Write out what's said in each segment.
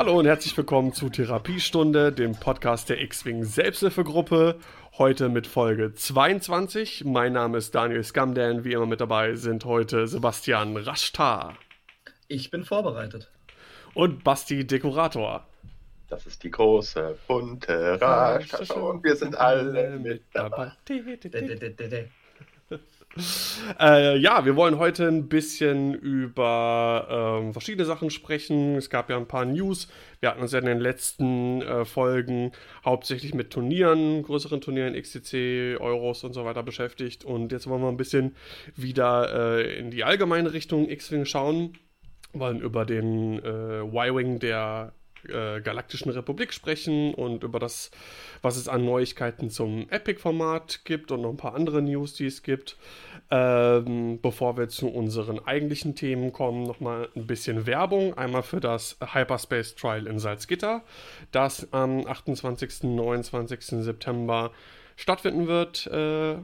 Hallo und herzlich willkommen zu Therapiestunde, dem Podcast der X-Wing Selbsthilfegruppe. Heute mit Folge 22. Mein Name ist Daniel Scamdan. Wie immer mit dabei sind heute Sebastian Raschtar. Ich bin vorbereitet. Und Basti Dekorator. Das ist die große bunte Raschtasche und wir sind alle mit dabei. Äh, ja, wir wollen heute ein bisschen über ähm, verschiedene Sachen sprechen. Es gab ja ein paar News. Wir hatten uns ja in den letzten äh, Folgen hauptsächlich mit Turnieren, größeren Turnieren, XTC, Euros und so weiter beschäftigt. Und jetzt wollen wir ein bisschen wieder äh, in die allgemeine Richtung X-Wing schauen. Wollen über den äh, Y-Wing der äh, Galaktischen Republik sprechen und über das, was es an Neuigkeiten zum Epic-Format gibt und noch ein paar andere News, die es gibt. Ähm, bevor wir zu unseren eigentlichen Themen kommen, nochmal ein bisschen Werbung. Einmal für das Hyperspace Trial in Salzgitter, das am 28. und 29. September stattfinden wird. Äh,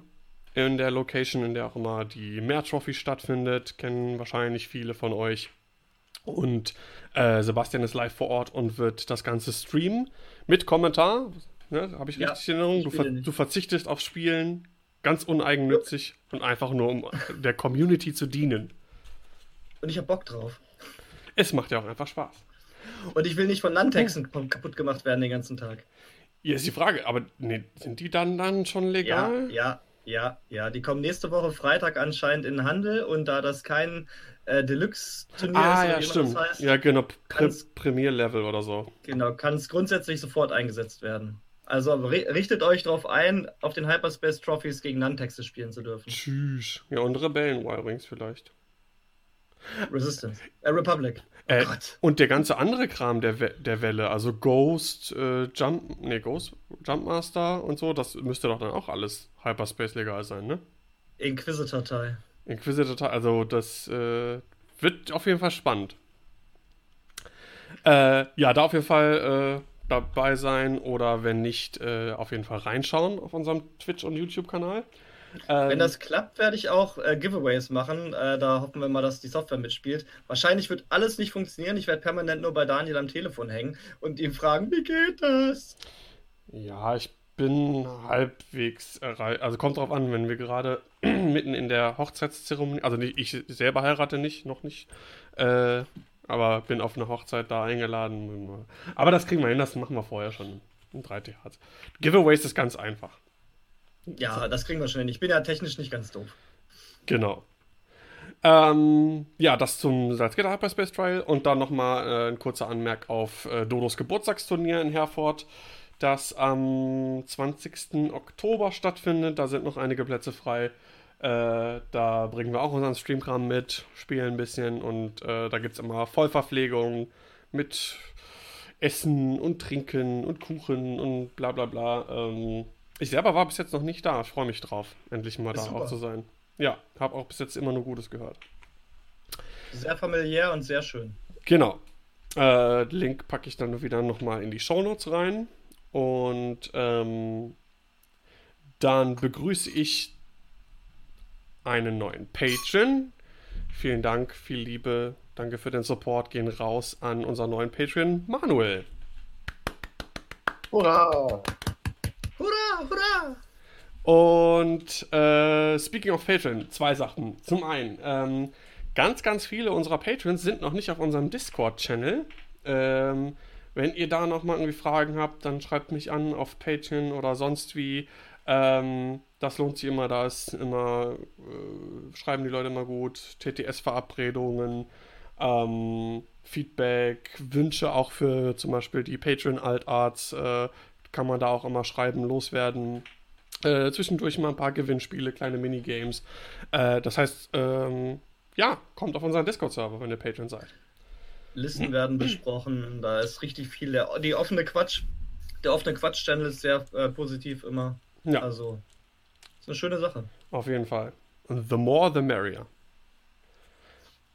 in der Location, in der auch immer die Mehr Trophy stattfindet, kennen wahrscheinlich viele von euch. Und äh, Sebastian ist live vor Ort und wird das Ganze streamen mit Kommentar. Ne, Habe ich ja, richtig in Erinnerung? Du, ver du, verzichtest auf Spielen, ganz uneigennützig und einfach nur, um der Community zu dienen. Und ich habe Bock drauf. Es macht ja auch einfach Spaß. Und ich will nicht von Landtexten oh. kaputt gemacht werden den ganzen Tag. Hier ist die Frage, aber nee, sind die dann, dann schon legal? Ja, ja, ja, ja. Die kommen nächste Woche Freitag anscheinend in den Handel und da das kein äh, Deluxe-Turnier ah, ist, ja, stimmt. Das heißt, ja, genau, Pr Premier-Level oder so. Genau, kann es grundsätzlich sofort eingesetzt werden. Also richtet euch darauf ein, auf den Hyperspace Trophies gegen Nantexes spielen zu dürfen. Tschüss. Ja, und Rebellen-Wirings vielleicht. Resistance. Äh, Republic. Oh äh, und der ganze andere Kram der, We der Welle, also Ghost, äh, Jump, nee, Ghost, Jumpmaster und so, das müsste doch dann auch alles Hyperspace legal sein, ne? Inquisitor-Teil. Inquisitor, also das äh, wird auf jeden Fall spannend. Äh, ja, da auf jeden Fall äh, dabei sein oder wenn nicht, äh, auf jeden Fall reinschauen auf unserem Twitch- und YouTube-Kanal. Ähm, wenn das klappt, werde ich auch äh, Giveaways machen. Äh, da hoffen wir mal, dass die Software mitspielt. Wahrscheinlich wird alles nicht funktionieren. Ich werde permanent nur bei Daniel am Telefon hängen und ihn fragen, wie geht das? Ja, ich bin halbwegs erreicht. Also kommt drauf an, wenn wir gerade mitten in der Hochzeitszeremonie, also nicht, ich selber heirate nicht, noch nicht, äh, aber bin auf eine Hochzeit da eingeladen. Aber das kriegen wir hin, das machen wir vorher schon in 3T Giveaways ist ganz einfach. Ja, das kriegen wir schon hin. Ich bin ja technisch nicht ganz doof. Genau. Ähm, ja, das zum Salzgitter Hyperspace Trial und dann nochmal äh, ein kurzer Anmerk auf äh, Dodos Geburtstagsturnier in Herford das am 20. Oktober stattfindet. Da sind noch einige Plätze frei. Äh, da bringen wir auch unseren Streamkram mit, spielen ein bisschen und äh, da gibt es immer Vollverpflegung mit Essen und Trinken und Kuchen und bla bla bla. Ähm, ich selber war bis jetzt noch nicht da. Ich freue mich drauf, endlich mal Ist da super. auch zu sein. Ja, habe auch bis jetzt immer nur Gutes gehört. Sehr familiär und sehr schön. Genau. Äh, Link packe ich dann wieder nochmal in die Shownotes rein. Und ähm, dann begrüße ich einen neuen Patron. Vielen Dank, viel Liebe, danke für den Support. Gehen raus an unseren neuen Patron Manuel. Hurra! Hurra, hurra! Und äh, speaking of Patron, zwei Sachen. Zum einen, ähm, ganz, ganz viele unserer Patrons sind noch nicht auf unserem Discord-Channel. Ähm, wenn ihr da nochmal irgendwie Fragen habt, dann schreibt mich an auf Patreon oder sonst wie. Ähm, das lohnt sich immer, da ist immer, äh, schreiben die Leute immer gut, TTS-Verabredungen, ähm, Feedback, Wünsche auch für zum Beispiel die Patreon-Altarts, äh, kann man da auch immer schreiben, loswerden. Äh, zwischendurch mal ein paar Gewinnspiele, kleine Minigames. Äh, das heißt, ähm, ja, kommt auf unseren Discord-Server, wenn ihr Patreon seid. Listen werden besprochen, da ist richtig viel. Der, die offene Quatsch, der offene Quatsch-Channel ist sehr äh, positiv immer. Ja. Also, ist eine schöne Sache. Auf jeden Fall. The more, the merrier.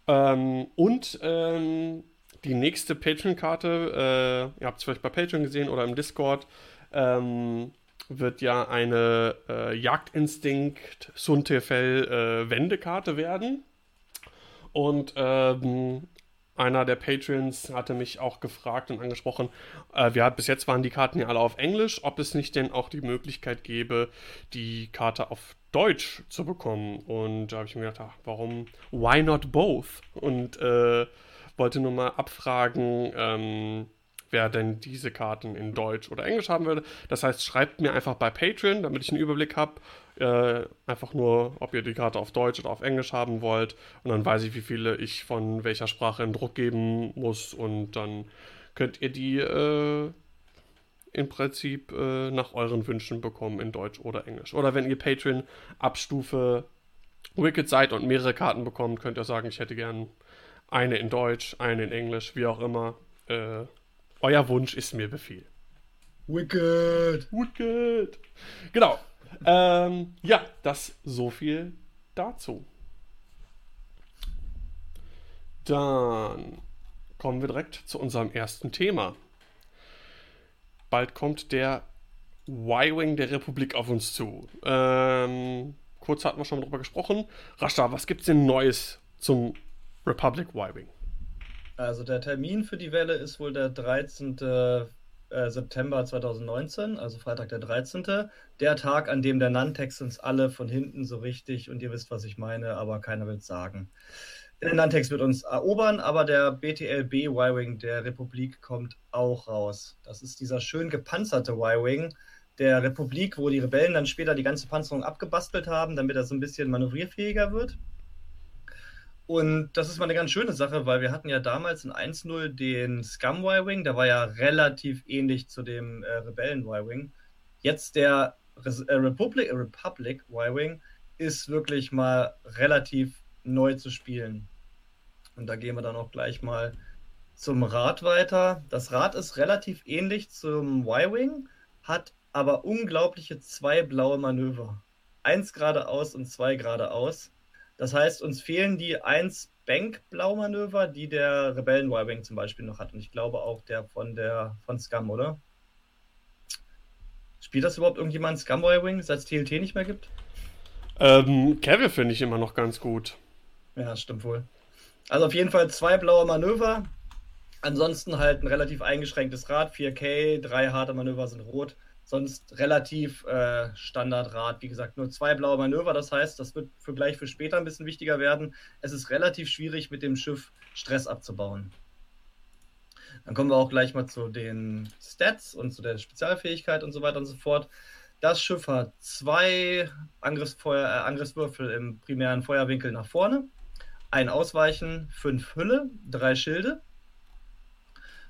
Ähm, und ähm, die nächste Patreon-Karte, äh, ihr habt es vielleicht bei Patreon gesehen oder im Discord, ähm, wird ja eine äh, Jagdinstinkt Suntefell äh, Wendekarte werden. Und ähm, einer der Patreons hatte mich auch gefragt und angesprochen, äh, wir, bis jetzt waren die Karten ja alle auf Englisch, ob es nicht denn auch die Möglichkeit gäbe, die Karte auf Deutsch zu bekommen. Und da habe ich mir gedacht, ach, warum, why not both? Und äh, wollte nur mal abfragen, ähm, wer denn diese Karten in Deutsch oder Englisch haben würde. Das heißt, schreibt mir einfach bei Patreon, damit ich einen Überblick habe. Äh, einfach nur, ob ihr die Karte auf Deutsch oder auf Englisch haben wollt. Und dann weiß ich, wie viele ich von welcher Sprache in Druck geben muss. Und dann könnt ihr die äh, im Prinzip äh, nach euren Wünschen bekommen in Deutsch oder Englisch. Oder wenn ihr Patreon ab Stufe Wicked seid und mehrere Karten bekommt, könnt ihr sagen, ich hätte gern eine in Deutsch, eine in Englisch, wie auch immer. Äh, euer Wunsch ist mir Befehl. Wicked. Wicked. Genau. Ähm, ja, das so viel dazu. Dann kommen wir direkt zu unserem ersten Thema. Bald kommt der Y-Wing der Republik auf uns zu. Ähm, kurz hatten wir schon darüber gesprochen. Rascha, was gibt's denn Neues zum Republic Y-Wing? Also der Termin für die Welle ist wohl der 13. Äh, September 2019, also Freitag der 13. Der Tag, an dem der Nantex uns alle von hinten so richtig, und ihr wisst, was ich meine, aber keiner will es sagen. Der Nantex wird uns erobern, aber der BTLB Y-Wing der Republik kommt auch raus. Das ist dieser schön gepanzerte Y-Wing der Republik, wo die Rebellen dann später die ganze Panzerung abgebastelt haben, damit er so ein bisschen manövrierfähiger wird. Und das ist mal eine ganz schöne Sache, weil wir hatten ja damals in 1.0 den Scum Y-Wing, der war ja relativ ähnlich zu dem äh, Rebellen Y-Wing. Jetzt der Res äh, Republic, äh, Republic Y-Wing ist wirklich mal relativ neu zu spielen. Und da gehen wir dann auch gleich mal zum Rad weiter. Das Rad ist relativ ähnlich zum Y-Wing, hat aber unglaubliche zwei blaue Manöver. Eins geradeaus und zwei geradeaus. Das heißt, uns fehlen die 1 Bank-Blau-Manöver, die der Rebellen Y-Wing zum Beispiel noch hat. Und ich glaube auch der von der von Scum, oder? Spielt das überhaupt irgendjemand Scum Y-Wing, seit es TLT nicht mehr gibt? Ähm, Kevin finde ich immer noch ganz gut. Ja, stimmt wohl. Also auf jeden Fall zwei blaue Manöver. Ansonsten halt ein relativ eingeschränktes Rad, 4K, drei harte Manöver sind rot sonst relativ äh, Standardrad. Wie gesagt, nur zwei blaue Manöver. Das heißt, das wird für gleich für später ein bisschen wichtiger werden. Es ist relativ schwierig, mit dem Schiff Stress abzubauen. Dann kommen wir auch gleich mal zu den Stats und zu der Spezialfähigkeit und so weiter und so fort. Das Schiff hat zwei Angriffsfeuer, äh, Angriffswürfel im primären Feuerwinkel nach vorne, ein Ausweichen, fünf Hülle, drei Schilde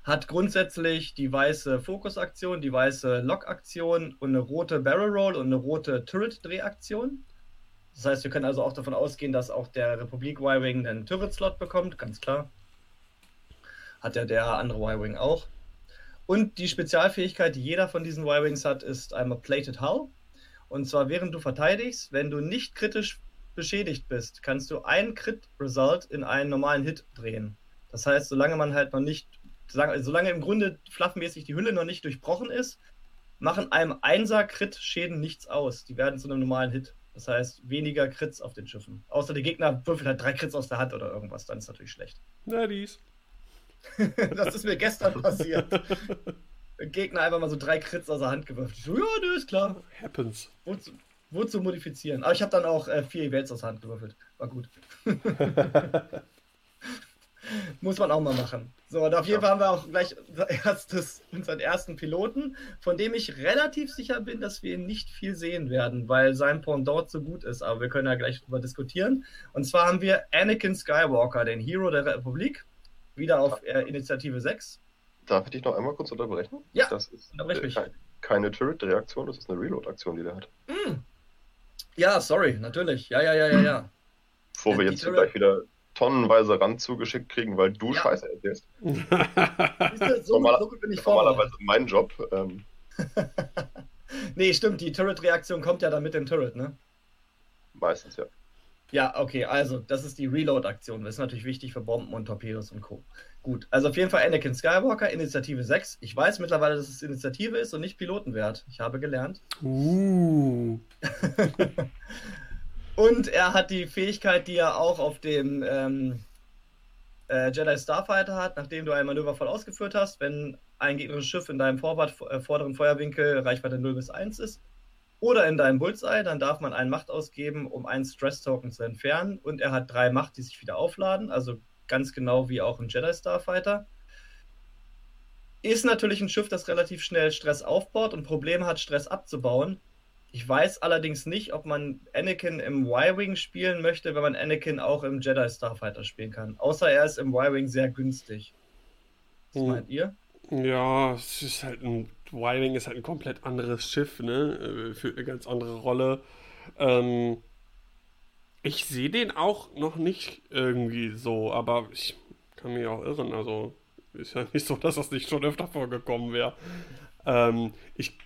hat grundsätzlich die weiße Fokusaktion, die weiße Lock-Aktion und eine rote Barrel Roll und eine rote Turret-Drehaktion. Das heißt, wir können also auch davon ausgehen, dass auch der Republik Y-Wing einen Turret-Slot bekommt, ganz klar. Hat ja der andere Y-Wing auch. Und die Spezialfähigkeit, die jeder von diesen Y-Wings hat, ist einmal Plated Hull. Und zwar während du verteidigst, wenn du nicht kritisch beschädigt bist, kannst du einen Crit-Result in einen normalen Hit drehen. Das heißt, solange man halt noch nicht solange im Grunde fluffmäßig die Hülle noch nicht durchbrochen ist, machen einem Einser-Crit-Schäden nichts aus. Die werden zu einem normalen Hit. Das heißt, weniger Crits auf den Schiffen. Außer der Gegner würfelt halt drei Crits aus der Hand oder irgendwas, dann ist natürlich schlecht. Na, dies. das ist mir gestern passiert. Gegner einfach mal so drei Crits aus der Hand gewürfelt. Ich so, ja, das ist klar. Happens. Wozu, wozu modifizieren? Aber ich habe dann auch äh, vier Events aus der Hand gewürfelt. War gut. Muss man auch mal machen. So, und auf jeden Fall haben wir auch gleich erstes, unseren ersten Piloten, von dem ich relativ sicher bin, dass wir ihn nicht viel sehen werden, weil sein Pendant so gut ist. Aber wir können ja gleich drüber diskutieren. Und zwar haben wir Anakin Skywalker, den Hero der Republik, wieder auf äh, Initiative 6. Darf ich dich noch einmal kurz unterbrechen? Ja, das ist äh, keine Turret-Reaktion, das ist eine Reload-Aktion, die der hat. Mm. Ja, sorry, natürlich. Ja, ja, ja, ja, ja. Bevor wir jetzt gleich wieder tonnenweise Rand zugeschickt kriegen, weil du ja. Scheiße erzählst. so, Normal so gut bin ich Normalerweise mein Job. Ähm. nee, stimmt, die Turret-Reaktion kommt ja dann mit dem Turret, ne? Meistens, ja. Ja, okay, also das ist die Reload-Aktion. Das ist natürlich wichtig für Bomben und Torpedos und Co. Gut, also auf jeden Fall Anakin Skywalker, Initiative 6. Ich weiß mittlerweile, dass es Initiative ist und nicht Pilotenwert. Ich habe gelernt. Uh. Und er hat die Fähigkeit, die er auch auf dem ähm, äh, Jedi Starfighter hat, nachdem du ein Manöver voll ausgeführt hast, wenn ein gegnerisches Schiff in deinem Vorwart, äh, vorderen Feuerwinkel Reichweite 0 bis 1 ist oder in deinem Bullseye, dann darf man einen Macht ausgeben, um einen Stress-Token zu entfernen und er hat drei Macht, die sich wieder aufladen, also ganz genau wie auch im Jedi Starfighter. Ist natürlich ein Schiff, das relativ schnell Stress aufbaut und Probleme hat, Stress abzubauen. Ich weiß allerdings nicht, ob man Anakin im Y-Wing spielen möchte, wenn man Anakin auch im Jedi Starfighter spielen kann. Außer er ist im Y-Wing sehr günstig. Was hm. meint ihr? Ja, es ist halt ein Y-Wing ist halt ein komplett anderes Schiff, ne? Äh, Für eine ganz andere Rolle. Ähm, ich sehe den auch noch nicht irgendwie so, aber ich kann mich auch irren. Also ist ja nicht so, dass das nicht schon öfter vorgekommen wäre. Ähm, ich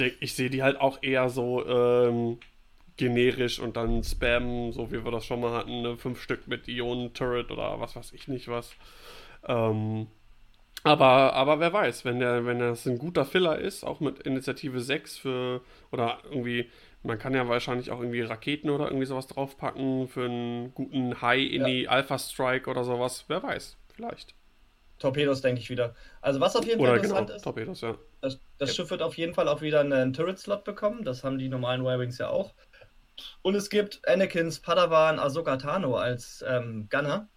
ich sehe die halt auch eher so ähm, generisch und dann Spam, so wie wir das schon mal hatten, ne? fünf Stück mit Ionen-Turret oder was weiß ich nicht was. Ähm, aber, aber wer weiß, wenn der, wenn das ein guter Filler ist, auch mit Initiative 6 für, oder irgendwie, man kann ja wahrscheinlich auch irgendwie Raketen oder irgendwie sowas draufpacken für einen guten High in die Alpha Strike oder sowas, wer weiß, vielleicht. Torpedos, denke ich wieder. Also was auf jeden Fall Oder interessant genau, ist, Torpedos, ja. Das, das. Schiff wird auf jeden Fall auch wieder einen Turret-Slot bekommen. Das haben die normalen Y-Wings ja auch. Und es gibt Anakins Padawan Ahsoka Tano als ähm, Gunner.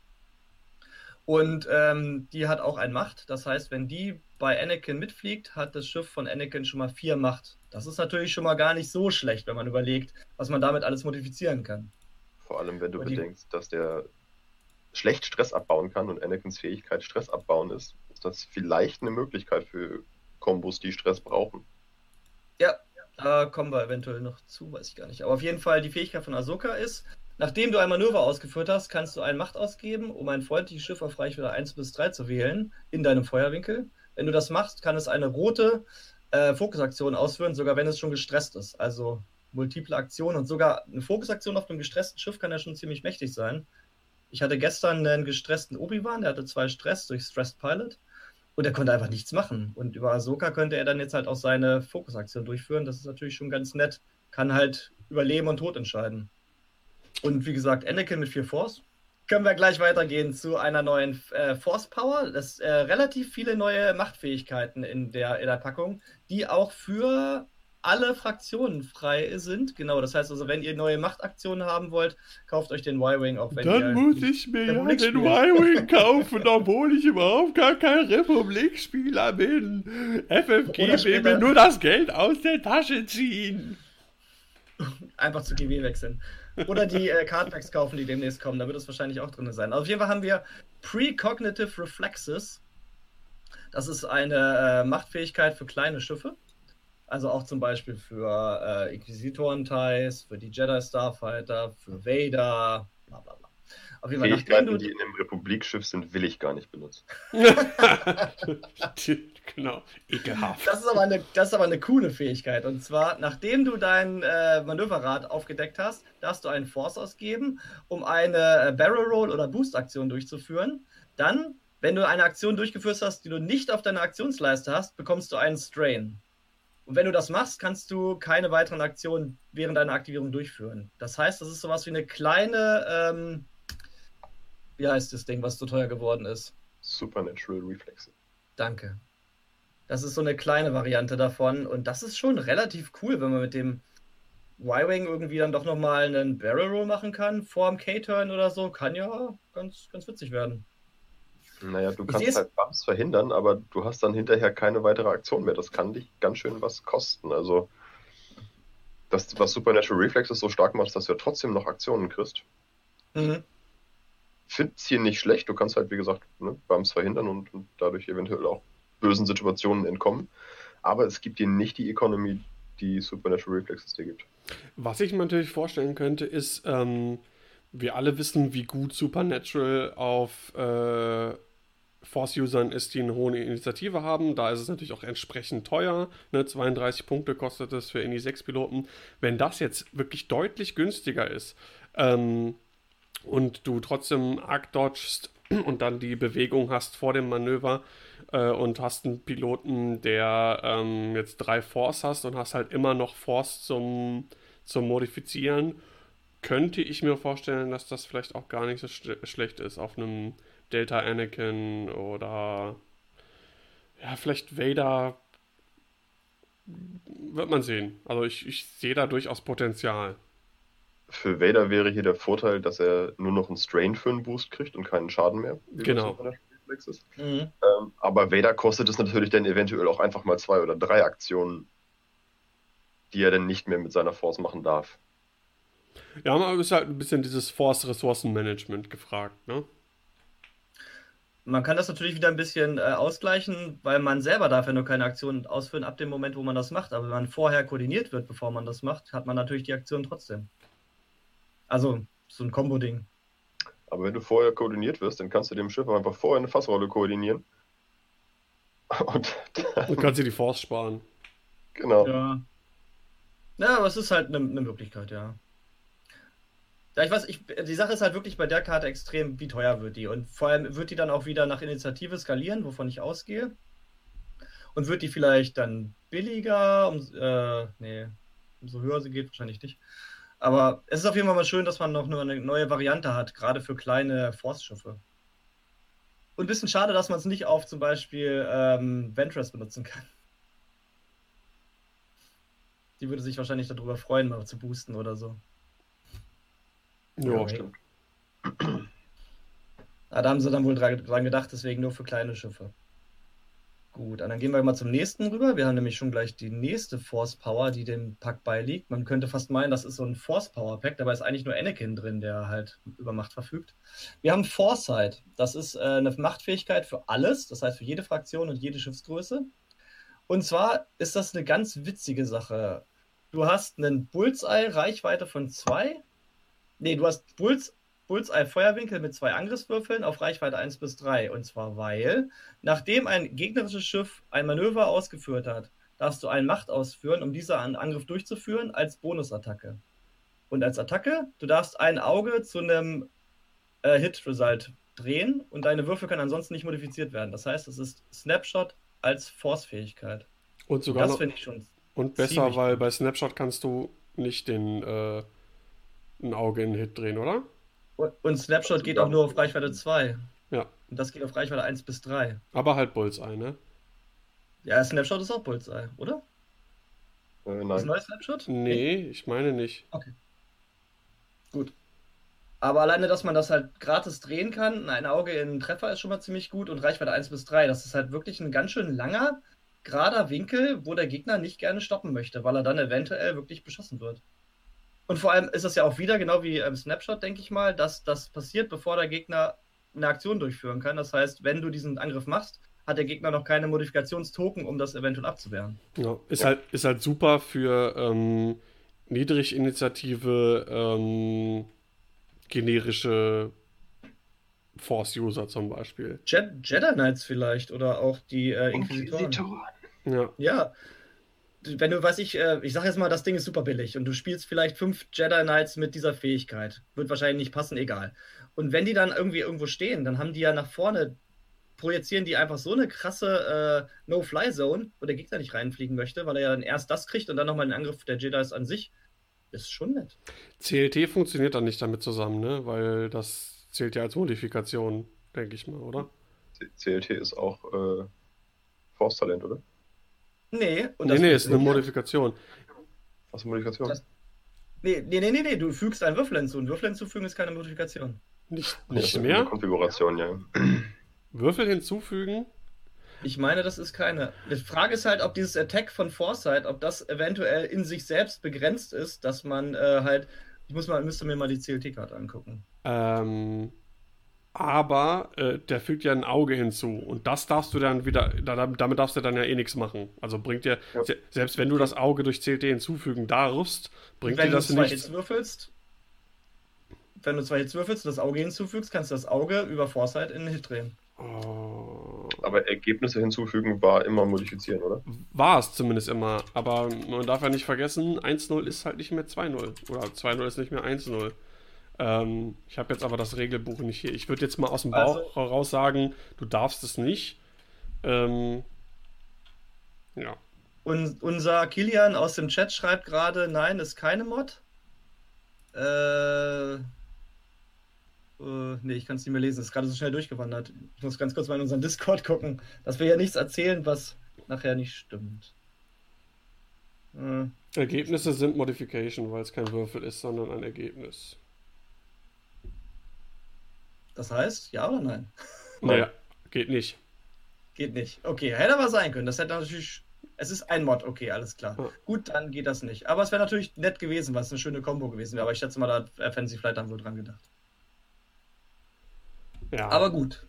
Und ähm, die hat auch ein Macht. Das heißt, wenn die bei Anakin mitfliegt, hat das Schiff von Anakin schon mal vier Macht. Das ist natürlich schon mal gar nicht so schlecht, wenn man überlegt, was man damit alles modifizieren kann. Vor allem, wenn du die... bedenkst, dass der schlecht Stress abbauen kann und Anakins Fähigkeit Stress abbauen ist, ist das vielleicht eine Möglichkeit für Kombos, die Stress brauchen. Ja, da kommen wir eventuell noch zu, weiß ich gar nicht. Aber auf jeden Fall, die Fähigkeit von Ahsoka ist, nachdem du ein Manöver ausgeführt hast, kannst du eine Macht ausgeben, um ein freundliches Schiff auf Reichweite 1 bis 3 zu wählen, in deinem Feuerwinkel. Wenn du das machst, kann es eine rote äh, Fokusaktion ausführen, sogar wenn es schon gestresst ist. Also multiple Aktionen und sogar eine Fokusaktion auf einem gestressten Schiff kann ja schon ziemlich mächtig sein. Ich hatte gestern einen gestressten Obi-Wan, der hatte zwei Stress durch Stressed Pilot und er konnte einfach nichts machen. Und über Ahsoka könnte er dann jetzt halt auch seine Fokusaktion durchführen. Das ist natürlich schon ganz nett. Kann halt über Leben und Tod entscheiden. Und wie gesagt, Anakin mit vier Force. Können wir gleich weitergehen zu einer neuen äh, Force Power. Das äh, relativ viele neue Machtfähigkeiten in der, in der Packung, die auch für alle Fraktionen frei sind. Genau, das heißt also, wenn ihr neue Machtaktionen haben wollt, kauft euch den Y-Wing, auch wenn Dann ihr muss ich mir ja den Y-Wing kaufen, obwohl ich überhaupt gar kein Republikspieler bin. FFG will mir nur das Geld aus der Tasche ziehen. Einfach zu GW wechseln. Oder die äh, Cardbacks kaufen, die demnächst kommen. Da wird es wahrscheinlich auch drin sein. auf jeden Fall haben wir Precognitive Reflexes. Das ist eine äh, Machtfähigkeit für kleine Schiffe. Also auch zum Beispiel für äh, Inquisitoren-Ties, für die Jedi Starfighter, für Vader, bla bla bla. Auf jeden Fall, Fähigkeiten, du... die in einem Republikschiff sind, will ich gar nicht benutzen. genau, ekelhaft. Das ist, aber eine, das ist aber eine coole Fähigkeit. Und zwar, nachdem du dein äh, Manöverrad aufgedeckt hast, darfst du einen Force ausgeben, um eine äh, Barrel Roll oder Boost-Aktion durchzuführen. Dann, wenn du eine Aktion durchgeführt hast, die du nicht auf deiner Aktionsleiste hast, bekommst du einen Strain. Und wenn du das machst, kannst du keine weiteren Aktionen während deiner Aktivierung durchführen. Das heißt, das ist sowas wie eine kleine, ähm, wie heißt das Ding, was so teuer geworden ist? Supernatural Reflexe. Danke. Das ist so eine kleine Variante davon und das ist schon relativ cool, wenn man mit dem Y-Wing irgendwie dann doch nochmal einen Barrel Roll machen kann, vor dem K-Turn oder so. Kann ja ganz, ganz witzig werden. Naja, du kannst halt Bumps verhindern, aber du hast dann hinterher keine weitere Aktion mehr. Das kann dich ganz schön was kosten. Also, das, was Supernatural Reflexes so stark macht, dass du ja trotzdem noch Aktionen kriegst. Mhm. Find's hier nicht schlecht. Du kannst halt, wie gesagt, ne, Bumps verhindern und, und dadurch eventuell auch bösen Situationen entkommen. Aber es gibt dir nicht die Economy, die Supernatural Reflexes dir gibt. Was ich mir natürlich vorstellen könnte, ist, ähm, wir alle wissen, wie gut Supernatural auf äh, Force-Usern ist, die eine hohe Initiative haben. Da ist es natürlich auch entsprechend teuer. Ne? 32 Punkte kostet es für Indy 6 Piloten. Wenn das jetzt wirklich deutlich günstiger ist ähm, und du trotzdem arc dodgst und dann die Bewegung hast vor dem Manöver äh, und hast einen Piloten, der ähm, jetzt drei Force hast und hast halt immer noch Force zum, zum Modifizieren, könnte ich mir vorstellen, dass das vielleicht auch gar nicht so sch schlecht ist auf einem Delta Anakin oder ja, vielleicht Vader. Wird man sehen. Also ich, ich sehe da durchaus Potenzial. Für Vader wäre hier der Vorteil, dass er nur noch einen Strain für einen Boost kriegt und keinen Schaden mehr. Genau. Mhm. Ähm, aber Vader kostet es natürlich dann eventuell auch einfach mal zwei oder drei Aktionen, die er dann nicht mehr mit seiner Force machen darf. Ja, aber ist halt ein bisschen dieses Force-Ressourcenmanagement gefragt, ne? Man kann das natürlich wieder ein bisschen äh, ausgleichen, weil man selber darf ja nur keine Aktion ausführen ab dem Moment, wo man das macht. Aber wenn man vorher koordiniert wird, bevor man das macht, hat man natürlich die Aktion trotzdem. Also so ein Kombo-Ding. Aber wenn du vorher koordiniert wirst, dann kannst du dem Schiff einfach vorher eine Fassrolle koordinieren. Und dann kannst du die Force sparen. Genau. Ja. Ja, aber es ist halt eine, eine Möglichkeit, ja. Ja, ich weiß, ich, die Sache ist halt wirklich bei der Karte extrem, wie teuer wird die. Und vor allem wird die dann auch wieder nach Initiative skalieren, wovon ich ausgehe. Und wird die vielleicht dann billiger, um, äh, nee, umso höher sie geht, wahrscheinlich nicht. Aber es ist auf jeden Fall mal schön, dass man noch nur eine neue Variante hat, gerade für kleine Forstschiffe. Und ein bisschen schade, dass man es nicht auf zum Beispiel ähm, Ventress benutzen kann. Die würde sich wahrscheinlich darüber freuen, mal zu boosten oder so. Ja, ja stimmt. Ah, da haben sie dann wohl dran gedacht, deswegen nur für kleine Schiffe. Gut, dann gehen wir mal zum nächsten rüber. Wir haben nämlich schon gleich die nächste Force Power, die dem Pack beiliegt. Man könnte fast meinen, das ist so ein Force Power Pack, dabei ist eigentlich nur Anakin drin, der halt über Macht verfügt. Wir haben Foresight. Das ist äh, eine Machtfähigkeit für alles, das heißt für jede Fraktion und jede Schiffsgröße. Und zwar ist das eine ganz witzige Sache. Du hast einen Bullseye-Reichweite von 2. Nee, du hast Bulls Bullseye Feuerwinkel mit zwei Angriffswürfeln auf Reichweite 1 bis 3. Und zwar weil, nachdem ein gegnerisches Schiff ein Manöver ausgeführt hat, darfst du eine Macht ausführen, um diesen Angriff durchzuführen, als Bonusattacke. Und als Attacke, du darfst ein Auge zu einem äh, Hit-Result drehen und deine Würfel können ansonsten nicht modifiziert werden. Das heißt, es ist Snapshot als Force-Fähigkeit. Und sogar das finde ich schon. Und besser, weil bei Snapshot kannst du nicht den äh, ein Auge in den Hit drehen, oder? Und Snapshot geht auch nur auf Reichweite 2. Ja. Und das geht auf Reichweite 1 bis 3. Aber halt Bullseye, ne? Ja, Snapshot ist auch Bullseye, oder? Äh, nein. Ist ein neues Snapshot? Nee, ich meine nicht. Okay. Gut. Aber alleine, dass man das halt gratis drehen kann, ein Auge in einen Treffer ist schon mal ziemlich gut und Reichweite 1 bis 3. Das ist halt wirklich ein ganz schön langer, gerader Winkel, wo der Gegner nicht gerne stoppen möchte, weil er dann eventuell wirklich beschossen wird. Und vor allem ist es ja auch wieder, genau wie im Snapshot, denke ich mal, dass das passiert, bevor der Gegner eine Aktion durchführen kann. Das heißt, wenn du diesen Angriff machst, hat der Gegner noch keine Modifikationstoken, um das eventuell abzuwehren. Ja, ist, ja. Halt, ist halt super für ähm, Niedriginitiative ähm, generische Force-User zum Beispiel. Je Jedi Knights vielleicht oder auch die äh, Inquisitoren. Inquisitoren. Ja. ja, wenn du, weiß ich, äh, ich sag jetzt mal, das Ding ist super billig und du spielst vielleicht fünf Jedi Knights mit dieser Fähigkeit. Wird wahrscheinlich nicht passen, egal. Und wenn die dann irgendwie irgendwo stehen, dann haben die ja nach vorne, projizieren die einfach so eine krasse äh, No-Fly-Zone, wo der Gegner nicht reinfliegen möchte, weil er ja dann erst das kriegt und dann nochmal den Angriff der Jedis an sich. Ist schon nett. CLT funktioniert dann nicht damit zusammen, ne? Weil das zählt ja als Modifikation, denke ich mal, oder? CLT ist auch äh, Force-Talent, oder? Nee, und nee, nee, ist eine Modifikation. Was ist Modifikation? Das, nee, nee, nee, nee, nee, du fügst einen Würfel hinzu. Ein Würfel hinzufügen ist keine Modifikation. Nicht, nicht mehr? Konfiguration, ja. Würfel hinzufügen? Ich meine, das ist keine. Die Frage ist halt, ob dieses Attack von Foresight, ob das eventuell in sich selbst begrenzt ist, dass man äh, halt. Ich muss mal, müsste mir mal die CLT-Karte angucken. Ähm, aber äh, der fügt ja ein Auge hinzu und das darfst du dann wieder, da, damit darfst du dann ja eh nichts machen. Also bringt dir, ja. se selbst wenn du das Auge durch CLT hinzufügen darfst, bringt dir das nichts. Wenn du zwei Hits würfelst, wenn du zwei Hits würfelst und das Auge hinzufügst, kannst du das Auge über Foresight in den Hit drehen. Oh. Aber Ergebnisse hinzufügen war immer modifizieren, oder? War es zumindest immer. Aber man darf ja nicht vergessen, 1-0 ist halt nicht mehr 2-0. Oder 2-0 ist nicht mehr 1-0. Ähm, ich habe jetzt aber das Regelbuch nicht hier. Ich würde jetzt mal aus dem Bauch also, heraus sagen, du darfst es nicht. Ähm, ja. Und unser Kilian aus dem Chat schreibt gerade, nein, ist keine Mod. Äh, Uh, nee, ich kann es nicht mehr lesen. Es ist gerade so schnell durchgewandert. Ich muss ganz kurz mal in unseren Discord gucken, dass wir ja nichts erzählen, was nachher nicht stimmt. Uh. Ergebnisse sind Modification, weil es kein Würfel ist, sondern ein Ergebnis. Das heißt, ja oder nein? Naja, geht nicht. Geht nicht. Okay, hätte aber sein können. Das hätte natürlich. Es ist ein Mod, okay, alles klar. Ja. Gut, dann geht das nicht. Aber es wäre natürlich nett gewesen, was eine schöne Combo gewesen wäre. Aber ich schätze mal, da hätten sie vielleicht dann wohl dran gedacht. Ja. Aber gut.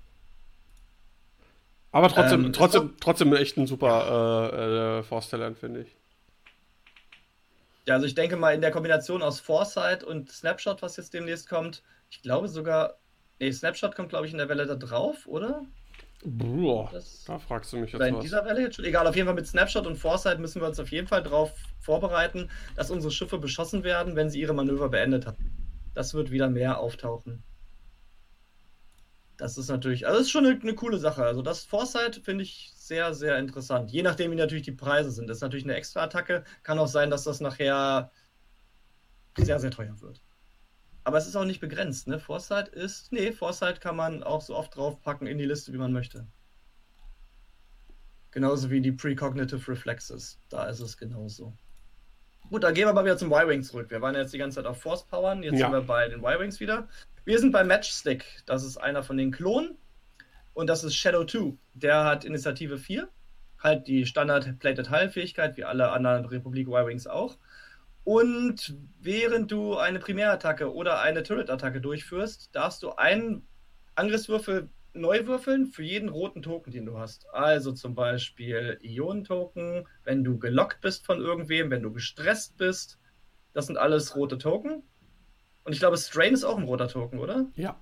Aber trotzdem, ähm, trotzdem, trotzdem echt ein super äh, äh, Force Talent, finde ich. Ja, also ich denke mal in der Kombination aus Foresight und Snapshot, was jetzt demnächst kommt, ich glaube sogar, nee, Snapshot kommt glaube ich in der Welle da drauf, oder? Boah, das, da fragst du mich jetzt in was. dieser Welle jetzt schon. Egal, auf jeden Fall mit Snapshot und Foresight müssen wir uns auf jeden Fall darauf vorbereiten, dass unsere Schiffe beschossen werden, wenn sie ihre Manöver beendet haben. Das wird wieder mehr auftauchen. Das ist natürlich, also das ist schon eine, eine coole Sache. Also das Foresight finde ich sehr, sehr interessant. Je nachdem, wie natürlich die Preise sind. Das ist natürlich eine extra Attacke. Kann auch sein, dass das nachher sehr, sehr teuer wird. Aber es ist auch nicht begrenzt, ne? Foresight ist. Nee, Foresight kann man auch so oft draufpacken in die Liste, wie man möchte. Genauso wie die Precognitive Reflexes. Da ist es genauso. Gut, dann gehen wir mal wieder zum Y-Wing zurück. Wir waren jetzt die ganze Zeit auf Force Powern, jetzt ja. sind wir bei den Y-Wings wieder. Wir sind bei Matchstick. Das ist einer von den Klonen. Und das ist Shadow 2. Der hat Initiative 4. Halt die Standard-Plated Heilfähigkeit, wie alle anderen Republik Y-Wings auch. Und während du eine Primärattacke oder eine Turret-Attacke durchführst, darfst du einen Angriffswürfel neu würfeln für jeden roten Token, den du hast. Also zum Beispiel Ionen-Token, wenn du gelockt bist von irgendwem, wenn du gestresst bist. Das sind alles rote Token. Und ich glaube, Strain ist auch ein roter Token, oder? Ja.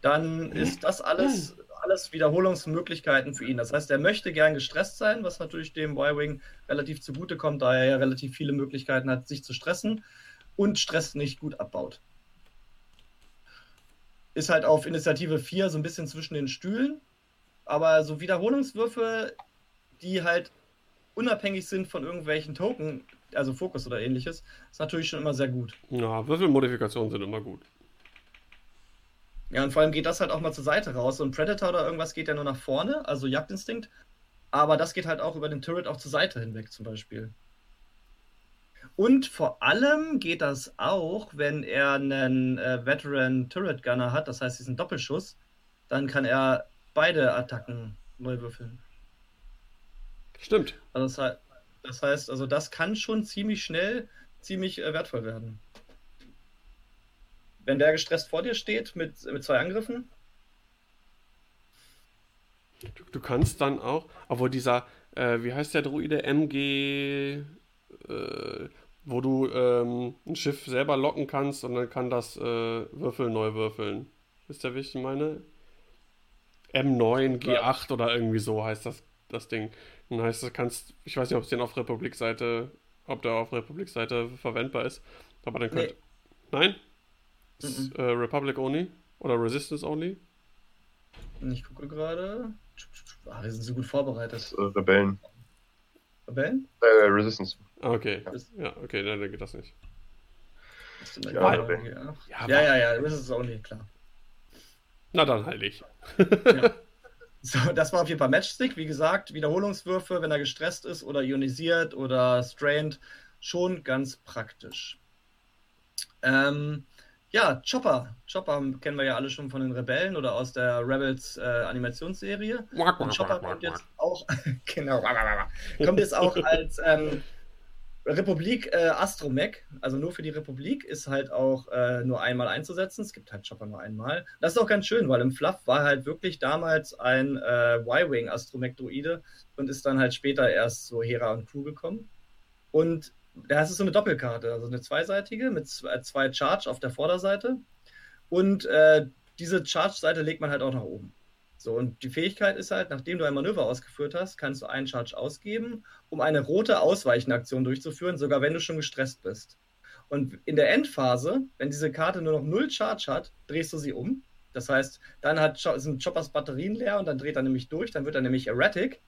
Dann ist das alles alles Wiederholungsmöglichkeiten für ihn. Das heißt, er möchte gern gestresst sein, was natürlich dem Y-Wing relativ zugute kommt, da er ja relativ viele Möglichkeiten hat, sich zu stressen und Stress nicht gut abbaut. Ist halt auf Initiative 4 so ein bisschen zwischen den Stühlen, aber so Wiederholungswürfe, die halt unabhängig sind von irgendwelchen Token, also Fokus oder ähnliches, ist natürlich schon immer sehr gut. Ja, Würfelmodifikationen sind immer gut. Ja, und vor allem geht das halt auch mal zur Seite raus. So ein Predator oder irgendwas geht ja nur nach vorne, also Jagdinstinkt. Aber das geht halt auch über den Turret auch zur Seite hinweg zum Beispiel. Und vor allem geht das auch, wenn er einen äh, Veteran Turret Gunner hat, das heißt diesen Doppelschuss, dann kann er beide Attacken neu würfeln. Stimmt. Also das, das heißt, also das kann schon ziemlich schnell ziemlich äh, wertvoll werden wenn der gestresst vor dir steht mit, mit zwei Angriffen. Du, du kannst dann auch, obwohl dieser, äh, wie heißt der Druide? MG, äh, wo du ähm, ein Schiff selber locken kannst und dann kann das äh, Würfel neu würfeln. Ihr, wie ich meine? M9, G8 oder irgendwie so heißt das, das Ding. Dann heißt das, kannst, ich weiß nicht, ob es den auf Republik-Seite, ob der auf Republik-Seite verwendbar ist, aber dann könnt. Nee. Nein? Mhm. Äh, Republic only? Oder Resistance only? Ich gucke gerade. Ah, wir sind so gut vorbereitet. Äh, Rebellen. Rebellen? Äh, Resistance. Ah, okay. Ja, ja okay, dann geht das nicht. Ja, ja, ja, ja, ja, ja, Resistance only, klar. Na dann halt ich. ja. So, das war auf jeden Fall Matchstick. Wie gesagt, Wiederholungswürfe, wenn er gestresst ist oder ionisiert oder strained, schon ganz praktisch. Ähm, ja, Chopper. Chopper kennen wir ja alle schon von den Rebellen oder aus der Rebels äh, Animationsserie. Und Chopper kommt jetzt auch, genau, kommt jetzt auch als ähm, Republik äh, Astromech, also nur für die Republik, ist halt auch äh, nur einmal einzusetzen. Es gibt halt Chopper nur einmal. Das ist auch ganz schön, weil im Fluff war halt wirklich damals ein äh, Y-Wing Astromech-Droide und ist dann halt später erst so Hera und Crew gekommen. Und das ist so eine Doppelkarte, also eine zweiseitige mit zwei Charge auf der Vorderseite. Und äh, diese Charge-Seite legt man halt auch nach oben. So, und die Fähigkeit ist halt, nachdem du ein Manöver ausgeführt hast, kannst du einen Charge ausgeben, um eine rote Ausweichenaktion durchzuführen, sogar wenn du schon gestresst bist. Und in der Endphase, wenn diese Karte nur noch null Charge hat, drehst du sie um. Das heißt, dann hat, sind Choppers Batterien leer und dann dreht er nämlich durch, dann wird er nämlich erratic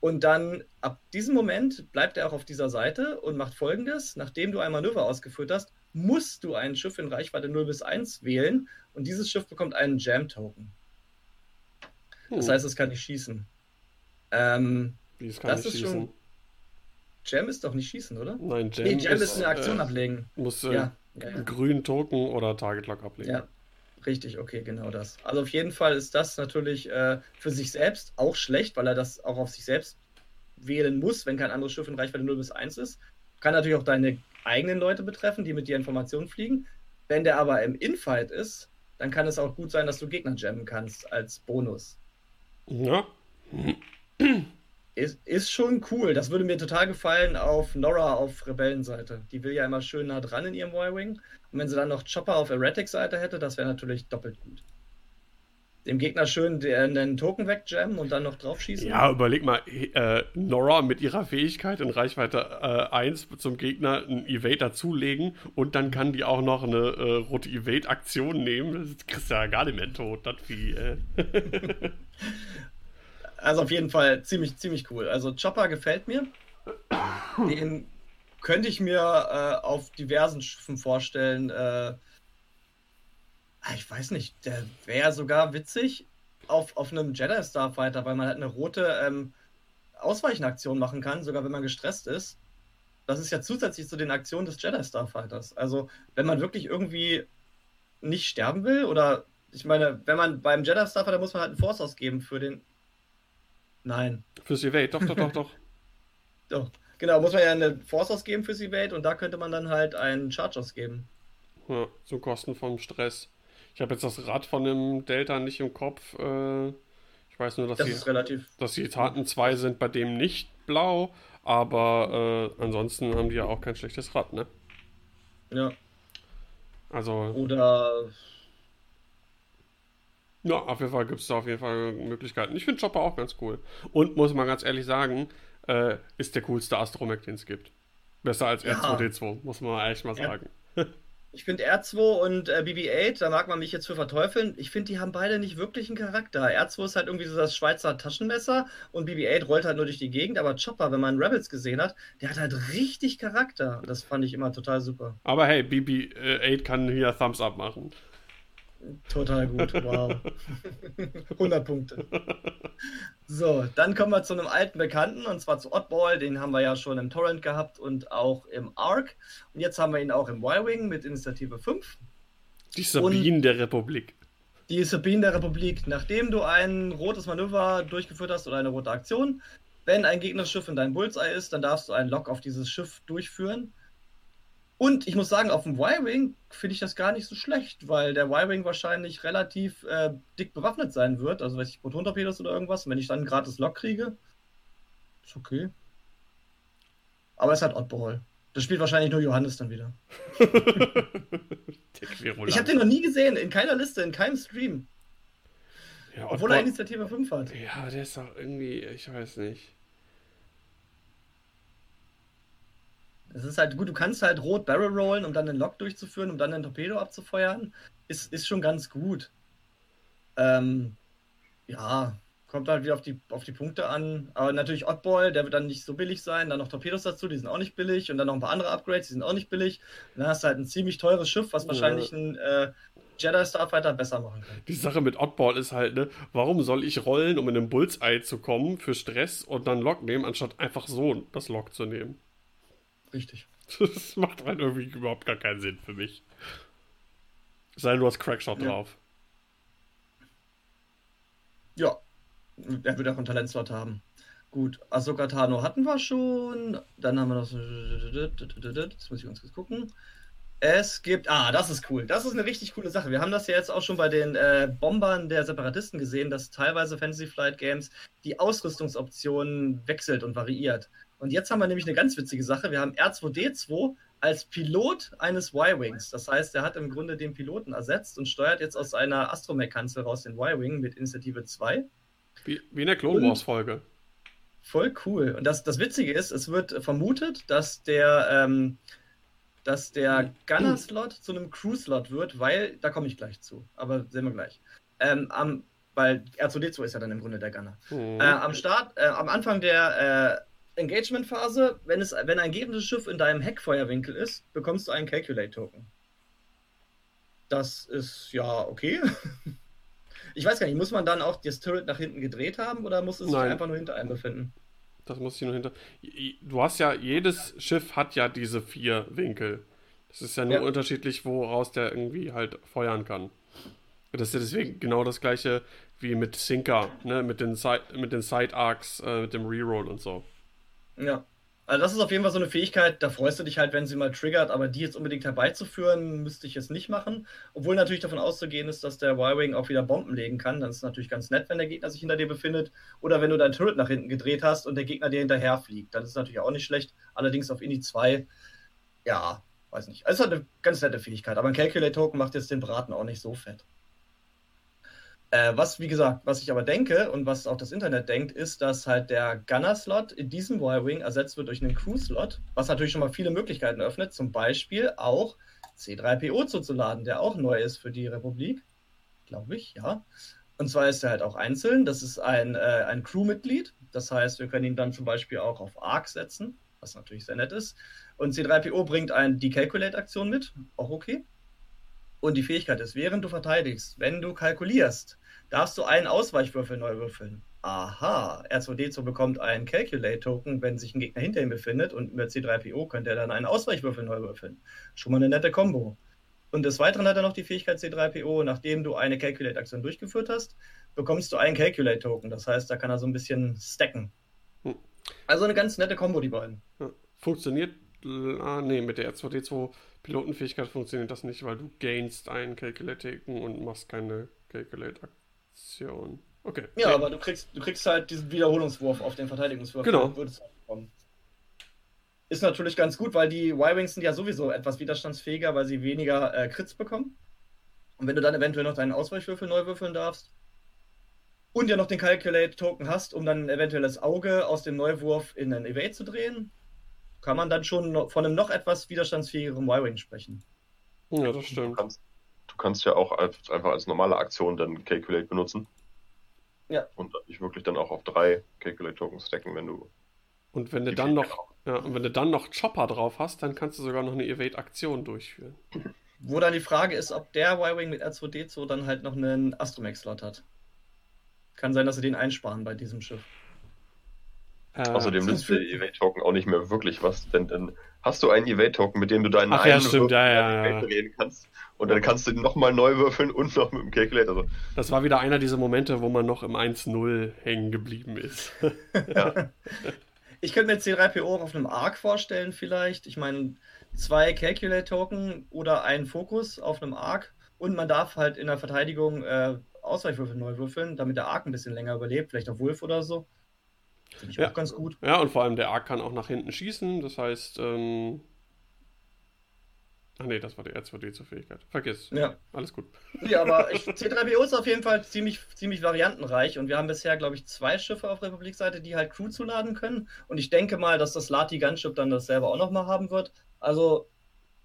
und dann ab diesem Moment bleibt er auch auf dieser Seite und macht folgendes: Nachdem du ein Manöver ausgeführt hast, musst du ein Schiff in Reichweite 0 bis 1 wählen und dieses Schiff bekommt einen Jam-Token. Das heißt, es kann nicht schießen. Ähm, Wie, es kann das nicht ist schießen? schon. Jam ist doch nicht schießen, oder? Nein, Jam, nee, Jam ist, ist, eine Aktion äh, ablegen. Muss äh, ja, ja, ja. grünen Token oder Target Lock ablegen. Ja, richtig, okay, genau das. Also auf jeden Fall ist das natürlich äh, für sich selbst auch schlecht, weil er das auch auf sich selbst wählen muss, wenn kein anderes Schiff in Reichweite 0 bis 1 ist. Kann natürlich auch deine eigenen Leute betreffen, die mit dir Informationen fliegen. Wenn der aber im Infight ist, dann kann es auch gut sein, dass du Gegner jammen kannst als Bonus. Ja. Ist, ist schon cool. Das würde mir total gefallen auf Nora auf Rebellenseite. Die will ja immer schön nah dran in ihrem Y-Wing. Und wenn sie dann noch Chopper auf Erratic-Seite hätte, das wäre natürlich doppelt gut dem Gegner schön einen Token wegjammen und dann noch draufschießen. Ja, überleg mal, äh, Nora mit ihrer Fähigkeit in Reichweite äh, 1 zum Gegner ein Evade dazulegen und dann kann die auch noch eine äh, rote Evade-Aktion nehmen. Das kriegst du ja gar nicht mehr tot, das Vieh. Äh. also auf jeden Fall ziemlich, ziemlich cool. Also Chopper gefällt mir. Den könnte ich mir äh, auf diversen Schiffen vorstellen. Äh, Ah, ich weiß nicht, der wäre sogar witzig auf, auf einem Jedi Starfighter, weil man halt eine rote ähm, Ausweichenaktion machen kann, sogar wenn man gestresst ist. Das ist ja zusätzlich zu den Aktionen des Jedi Starfighters. Also, wenn man wirklich irgendwie nicht sterben will, oder ich meine, wenn man beim Jedi Starfighter muss man halt einen Force ausgeben für den. Nein. Fürs Evade, doch, doch, doch, doch. doch. Genau, muss man ja eine Force ausgeben fürs Evade und da könnte man dann halt einen Charge ausgeben. Ja, zu Kosten vom Stress. Ich habe jetzt das Rad von dem Delta nicht im Kopf. Äh, ich weiß nur, dass, das die, relativ... dass die Taten 2 sind bei dem nicht blau, aber äh, ansonsten haben die ja auch kein schlechtes Rad, ne? Ja. Also. Oder. Ja, auf jeden Fall gibt es da auf jeden Fall Möglichkeiten. Ich finde Chopper auch ganz cool. Und muss man ganz ehrlich sagen, äh, ist der coolste Astromech, den es gibt. Besser als R2D2, muss man echt mal sagen. Ja. Ich finde R2 und äh, BB-8, da mag man mich jetzt für verteufeln, ich finde, die haben beide nicht wirklich einen Charakter. R2 ist halt irgendwie so das Schweizer Taschenmesser und BB-8 rollt halt nur durch die Gegend, aber Chopper, wenn man Rebels gesehen hat, der hat halt richtig Charakter. Das fand ich immer total super. Aber hey, BB-8 kann hier Thumbs Up machen. Total gut, wow. 100 Punkte. So, dann kommen wir zu einem alten Bekannten und zwar zu Oddball. Den haben wir ja schon im Torrent gehabt und auch im Arc. Und jetzt haben wir ihn auch im Y-Wing mit Initiative 5. Die Sabine und der Republik. Die Sabine der Republik. Nachdem du ein rotes Manöver durchgeführt hast oder eine rote Aktion, wenn ein gegnerisches Schiff in deinem Bullseye ist, dann darfst du einen Lock auf dieses Schiff durchführen. Und ich muss sagen, auf dem Y-Wing finde ich das gar nicht so schlecht, weil der Y-Wing wahrscheinlich relativ äh, dick bewaffnet sein wird. Also, weiß ich, Proton-Torpedos oder irgendwas. Und wenn ich dann ein gratis Lock kriege, ist okay. Aber es hat Oddball. Das spielt wahrscheinlich nur Johannes dann wieder. ich habe den noch nie gesehen, in keiner Liste, in keinem Stream. Ja, Obwohl er Initiative 5 hat. Ja, der ist doch irgendwie, ich weiß nicht. Es ist halt gut, du kannst halt rot Barrel rollen, um dann den Lock durchzuführen, um dann den Torpedo abzufeuern. Ist, ist schon ganz gut. Ähm, ja, kommt halt wieder auf die, auf die Punkte an. Aber natürlich Oddball, der wird dann nicht so billig sein. Dann noch Torpedos dazu, die sind auch nicht billig. Und dann noch ein paar andere Upgrades, die sind auch nicht billig. Und dann hast du halt ein ziemlich teures Schiff, was ja. wahrscheinlich ein äh, Jedi Starfighter besser machen kann. Die Sache mit Oddball ist halt, ne, warum soll ich rollen, um in einen Bullseye zu kommen für Stress und dann Lock nehmen, anstatt einfach so das Lock zu nehmen? Richtig. Das macht halt irgendwie überhaupt gar keinen Sinn für mich. Sei du hast Crackshot ja. drauf. Ja. Er wird auch einen Talentslot haben. Gut, Ahsoka Tano hatten wir schon. Dann haben wir noch so. Jetzt muss ich uns kurz gucken. Es gibt. Ah, das ist cool. Das ist eine richtig coole Sache. Wir haben das ja jetzt auch schon bei den äh, Bombern der Separatisten gesehen, dass teilweise Fantasy Flight Games die Ausrüstungsoptionen wechselt und variiert. Und jetzt haben wir nämlich eine ganz witzige Sache. Wir haben R2D2 als Pilot eines Y-Wings. Das heißt, er hat im Grunde den Piloten ersetzt und steuert jetzt aus einer Astromech-Kanzel raus den Y-Wing mit Initiative 2. Wie, wie in der Clone Wars-Folge. Voll cool. Und das, das Witzige ist, es wird vermutet, dass der, ähm, dass der Gunner-Slot zu einem Crew-Slot wird, weil, da komme ich gleich zu, aber sehen wir gleich. Ähm, am, weil R2D2 ist ja dann im Grunde der Gunner. Mhm. Äh, am Start, äh, am Anfang der äh, Engagement-Phase, wenn, wenn ein gegnerisches Schiff in deinem Heckfeuerwinkel ist, bekommst du einen Calculate-Token. Das ist ja okay. Ich weiß gar nicht, muss man dann auch das Turret nach hinten gedreht haben oder muss es sich einfach nur hinter einem befinden? Das muss sich nur hinter. Du hast ja, jedes Schiff hat ja diese vier Winkel. Das ist ja nur ja. unterschiedlich, woraus der irgendwie halt feuern kann. Das ist ja deswegen genau das gleiche wie mit Sinker, ne? mit den Side, mit den Side Arcs, äh, mit dem Reroll und so. Ja. Also das ist auf jeden Fall so eine Fähigkeit, da freust du dich halt, wenn sie mal triggert, aber die jetzt unbedingt herbeizuführen, müsste ich jetzt nicht machen. Obwohl natürlich davon auszugehen ist, dass der Y-Wing auch wieder Bomben legen kann. Dann ist es natürlich ganz nett, wenn der Gegner sich hinter dir befindet. Oder wenn du dein Turret nach hinten gedreht hast und der Gegner dir hinterher fliegt. Dann ist es natürlich auch nicht schlecht. Allerdings auf Indie 2, ja, weiß nicht. Also es halt eine ganz nette Fähigkeit. Aber ein Calculate-Token macht jetzt den Braten auch nicht so fett. Äh, was, wie gesagt, was ich aber denke und was auch das Internet denkt, ist, dass halt der Gunner-Slot in diesem Y-Wing ersetzt wird durch einen Crew-Slot, was natürlich schon mal viele Möglichkeiten öffnet, zum Beispiel auch C3PO zuzuladen, der auch neu ist für die Republik, glaube ich, ja. Und zwar ist er halt auch einzeln, das ist ein, äh, ein Crew-Mitglied, das heißt, wir können ihn dann zum Beispiel auch auf Arc setzen, was natürlich sehr nett ist. Und C3PO bringt eine Decalculate-Aktion mit, auch okay. Und die Fähigkeit ist, während du verteidigst, wenn du kalkulierst, darfst du einen Ausweichwürfel neu würfeln. Aha, R2D2 bekommt einen Calculate-Token, wenn sich ein Gegner hinter ihm befindet und mit C3PO könnte er dann einen Ausweichwürfel neu würfeln. Schon mal eine nette Kombo. Und des Weiteren hat er noch die Fähigkeit C3PO, nachdem du eine Calculate-Aktion durchgeführt hast, bekommst du einen Calculate-Token. Das heißt, da kann er so ein bisschen stacken. Hm. Also eine ganz nette Kombo, die beiden. Funktioniert, ah, nee, mit der R2D2 Pilotenfähigkeit funktioniert das nicht, weil du gainst einen Calculate-Token und machst keine Calculate-Aktion. Okay. Ja, okay. aber du kriegst, du kriegst halt diesen Wiederholungswurf auf den Verteidigungswurf. Genau. Ist natürlich ganz gut, weil die Y-Wings sind ja sowieso etwas widerstandsfähiger, weil sie weniger äh, Crits bekommen. Und wenn du dann eventuell noch deinen Ausweichwürfel neu würfeln darfst und ja noch den Calculate-Token hast, um dann eventuell das Auge aus dem Neuwurf in einen Evade zu drehen, kann man dann schon von einem noch etwas widerstandsfähigeren Y-Wing sprechen. Ja, das stimmt. Du kannst, du kannst ja auch einfach als normale Aktion dann Calculate benutzen. Ja. Und nicht wirklich dann auch auf drei Calculate-Tokens stacken, wenn du. Und wenn du dann noch, ja, und wenn du dann noch Chopper drauf hast, dann kannst du sogar noch eine Evade-Aktion durchführen. Wo dann die Frage ist, ob der Y-Wing mit R2D2 dann halt noch einen Astromech-Slot hat. Kann sein, dass sie den einsparen bei diesem Schiff. Äh, Außerdem nützt der Evade-Token auch nicht mehr wirklich was, denn dann hast du einen Evade-Token, mit dem du deinen Ach, ja, stimmt, ja, ja, ja. drehen kannst. Und dann kannst du ihn nochmal neu würfeln und noch mit dem Calculator. Das war wieder einer dieser Momente, wo man noch im 1-0 hängen geblieben ist. ja. Ich könnte mir C3PO auch auf einem Arc vorstellen, vielleicht. Ich meine, zwei Calculate-Token oder ein Fokus auf einem Arc. Und man darf halt in der Verteidigung äh, Ausweichwürfel neu würfeln, damit der Arc ein bisschen länger überlebt, vielleicht auf Wolf oder so. Finde ich ja. auch ganz gut. Ja, und vor allem der Arc kann auch nach hinten schießen. Das heißt, ähm... Ach nee, das war die R2D2-Fähigkeit. Vergiss. Ja. Alles gut. Ja, aber ich, C3PO ist auf jeden Fall ziemlich, ziemlich variantenreich und wir haben bisher, glaube ich, zwei Schiffe auf Republikseite, die halt Crew zuladen können. Und ich denke mal, dass das Lati Gunship dann das selber auch nochmal haben wird. Also,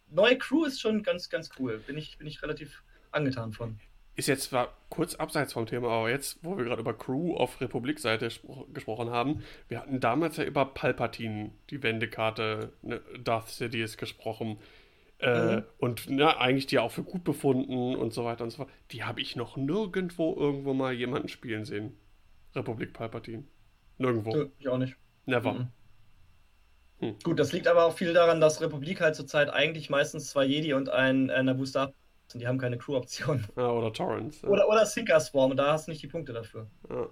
neue Crew ist schon ganz, ganz cool. Bin ich, bin ich relativ angetan von ist jetzt zwar kurz abseits vom Thema, aber jetzt, wo wir gerade über Crew auf Republikseite gesprochen haben, wir hatten damals ja über Palpatine, die Wendekarte ne, Darth Sidious gesprochen. Äh, mhm. Und na, eigentlich die auch für gut befunden und so weiter und so fort. Die habe ich noch nirgendwo irgendwo mal jemanden spielen sehen. Republik Palpatine. Nirgendwo. Ich auch nicht. Never. Mhm. Hm. Gut, das liegt aber auch viel daran, dass Republik halt zurzeit eigentlich meistens zwei Jedi und ein äh, Naboo Star und die haben keine Crew-Option. Ja, oder Torrents. Ja. Oder, oder Sinker Swarm, und da hast du nicht die Punkte dafür. Ja,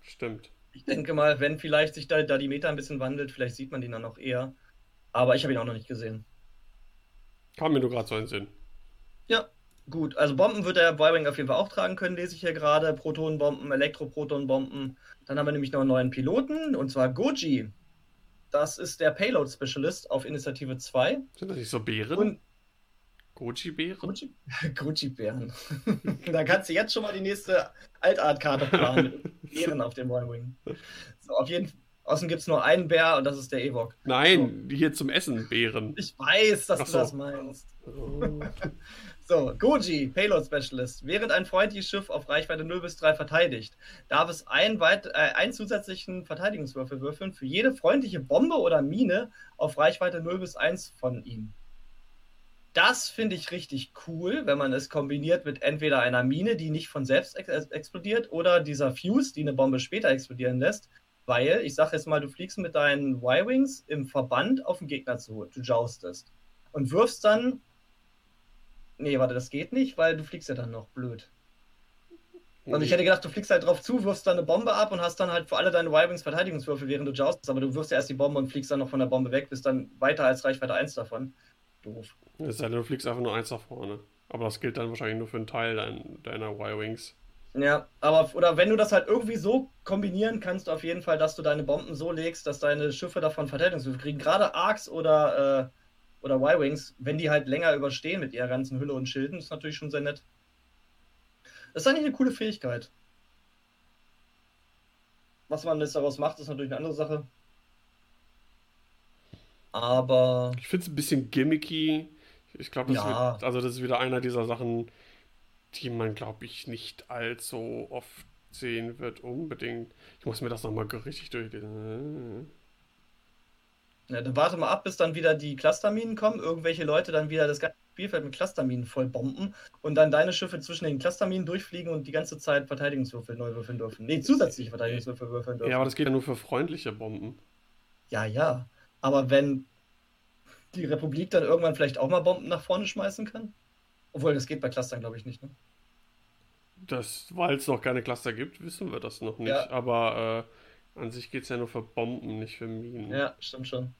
stimmt. Ich denke mal, wenn vielleicht sich da, da die Meta ein bisschen wandelt, vielleicht sieht man den dann noch eher. Aber ich habe ihn auch noch nicht gesehen. Kam mir nur gerade so in den Sinn. Ja, gut. Also Bomben wird der Y-Wing auf jeden Fall auch tragen können, lese ich hier gerade. Protonenbomben, Elektroprotonenbomben. Dann haben wir nämlich noch einen neuen Piloten, und zwar Goji. Das ist der Payload Specialist auf Initiative 2. Sind das nicht so Bären? Und Gucci-Bären? Gucci-Bären. da kannst du jetzt schon mal die nächste Altart-Karte planen Bären auf dem Y-Wing. So, auf jeden Fall. Außerdem gibt es nur einen Bär und das ist der Ewok. Nein, so. hier zum Essen Bären. Ich weiß, dass Ach du so. das meinst. Oh. So, Goji, Payload Specialist. Während ein freundliches Schiff auf Reichweite 0 bis 3 verteidigt, darf es einen, weit, äh, einen zusätzlichen Verteidigungswürfel würfeln für jede freundliche Bombe oder Mine auf Reichweite 0 bis 1 von ihm. Das finde ich richtig cool, wenn man es kombiniert mit entweder einer Mine, die nicht von selbst ex explodiert, oder dieser Fuse, die eine Bombe später explodieren lässt. Weil, ich sage jetzt mal, du fliegst mit deinen Y-Wings im Verband auf den Gegner zu, du joustest. Und wirfst dann. Nee, warte, das geht nicht, weil du fliegst ja dann noch blöd. Und ich hätte gedacht, du fliegst halt drauf zu, wirfst dann eine Bombe ab und hast dann halt für alle deine Y-Wings Verteidigungswürfel, während du joustest. Aber du wirfst ja erst die Bombe und fliegst dann noch von der Bombe weg, bist dann weiter als Reichweite 1 davon doof. Es du fliegst einfach nur eins nach vorne. Aber das gilt dann wahrscheinlich nur für einen Teil dein, deiner Y-Wings. Ja, aber oder wenn du das halt irgendwie so kombinieren kannst, auf jeden Fall, dass du deine Bomben so legst, dass deine Schiffe davon Verteidigungswürfe kriegen. Gerade Arcs oder, äh, oder Y-Wings, wenn die halt länger überstehen mit ihrer ganzen Hülle und Schilden, ist natürlich schon sehr nett. Das ist eigentlich eine coole Fähigkeit. Was man jetzt daraus macht, ist natürlich eine andere Sache. Aber. Ich finde es ein bisschen gimmicky. Ich glaube, das, ja. also das ist wieder einer dieser Sachen, die man, glaube ich, nicht allzu oft sehen wird, unbedingt. Ich muss mir das nochmal richtig durchlesen. Ja, dann warte mal ab, bis dann wieder die Clusterminen kommen. Irgendwelche Leute dann wieder das ganze Spielfeld mit Clusterminen voll bomben und dann deine Schiffe zwischen den Clusterminen durchfliegen und die ganze Zeit Verteidigungswürfel neu würfeln dürfen. Nee, zusätzliche Verteidigungswürfel würfeln dürfen. Ja, aber das geht ja nur für freundliche Bomben. Ja, ja. Aber wenn die Republik dann irgendwann vielleicht auch mal Bomben nach vorne schmeißen kann? Obwohl, das geht bei Clustern, glaube ich, nicht, ne? Das, weil es noch keine Cluster gibt, wissen wir das noch nicht. Ja. Aber äh, an sich geht es ja nur für Bomben, nicht für Minen. Ja, stimmt schon.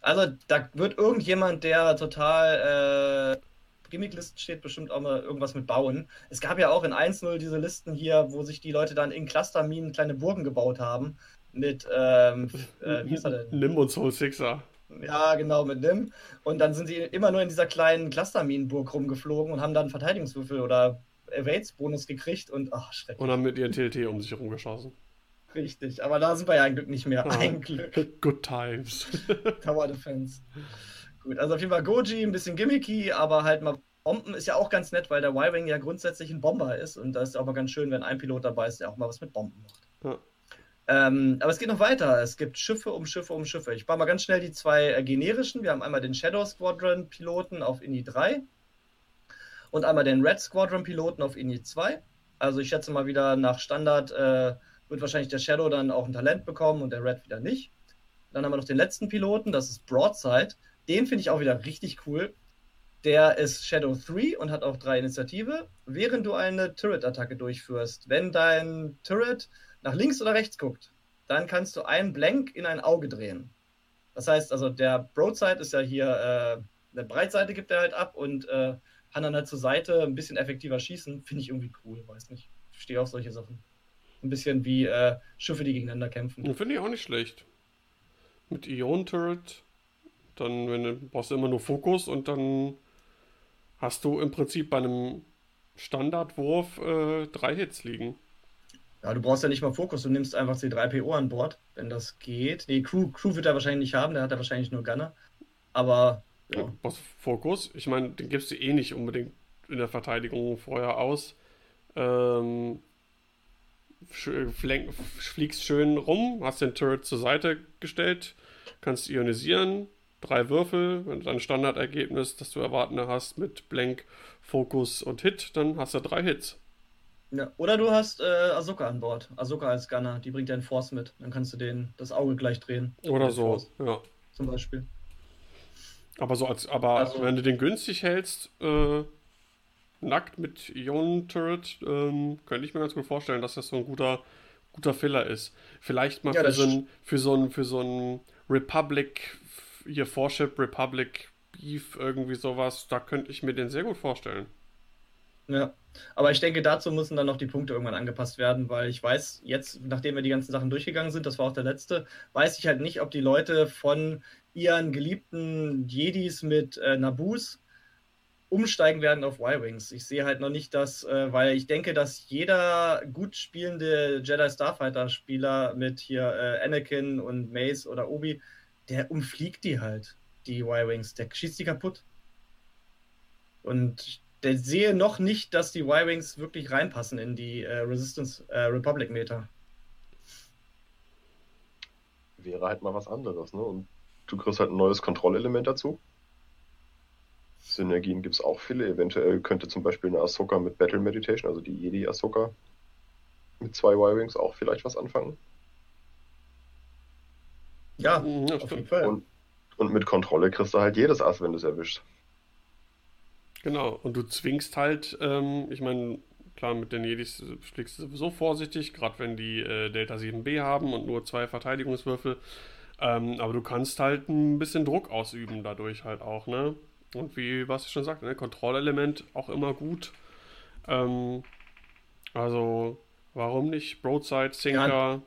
Also, da wird irgendjemand, der total äh, Gimmicklisten steht, bestimmt auch mal irgendwas mit bauen. Es gab ja auch in 1.0 diese Listen hier, wo sich die Leute dann in Clusterminen kleine Burgen gebaut haben mit, ähm, äh, wie ist er denn? Nim und Soul Sixer. Ja, genau, mit Nim. Und dann sind sie immer nur in dieser kleinen Clusterminenburg rumgeflogen und haben dann Verteidigungswürfel oder Evades-Bonus gekriegt und ach, schrecklich. Und haben mit ihren TLT um sich herumgeschossen. Richtig, aber da sind wir ja ein Glück nicht mehr. Ah, ein Glück. Good times. Tower Defense. Gut, also auf jeden Fall Goji, ein bisschen gimmicky, aber halt mal Bomben ist ja auch ganz nett, weil der Y-Wing ja grundsätzlich ein Bomber ist und da ist auch mal ganz schön, wenn ein Pilot dabei ist, der auch mal was mit Bomben macht. Ja. Ähm, aber es geht noch weiter. Es gibt Schiffe um Schiffe um Schiffe. Ich baue mal ganz schnell die zwei äh, generischen. Wir haben einmal den Shadow Squadron Piloten auf INI 3 und einmal den Red Squadron Piloten auf INI 2. Also ich schätze mal wieder nach Standard äh, wird wahrscheinlich der Shadow dann auch ein Talent bekommen und der Red wieder nicht. Dann haben wir noch den letzten Piloten, das ist Broadside. Den finde ich auch wieder richtig cool. Der ist Shadow 3 und hat auch drei Initiative. Während du eine Turret-Attacke durchführst, wenn dein Turret nach links oder rechts guckt, dann kannst du einen Blank in ein Auge drehen. Das heißt, also der Broadside ist ja hier, äh, eine Breitseite gibt er halt ab und äh, kann dann halt zur Seite ein bisschen effektiver schießen. Finde ich irgendwie cool, weiß nicht. Ich stehe auf solche Sachen. Ein bisschen wie äh, Schiffe, die gegeneinander kämpfen. Finde ich auch nicht schlecht. Mit Ion-Turret, dann wenn brauchst du immer nur Fokus und dann hast du im Prinzip bei einem Standardwurf äh, drei Hits liegen. Ja, du brauchst ja nicht mal Fokus, du nimmst einfach C3PO an Bord, wenn das geht. Nee, Crew, Crew wird er wahrscheinlich nicht haben, der hat er wahrscheinlich nur Gunner. Aber. Ja. ja was Fokus? Ich meine, den gibst du eh nicht unbedingt in der Verteidigung vorher aus. Ähm, fliegst schön rum, hast den Turret zur Seite gestellt, kannst ionisieren, drei Würfel, wenn du dann Standardergebnis, das du erwarten hast mit Blank, Fokus und Hit, dann hast du drei Hits. Ja, oder du hast äh, Ahsoka an Bord. Ahsoka als Gunner, die bringt deinen Force mit. Dann kannst du den das Auge gleich drehen. Oder so, Force, ja. Zum Beispiel. Aber so als, aber also, wenn du den günstig hältst, äh, nackt mit Ionen-Turret, ähm, könnte ich mir ganz gut vorstellen, dass das so ein guter, guter Filler ist. Vielleicht mal ja, für, so ein, für so ein, für so ein Republic, hier Vorship Republic Beef, irgendwie sowas, da könnte ich mir den sehr gut vorstellen. Ja, aber ich denke, dazu müssen dann noch die Punkte irgendwann angepasst werden, weil ich weiß, jetzt, nachdem wir die ganzen Sachen durchgegangen sind, das war auch der letzte, weiß ich halt nicht, ob die Leute von ihren geliebten Jedis mit äh, Nabus umsteigen werden auf Y-Wings. Ich sehe halt noch nicht, dass, äh, weil ich denke, dass jeder gut spielende Jedi Starfighter-Spieler mit hier äh, Anakin und Mace oder Obi, der umfliegt die halt, die Y-Wings. Der schießt die kaputt. Und der sehe noch nicht, dass die Y-Wings wirklich reinpassen in die äh, Resistance äh, Republic Meter. Wäre halt mal was anderes, ne? Und du kriegst halt ein neues Kontrollelement dazu. Synergien gibt es auch viele. Eventuell könnte zum Beispiel eine Ahsoka mit Battle Meditation, also die Jedi Ahsoka, mit zwei Y-Wings auch vielleicht was anfangen. Ja, mhm, auf jeden Fall. Und, und mit Kontrolle kriegst du halt jedes Ass, wenn du es erwischst. Genau, und du zwingst halt, ähm, ich meine, klar, mit den Jedis schlägst du sowieso vorsichtig, gerade wenn die äh, Delta 7b haben und nur zwei Verteidigungswürfel. Ähm, aber du kannst halt ein bisschen Druck ausüben dadurch halt auch, ne? Und wie was ich schon sagte, ne? Kontrollelement auch immer gut. Ähm, also, warum nicht? Broadside, Sinker, ja.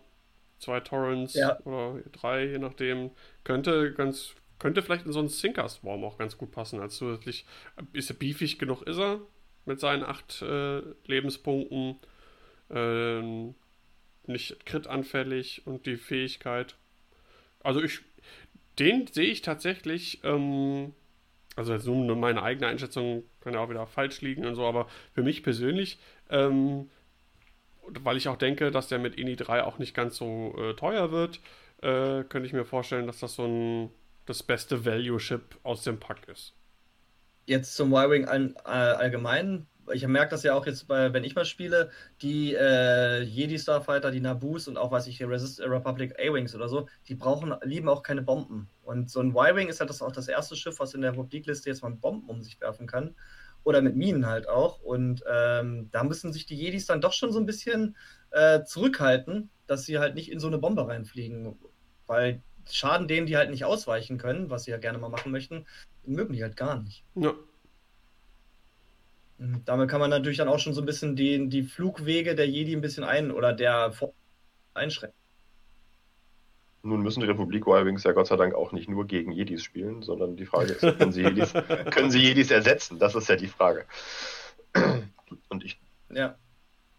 zwei Torrents ja. oder drei, je nachdem. Könnte ganz könnte vielleicht in so einen Sinker-Swarm auch ganz gut passen. Als zusätzlich ist er beefig genug, ist er mit seinen acht äh, Lebenspunkten. Äh, nicht kritanfällig und die Fähigkeit. Also ich, den sehe ich tatsächlich, ähm, also jetzt nur meine eigene Einschätzung kann ja auch wieder falsch liegen und so, aber für mich persönlich, ähm, weil ich auch denke, dass der mit INI 3 auch nicht ganz so äh, teuer wird, äh, könnte ich mir vorstellen, dass das so ein das beste Value-Ship aus dem Pack ist. Jetzt zum Y-Wing all, all, allgemein. Ich merke das ja auch jetzt, bei, wenn ich mal spiele, die äh, Jedi Starfighter, die Nabus und auch, weiß ich, Resist Republic A-Wings oder so, die brauchen, lieben auch keine Bomben. Und so ein Y-Wing ist halt das auch das erste Schiff, was in der Republikliste jetzt mal Bomben um sich werfen kann. Oder mit Minen halt auch. Und ähm, da müssen sich die Jedis dann doch schon so ein bisschen äh, zurückhalten, dass sie halt nicht in so eine Bombe reinfliegen. Weil schaden denen, die halt nicht ausweichen können, was sie ja gerne mal machen möchten, mögen die halt gar nicht. Ja. Und damit kann man natürlich dann auch schon so ein bisschen die, die Flugwege der Jedi ein bisschen ein oder der einschränken. Nun müssen die Republik Y-Wings ja Gott sei Dank auch nicht nur gegen Jedis spielen, sondern die Frage ist, können sie Jedis, können sie Jedis ersetzen? Das ist ja die Frage. Und ich ja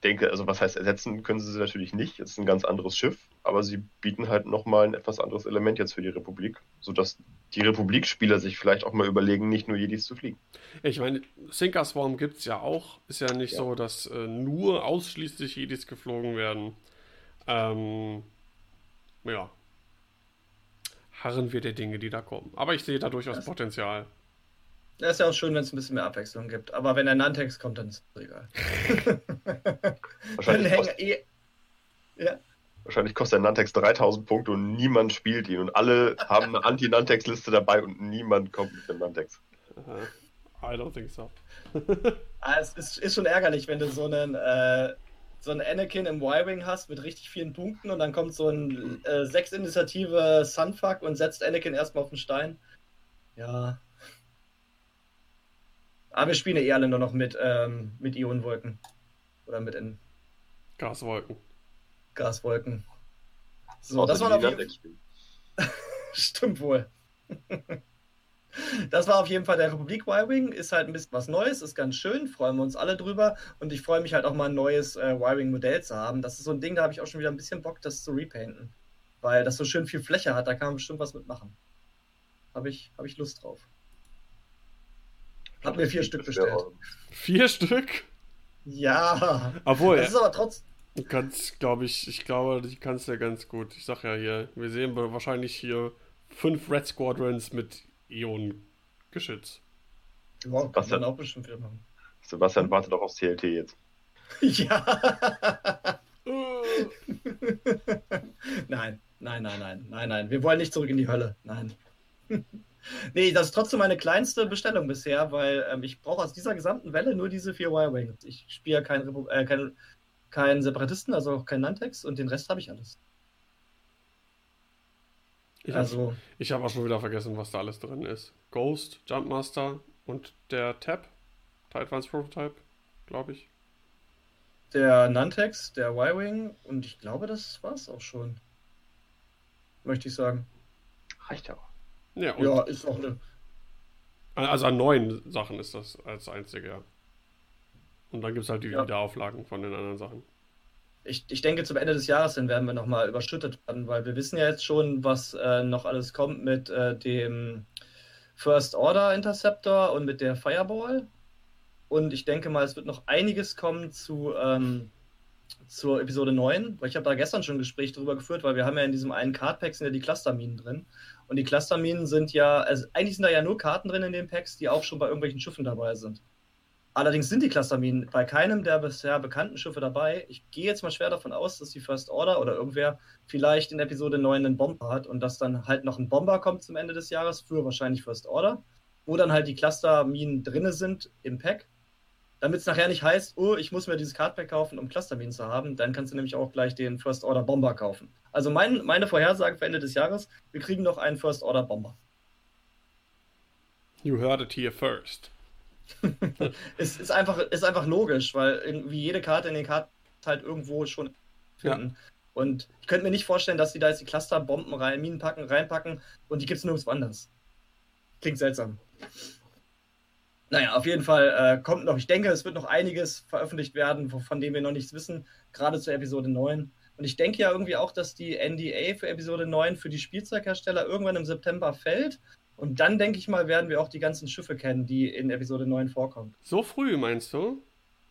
denke, also was heißt ersetzen, können sie sie natürlich nicht. Es ist ein ganz anderes Schiff, aber sie bieten halt nochmal ein etwas anderes Element jetzt für die Republik, sodass die Republik-Spieler sich vielleicht auch mal überlegen, nicht nur Jedis zu fliegen. Ich meine, Sinker Swarm gibt es ja auch. Ist ja nicht ja. so, dass äh, nur ausschließlich Jedis geflogen werden. Ähm, ja. Harren wir der Dinge, die da kommen. Aber ich sehe da durchaus das Potenzial. Das ist ja auch schön, wenn es ein bisschen mehr Abwechslung gibt. Aber wenn der Nantex kommt, dann ist es egal. Wahrscheinlich, kostet, eh... ja. Wahrscheinlich kostet der Nantex 3000 Punkte und niemand spielt ihn. Und alle haben eine Anti-Nantex-Liste dabei und niemand kommt mit dem Nantex. I don't think so. ah, es ist, ist, schon ärgerlich, wenn du so einen, äh, so einen Anakin im Y-Wing hast mit richtig vielen Punkten und dann kommt so ein äh, 6-Initiative Sunfuck und setzt Anakin erstmal auf den Stein. Ja, aber wir spielen ja eh alle nur noch mit, ähm, mit Ionenwolken. Oder mit in. Gaswolken. Gaswolken. So, das war auf jeden Stimmt wohl. das war auf jeden Fall der Republik Y-Wing. Ist halt ein bisschen was Neues, ist ganz schön. Freuen wir uns alle drüber. Und ich freue mich halt auch mal ein neues äh, Y-Wing-Modell zu haben. Das ist so ein Ding, da habe ich auch schon wieder ein bisschen Bock, das zu repainten. Weil das so schön viel Fläche hat, da kann man bestimmt was mitmachen. Habe ich, hab ich Lust drauf. Hab mir vier Stück bestellt. Vier Stück? Ja. Obwohl, das ist aber trotzdem. Du kannst, glaube ich, ich glaube, die kannst du ja ganz gut. Ich sag ja hier, wir sehen wahrscheinlich hier fünf Red Squadrons mit Ionengeschütz. Ja, kann man auch bestimmt wieder machen. Sebastian wartet doch aufs TLT jetzt. Ja. nein, nein, nein, nein, nein, nein. Wir wollen nicht zurück in die Hölle. Nein. Nee, das ist trotzdem meine kleinste Bestellung bisher, weil ähm, ich brauche aus dieser gesamten Welle nur diese vier Wirewings. Ich spiele keinen äh, kein, kein Separatisten, also auch keinen Nantex und den Rest habe ich alles. Ich also, habe hab auch schon wieder vergessen, was da alles drin ist. Ghost, Jumpmaster und der Tab, Tidevines Prototype, glaube ich. Der Nantex, der Y-Wing und ich glaube, das war es auch schon. Möchte ich sagen. Reicht ja auch. Ja, ja ist auch eine. Also an neuen Sachen ist das als einzige, ja. Und dann gibt es halt die ja. Wiederauflagen von den anderen Sachen. Ich, ich denke, zum Ende des Jahres hin werden wir nochmal überschüttet werden, weil wir wissen ja jetzt schon, was äh, noch alles kommt mit äh, dem First Order Interceptor und mit der Fireball. Und ich denke mal, es wird noch einiges kommen zu, ähm, zur Episode 9, weil ich habe da gestern schon ein Gespräch darüber geführt, weil wir haben ja in diesem einen Cardpack sind ja die Clusterminen drin. Und die Clusterminen sind ja, also eigentlich sind da ja nur Karten drin in den Packs, die auch schon bei irgendwelchen Schiffen dabei sind. Allerdings sind die Clusterminen bei keinem der bisher bekannten Schiffe dabei. Ich gehe jetzt mal schwer davon aus, dass die First Order oder irgendwer vielleicht in Episode 9 einen Bomber hat und dass dann halt noch ein Bomber kommt zum Ende des Jahres für wahrscheinlich First Order, wo dann halt die Clusterminen drinne sind im Pack. Damit es nachher nicht heißt, oh, ich muss mir dieses Cardpack kaufen, um Clusterminen zu haben, dann kannst du nämlich auch gleich den First Order Bomber kaufen. Also mein, meine Vorhersage für Ende des Jahres, wir kriegen noch einen First Order Bomber. You heard it here first. es ist einfach, ist einfach logisch, weil irgendwie jede Karte in den Karten halt irgendwo schon finden. Ja. Und ich könnte mir nicht vorstellen, dass die da jetzt die Clusterbomben rein, Minen packen, reinpacken und die gibt es nirgendwo anders. Klingt seltsam. Naja, auf jeden Fall äh, kommt noch, ich denke, es wird noch einiges veröffentlicht werden, von dem wir noch nichts wissen, gerade zur Episode 9. Und ich denke ja irgendwie auch, dass die NDA für Episode 9 für die Spielzeughersteller irgendwann im September fällt und dann, denke ich mal, werden wir auch die ganzen Schiffe kennen, die in Episode 9 vorkommen. So früh, meinst du?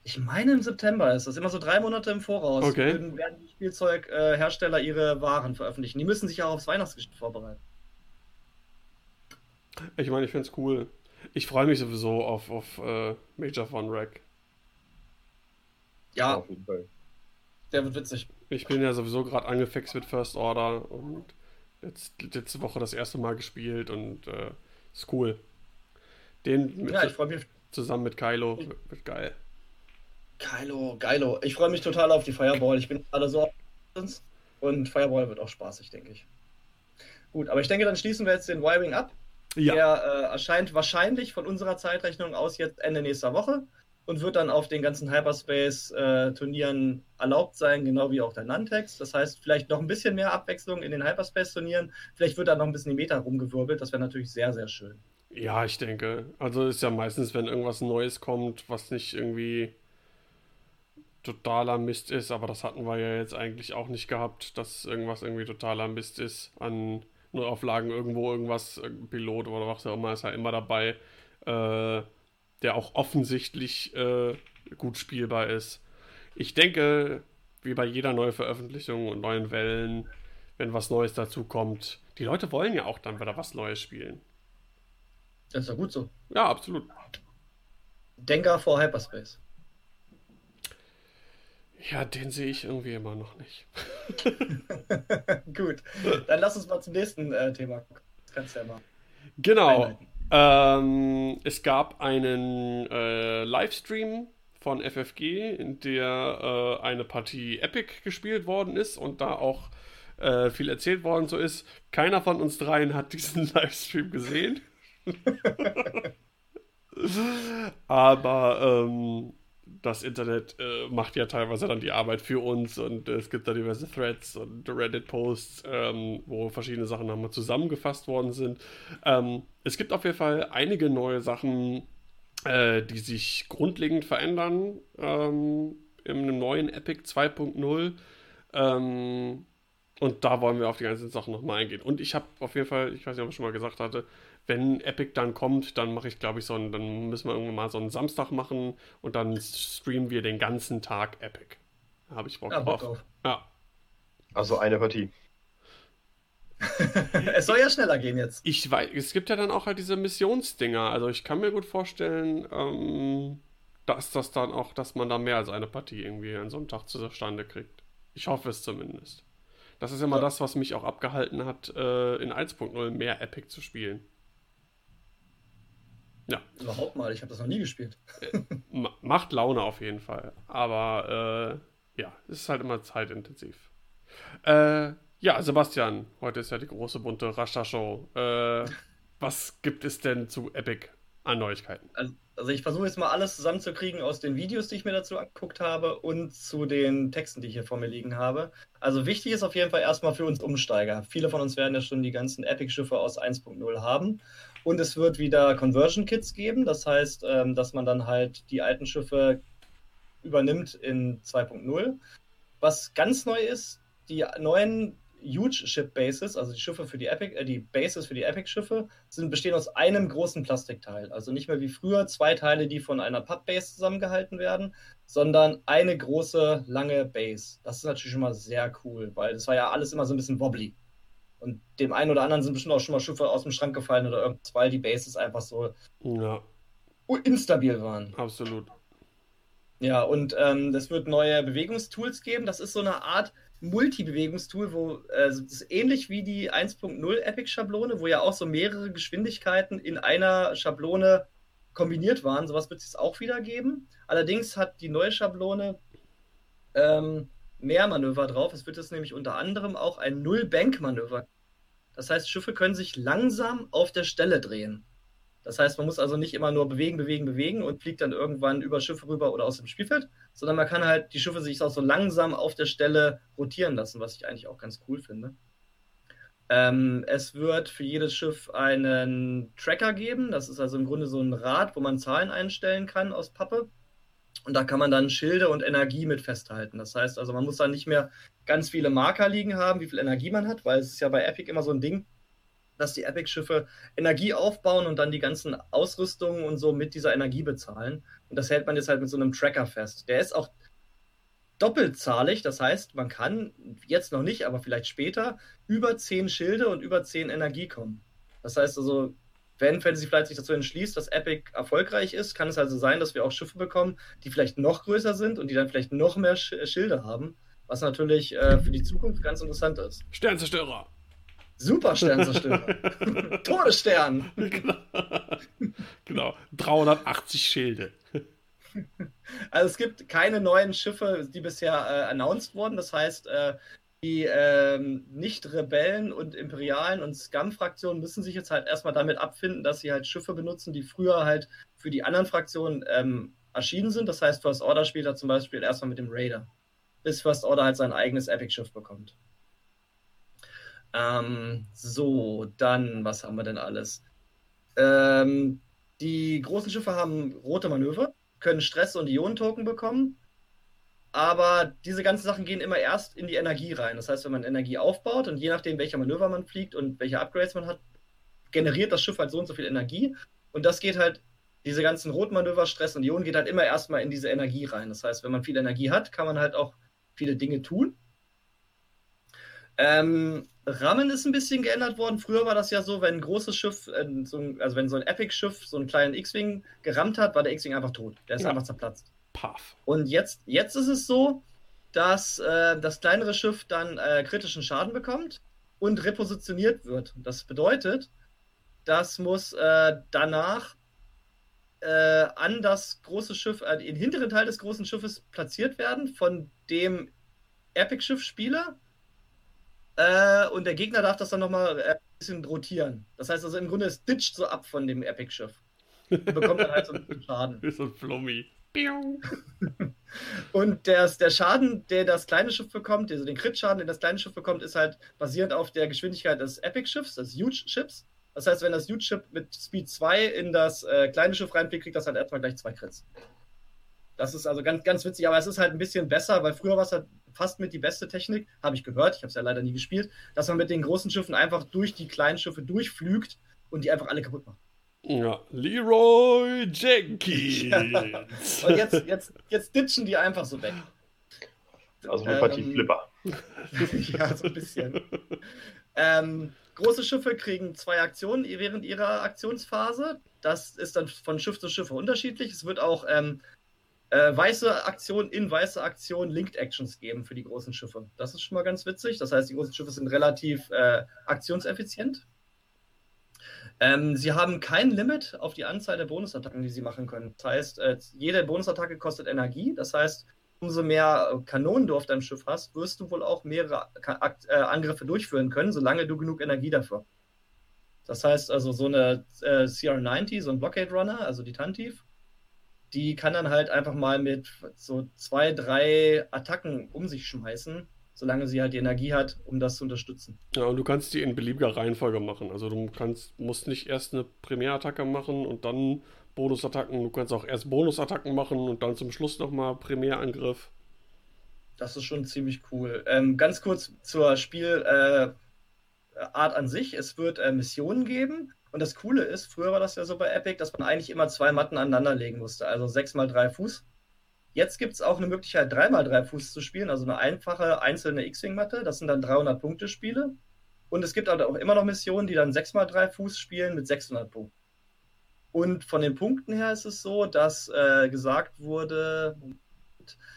Ich meine, im September ist das. Immer so drei Monate im Voraus. Okay. Werden, werden die Spielzeughersteller ihre Waren veröffentlichen. Die müssen sich ja auch aufs Weihnachtsgeschäft vorbereiten. Ich meine, ich finde es cool. Ich freue mich sowieso auf, auf uh, Major Von Rack. Ja, auf jeden Fall. Der wird witzig. Ich bin ja sowieso gerade angefixt mit First Order und Jetzt, letzte Woche das erste Mal gespielt und äh, ist cool. Den mit, ja, ich freue mich. Zusammen mit Kylo wird geil. Kylo, geilo. Ich freue mich total auf die Fireball. Ich bin gerade so und Fireball wird auch spaßig, denke ich. Gut, aber ich denke, dann schließen wir jetzt den Wiring ab. Ja. Der äh, erscheint wahrscheinlich von unserer Zeitrechnung aus jetzt Ende nächster Woche und wird dann auf den ganzen Hyperspace-Turnieren erlaubt sein, genau wie auch der Nantex. Das heißt, vielleicht noch ein bisschen mehr Abwechslung in den Hyperspace-Turnieren. Vielleicht wird da noch ein bisschen die Meta rumgewirbelt. Das wäre natürlich sehr, sehr schön. Ja, ich denke. Also ist ja meistens, wenn irgendwas Neues kommt, was nicht irgendwie totaler Mist ist, aber das hatten wir ja jetzt eigentlich auch nicht gehabt, dass irgendwas irgendwie totaler Mist ist an Neuauflagen irgendwo, irgendwas, Pilot oder was auch immer, ist ja immer dabei. Äh, der auch offensichtlich äh, gut spielbar ist. Ich denke, wie bei jeder neuen Veröffentlichung und neuen Wellen, wenn was Neues dazu kommt, die Leute wollen ja auch dann wieder was Neues spielen. Das ist ja gut so. Ja, absolut. Denker vor Hyperspace. Ja, den sehe ich irgendwie immer noch nicht. gut, dann lass uns mal zum nächsten äh, Thema. Kannst ja mal. Genau. Ähm, es gab einen äh, Livestream von FFG, in der äh, eine Partie Epic gespielt worden ist und da auch äh, viel erzählt worden so ist. Keiner von uns dreien hat diesen Livestream gesehen. Aber ähm, das Internet äh, macht ja teilweise dann die Arbeit für uns und äh, es gibt da diverse Threads und Reddit-Posts, ähm, wo verschiedene Sachen nochmal zusammengefasst worden sind. Ähm, es gibt auf jeden Fall einige neue Sachen, äh, die sich grundlegend verändern ähm, im neuen Epic 2.0. Ähm, und da wollen wir auf die ganzen Sachen nochmal eingehen. Und ich habe auf jeden Fall, ich weiß nicht, ob ich schon mal gesagt hatte, wenn Epic dann kommt, dann mache ich, glaube ich, so ein, dann müssen wir irgendwann mal so einen Samstag machen und dann streamen wir den ganzen Tag Epic. Habe ich Bock, ja, drauf. drauf. Ja. Also eine Partie. es soll ja schneller gehen jetzt. Ich weiß, es gibt ja dann auch halt diese Missionsdinger. Also ich kann mir gut vorstellen, ähm, dass das dann auch, dass man da mehr als eine Partie irgendwie an so einem Tag zustande kriegt. Ich hoffe es zumindest. Das ist immer ja. das, was mich auch abgehalten hat, äh, in 1.0 mehr Epic zu spielen. Ja. Überhaupt mal, ich habe das noch nie gespielt. Äh, macht Laune auf jeden Fall. Aber äh, ja, es ist halt immer zeitintensiv. Äh, ja, Sebastian, heute ist ja die große bunte Rascha-Show. Äh, was gibt es denn zu Epic an Neuigkeiten? Also, also ich versuche jetzt mal alles zusammenzukriegen aus den Videos, die ich mir dazu angeguckt habe und zu den Texten, die ich hier vor mir liegen habe. Also wichtig ist auf jeden Fall erstmal für uns Umsteiger. Viele von uns werden ja schon die ganzen Epic-Schiffe aus 1.0 haben. Und es wird wieder Conversion Kits geben. Das heißt, ähm, dass man dann halt die alten Schiffe übernimmt in 2.0. Was ganz neu ist, die neuen Huge Ship Bases, also die Schiffe für die Epic, äh, die Bases für die Epic-Schiffe, sind bestehen aus einem großen Plastikteil. Also nicht mehr wie früher zwei Teile, die von einer Papp-Base zusammengehalten werden, sondern eine große, lange Base. Das ist natürlich schon mal sehr cool, weil das war ja alles immer so ein bisschen wobbly. Und dem einen oder anderen sind bestimmt auch schon mal Schiffe aus dem Schrank gefallen oder irgendwas, weil die Bases einfach so ja. instabil waren. Absolut. Ja, und ähm, es wird neue Bewegungstools geben. Das ist so eine Art Multi-Bewegungstool, wo äh, das ist ähnlich wie die 1.0 Epic-Schablone, wo ja auch so mehrere Geschwindigkeiten in einer Schablone kombiniert waren. Sowas wird es jetzt auch wieder geben. Allerdings hat die neue Schablone ähm, mehr Manöver drauf. Es wird jetzt nämlich unter anderem auch ein Null-Bank-Manöver. Das heißt, Schiffe können sich langsam auf der Stelle drehen. Das heißt, man muss also nicht immer nur bewegen, bewegen, bewegen und fliegt dann irgendwann über Schiffe rüber oder aus dem Spielfeld, sondern man kann halt die Schiffe sich auch so langsam auf der Stelle rotieren lassen, was ich eigentlich auch ganz cool finde. Ähm, es wird für jedes Schiff einen Tracker geben. Das ist also im Grunde so ein Rad, wo man Zahlen einstellen kann aus Pappe. Und da kann man dann Schilde und Energie mit festhalten. Das heißt also, man muss da nicht mehr ganz viele Marker liegen haben, wie viel Energie man hat, weil es ist ja bei Epic immer so ein Ding, dass die Epic-Schiffe Energie aufbauen und dann die ganzen Ausrüstungen und so mit dieser Energie bezahlen. Und das hält man jetzt halt mit so einem Tracker fest. Der ist auch doppelzahlig, das heißt, man kann jetzt noch nicht, aber vielleicht später über 10 Schilde und über 10 Energie kommen. Das heißt also, wenn Fantasy Flight sich dazu entschließt, dass Epic erfolgreich ist, kann es also sein, dass wir auch Schiffe bekommen, die vielleicht noch größer sind und die dann vielleicht noch mehr Schilde haben, was natürlich äh, für die Zukunft ganz interessant ist. Sternzerstörer! Supersternzerstörer. Todesstern. Genau. genau. 380 Schilde. Also es gibt keine neuen Schiffe, die bisher äh, announced wurden. Das heißt, äh, die äh, Nicht-Rebellen und Imperialen und Scum-Fraktionen müssen sich jetzt halt erstmal damit abfinden, dass sie halt Schiffe benutzen, die früher halt für die anderen Fraktionen ähm, erschienen sind. Das heißt, First Order spielt er zum Beispiel erstmal mit dem Raider, bis First Order halt sein eigenes Epic-Schiff bekommt. Ähm, so, dann, was haben wir denn alles? Ähm, die großen Schiffe haben rote Manöver, können Stress- und Ionentoken bekommen, aber diese ganzen Sachen gehen immer erst in die Energie rein. Das heißt, wenn man Energie aufbaut und je nachdem, welcher Manöver man fliegt und welche Upgrades man hat, generiert das Schiff halt so und so viel Energie. Und das geht halt, diese ganzen Rotmanöver, Stress und Ionen geht halt immer erstmal in diese Energie rein. Das heißt, wenn man viel Energie hat, kann man halt auch viele Dinge tun. Ähm, Rammen ist ein bisschen geändert worden. Früher war das ja so, wenn ein großes Schiff, äh, so ein, also wenn so ein Epic-Schiff so einen kleinen X-Wing gerammt hat, war der X-Wing einfach tot. Der ist ja. einfach zerplatzt. Paff. Und jetzt, jetzt ist es so, dass äh, das kleinere Schiff dann äh, kritischen Schaden bekommt und repositioniert wird. Das bedeutet, das muss äh, danach äh, an das große Schiff, äh, den hinteren Teil des großen Schiffes platziert werden von dem Epic-Schiff-Spieler äh, und der Gegner darf das dann nochmal äh, ein bisschen rotieren. Das heißt also im Grunde, es ditcht so ab von dem Epic-Schiff. Bekommt dann halt so ein bisschen Schaden. Wie so ein Flummi. Und der, der Schaden, der das kleine Schiff bekommt, also den Crit-Schaden, den das kleine Schiff bekommt, ist halt basierend auf der Geschwindigkeit des Epic-Schiffs, des Huge-Schiffs. Das heißt, wenn das Huge-Ship mit Speed 2 in das äh, kleine Schiff reinfliegt, kriegt das halt erstmal gleich zwei Crits. Das ist also ganz, ganz witzig, aber es ist halt ein bisschen besser, weil früher war es halt fast mit die beste Technik, habe ich gehört, ich habe es ja leider nie gespielt, dass man mit den großen Schiffen einfach durch die kleinen Schiffe durchflügt und die einfach alle kaputt macht. Ja, Leroy Jenkins. ja. Und jetzt, jetzt, jetzt ditchen die einfach so weg. Also eine Partie ähm, Flipper. ja, so ein bisschen. ähm, große Schiffe kriegen zwei Aktionen während ihrer Aktionsphase. Das ist dann von Schiff zu Schiff unterschiedlich. Es wird auch ähm, äh, weiße Aktionen in weiße Aktionen Linked Actions geben für die großen Schiffe. Das ist schon mal ganz witzig. Das heißt, die großen Schiffe sind relativ äh, aktionseffizient. Ähm, sie haben kein Limit auf die Anzahl der Bonusattacken, die sie machen können. Das heißt, äh, jede Bonusattacke kostet Energie. Das heißt, umso mehr Kanonen du auf deinem Schiff hast, wirst du wohl auch mehrere äh, Angriffe durchführen können, solange du genug Energie dafür. Das heißt also, so eine äh, CR90, so ein Blockade Runner, also die Tantiv, die kann dann halt einfach mal mit so zwei, drei Attacken um sich schmeißen, solange sie halt die Energie hat, um das zu unterstützen. Ja, und du kannst die in beliebiger Reihenfolge machen. Also du kannst, musst nicht erst eine Primärattacke machen und dann Bonusattacken. Du kannst auch erst Bonusattacken machen und dann zum Schluss nochmal Primärangriff. Das ist schon ziemlich cool. Ähm, ganz kurz zur Spielart äh, an sich. Es wird äh, Missionen geben. Und das Coole ist, früher war das ja so bei Epic, dass man eigentlich immer zwei Matten aneinander legen musste. Also sechs mal drei Fuß. Jetzt gibt es auch eine Möglichkeit, drei mal drei Fuß zu spielen. Also eine einfache einzelne X-Wing-Matte. Das sind dann 300 Punkte Spiele. Und es gibt auch immer noch Missionen, die dann 6 mal 3 Fuß spielen mit 600 Punkten. Und von den Punkten her ist es so, dass äh, gesagt wurde,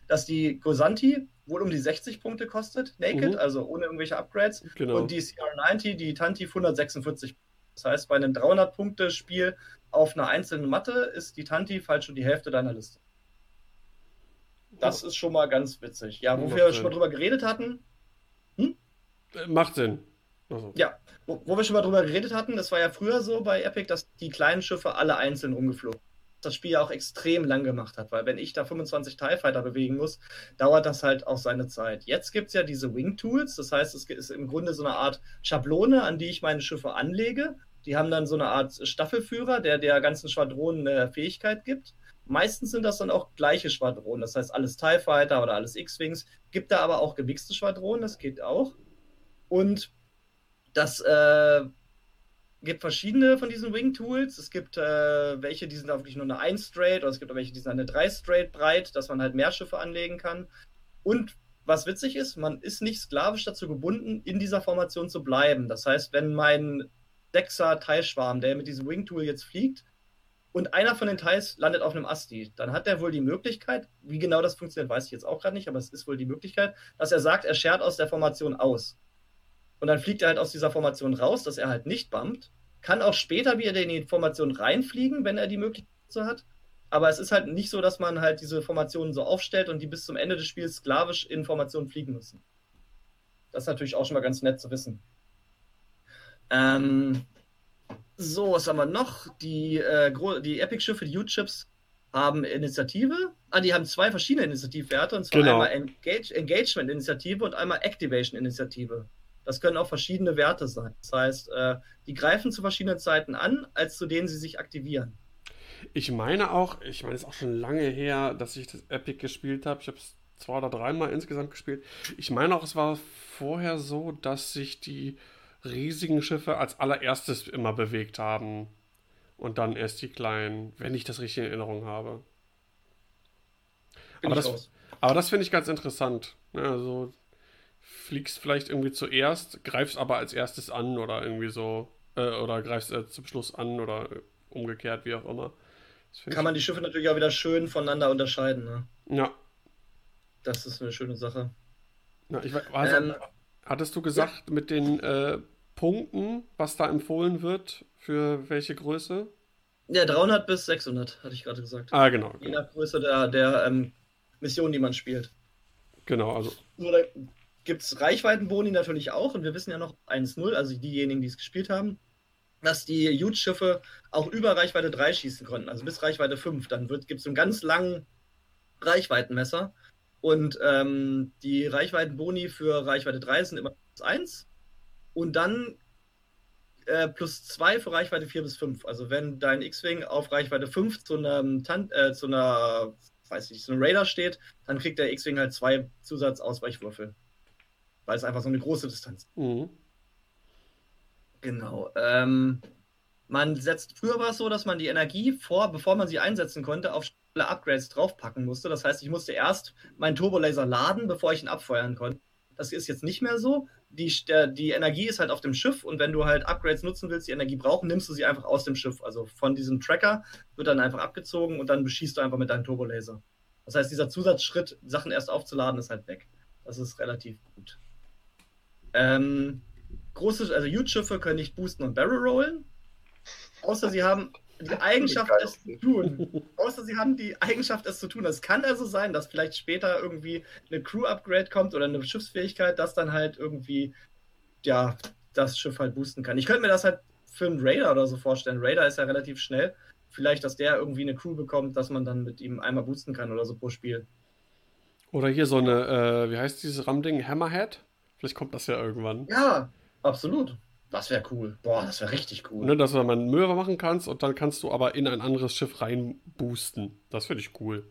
dass die Gosanti wohl um die 60 Punkte kostet, naked, mhm. also ohne irgendwelche Upgrades. Genau. Und die CR90, die Tanti 146. Das heißt, bei einem 300-Punkte-Spiel auf einer einzelnen Matte ist die Tanti falsch schon die Hälfte deiner Liste. Das ist schon mal ganz witzig. Ja, wo wir schon mal drüber geredet hatten. Hm? Macht Sinn. Also. Ja, wo, wo, wir schon mal drüber geredet hatten, das war ja früher so bei Epic, dass die kleinen Schiffe alle einzeln rumgeflogen das Spiel ja auch extrem lang gemacht hat, weil wenn ich da 25 TIE Fighter bewegen muss, dauert das halt auch seine Zeit. Jetzt gibt es ja diese Wing Tools, das heißt, es ist im Grunde so eine Art Schablone, an die ich meine Schiffe anlege. Die haben dann so eine Art Staffelführer, der der ganzen Schwadronen eine Fähigkeit gibt. Meistens sind das dann auch gleiche Schwadronen, das heißt alles TIE Fighter oder alles X-Wings. Gibt da aber auch gemixte Schwadronen, das geht auch. Und das äh, gibt verschiedene von diesen Wing Tools. Es gibt äh, welche, die sind auch wirklich nur eine 1 straight, oder es gibt auch welche, die sind eine 3 straight breit, dass man halt mehr Schiffe anlegen kann. Und was witzig ist, man ist nicht sklavisch dazu gebunden, in dieser Formation zu bleiben. Das heißt, wenn mein Sechser Teilschwarm, der mit diesem Wing Tool jetzt fliegt, und einer von den Teils landet auf einem Asti, dann hat er wohl die Möglichkeit, wie genau das funktioniert, weiß ich jetzt auch gerade nicht, aber es ist wohl die Möglichkeit, dass er sagt, er schert aus der Formation aus. Und dann fliegt er halt aus dieser Formation raus, dass er halt nicht bumpt. Kann auch später wieder in die Formation reinfliegen, wenn er die Möglichkeit so hat. Aber es ist halt nicht so, dass man halt diese Formationen so aufstellt und die bis zum Ende des Spiels sklavisch in Formationen fliegen müssen. Das ist natürlich auch schon mal ganz nett zu wissen. Ähm, so, was haben wir noch? Die, äh, die Epic-Schiffe, die U-Chips, haben Initiative. Ah, die haben zwei verschiedene Initiativwerte, und zwar genau. einmal Engage Engagement-Initiative und einmal Activation-Initiative. Das können auch verschiedene Werte sein. Das heißt, äh, die greifen zu verschiedenen Zeiten an, als zu denen sie sich aktivieren. Ich meine auch, ich meine, es ist auch schon lange her, dass ich das Epic gespielt habe. Ich habe es zwei oder dreimal insgesamt gespielt. Ich meine auch, es war vorher so, dass sich die riesigen Schiffe als allererstes immer bewegt haben. Und dann erst die kleinen, wenn ich das richtig in Erinnerung habe. aber das, aber das finde ich ganz interessant. Also fliegst vielleicht irgendwie zuerst, greifst aber als erstes an oder irgendwie so, äh, oder greifst äh, zum Schluss an oder umgekehrt, wie auch immer. Kann man die Schiffe natürlich auch wieder schön voneinander unterscheiden, ne? Ja. Das ist eine schöne Sache. Ja, ich, also, ähm, hattest du gesagt ja. mit den äh, Punkten, was da empfohlen wird, für welche Größe? Ja, 300 bis 600, hatte ich gerade gesagt. Ah, genau. Je nach Größe der, der ähm, Mission, die man spielt. Genau, also. Nur gibt es Reichweitenboni natürlich auch und wir wissen ja noch 1-0, also diejenigen, die es gespielt haben, dass die Huge-Schiffe auch über Reichweite 3 schießen konnten, also bis Reichweite 5. Dann gibt es einen ganz langen Reichweitenmesser und ähm, die Reichweitenboni für Reichweite 3 sind immer plus 1 und dann äh, plus 2 für Reichweite 4 bis 5. Also wenn dein X-Wing auf Reichweite 5 zu, einem Tan äh, zu einer, weiß ich, zu einem Radar steht, dann kriegt der X-Wing halt zwei Zusatzausweichwürfel weil es einfach so eine große Distanz ist. Mhm. Genau. Ähm, man setzt, früher war es so, dass man die Energie vor, bevor man sie einsetzen konnte, auf Upgrades draufpacken musste. Das heißt, ich musste erst meinen Turbolaser laden, bevor ich ihn abfeuern konnte. Das ist jetzt nicht mehr so. Die, der, die Energie ist halt auf dem Schiff und wenn du halt Upgrades nutzen willst, die Energie brauchen, nimmst du sie einfach aus dem Schiff. Also von diesem Tracker wird dann einfach abgezogen und dann beschießt du einfach mit deinem Turbolaser. Das heißt, dieser Zusatzschritt, Sachen erst aufzuladen, ist halt weg. Das ist relativ gut. Ähm, große, also Huge-Schiffe können nicht boosten und Barrel rollen. Außer sie haben die Eigenschaft, es zu tun. Außer sie haben die Eigenschaft, es zu tun. Es kann also sein, dass vielleicht später irgendwie eine Crew-Upgrade kommt oder eine Schiffsfähigkeit, dass dann halt irgendwie, ja, das Schiff halt boosten kann. Ich könnte mir das halt für einen Raider oder so vorstellen. Raider ist ja relativ schnell. Vielleicht, dass der irgendwie eine Crew bekommt, dass man dann mit ihm einmal boosten kann oder so pro Spiel. Oder hier so eine, äh, wie heißt dieses RAM-Ding? Hammerhead? Vielleicht kommt das ja irgendwann. Ja, absolut. Das wäre cool. Boah, das wäre richtig cool. Ne, dass du mal einen Möwe machen kannst und dann kannst du aber in ein anderes Schiff reinboosten. Das finde ich cool.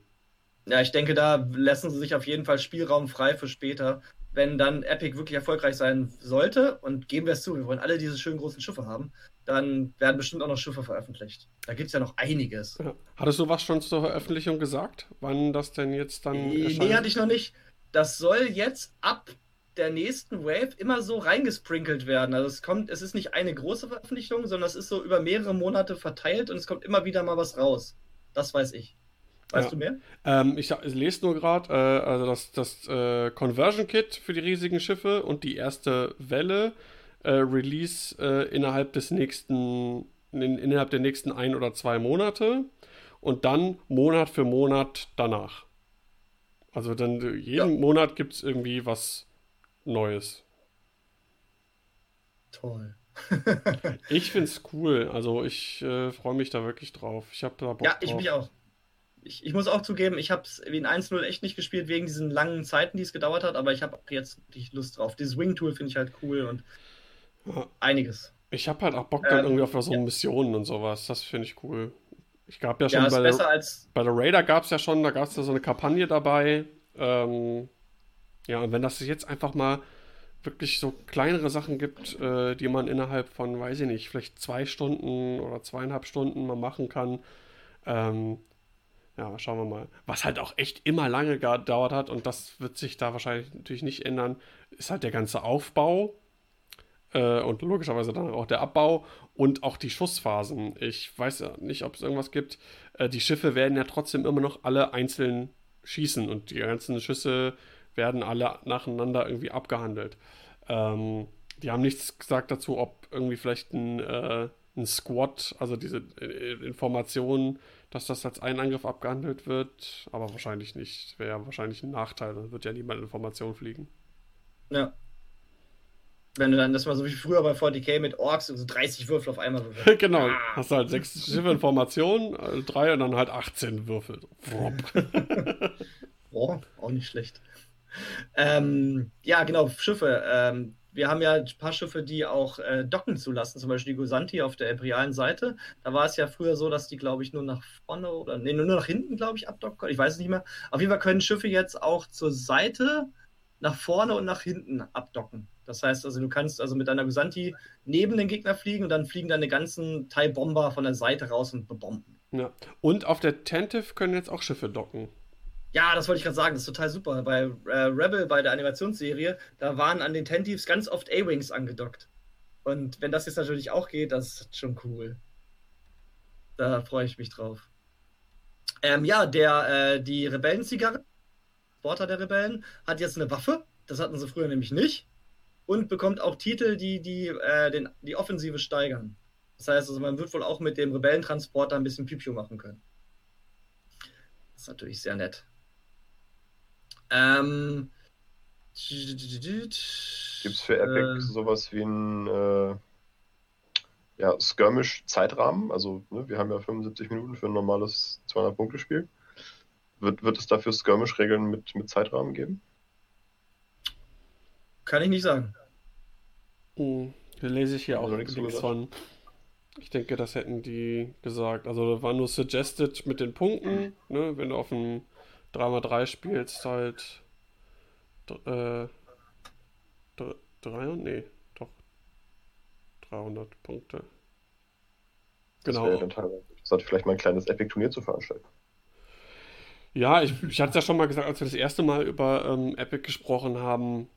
Ja, ich denke, da lassen sie sich auf jeden Fall Spielraum frei für später. Wenn dann Epic wirklich erfolgreich sein sollte, und geben wir es zu, wir wollen alle diese schönen großen Schiffe haben, dann werden bestimmt auch noch Schiffe veröffentlicht. Da gibt es ja noch einiges. Ja. Hattest du was schon zur Veröffentlichung gesagt? Wann das denn jetzt dann. Nee, erscheint? nee, hatte ich noch nicht. Das soll jetzt ab der nächsten Wave immer so reingesprinkelt werden. Also es kommt, es ist nicht eine große Veröffentlichung, sondern es ist so über mehrere Monate verteilt und es kommt immer wieder mal was raus. Das weiß ich. Weißt ja. du mehr? Ähm, ich, ich, lese nur gerade, äh, also das, das äh, Conversion Kit für die riesigen Schiffe und die erste Welle äh, Release äh, innerhalb des nächsten, in, innerhalb der nächsten ein oder zwei Monate und dann Monat für Monat danach. Also dann äh, jeden ja. Monat gibt es irgendwie was Neues. Toll. ich finde es cool. Also ich äh, freue mich da wirklich drauf. Ich habe da Bock Ja, ich drauf. mich auch. Ich, ich, muss auch zugeben, ich habe es wie in 1.0 echt nicht gespielt, wegen diesen langen Zeiten, die es gedauert hat, aber ich habe jetzt wirklich Lust drauf. Dieses Wing-Tool finde ich halt cool und ja. einiges. Ich habe halt auch Bock dann ähm, irgendwie auf so ja. Missionen und sowas. Das finde ich cool. Ich gab ja schon ja, bei, der, bei der Raider gab es ja schon, da gab es ja so eine Kampagne dabei. Ähm, ja, und wenn das jetzt einfach mal wirklich so kleinere Sachen gibt, äh, die man innerhalb von, weiß ich nicht, vielleicht zwei Stunden oder zweieinhalb Stunden mal machen kann. Ähm, ja, schauen wir mal. Was halt auch echt immer lange gedauert hat und das wird sich da wahrscheinlich natürlich nicht ändern, ist halt der ganze Aufbau äh, und logischerweise dann auch der Abbau und auch die Schussphasen. Ich weiß ja nicht, ob es irgendwas gibt. Äh, die Schiffe werden ja trotzdem immer noch alle einzeln schießen und die ganzen Schüsse werden alle nacheinander irgendwie abgehandelt. Ähm, die haben nichts gesagt dazu, ob irgendwie vielleicht ein, äh, ein Squad, also diese äh, Informationen, dass das als ein Angriff abgehandelt wird, aber wahrscheinlich nicht. Wäre ja wahrscheinlich ein Nachteil, dann wird ja niemand Informationen fliegen. Ja. Wenn du dann das mal so wie früher bei 40k mit Orks so 30 Würfel auf einmal würfelst. genau, ah. hast du halt sechs Schiffe Informationen, äh, drei und dann halt 18 Würfel. Boah, auch nicht schlecht. Ähm, ja, genau, Schiffe. Ähm, wir haben ja ein paar Schiffe, die auch äh, docken zulassen, zum Beispiel die Gosanti auf der imperialen Seite. Da war es ja früher so, dass die, glaube ich, nur nach vorne oder nee, nur nach hinten, glaube ich, abdocken. Ich weiß es nicht mehr. Auf jeden Fall können Schiffe jetzt auch zur Seite, nach vorne und nach hinten abdocken. Das heißt also, du kannst also mit deiner Gosanti neben den Gegner fliegen und dann fliegen deine ganzen Thai-Bomber von der Seite raus und bebomben. Ja. Und auf der Tentive können jetzt auch Schiffe docken. Ja, das wollte ich gerade sagen, das ist total super. Bei äh, Rebel, bei der Animationsserie, da waren an den Tentives ganz oft A-Wings angedockt. Und wenn das jetzt natürlich auch geht, das ist schon cool. Da freue ich mich drauf. Ähm, ja, der, äh, die Rebellenzigarre, Porter der Rebellen, hat jetzt eine Waffe. Das hatten sie früher nämlich nicht. Und bekommt auch Titel, die die, äh, den, die Offensive steigern. Das heißt also, man wird wohl auch mit dem Rebellentransporter ein bisschen Pipiu machen können. Das ist natürlich sehr nett. Ähm, Gibt es für Epic äh, sowas wie ein äh, ja, Skirmish-Zeitrahmen? Also, ne, wir haben ja 75 Minuten für ein normales 200-Punkte-Spiel. Wird, wird es dafür Skirmish-Regeln mit, mit Zeitrahmen geben? Kann ich nicht sagen. Hm, lese ich hier auch nichts von. Ich denke, das hätten die gesagt. Also, da war nur suggested mit den Punkten. Ne? Wenn du auf dem 3x3 spielst, halt. Äh, 300? Nee, doch. 300 Punkte. Genau. Das wäre dann sollte vielleicht mal ein kleines Epic-Turnier zu veranstalten. Ja, ich, ich hatte es ja schon mal gesagt, als wir das erste Mal über ähm, Epic gesprochen haben.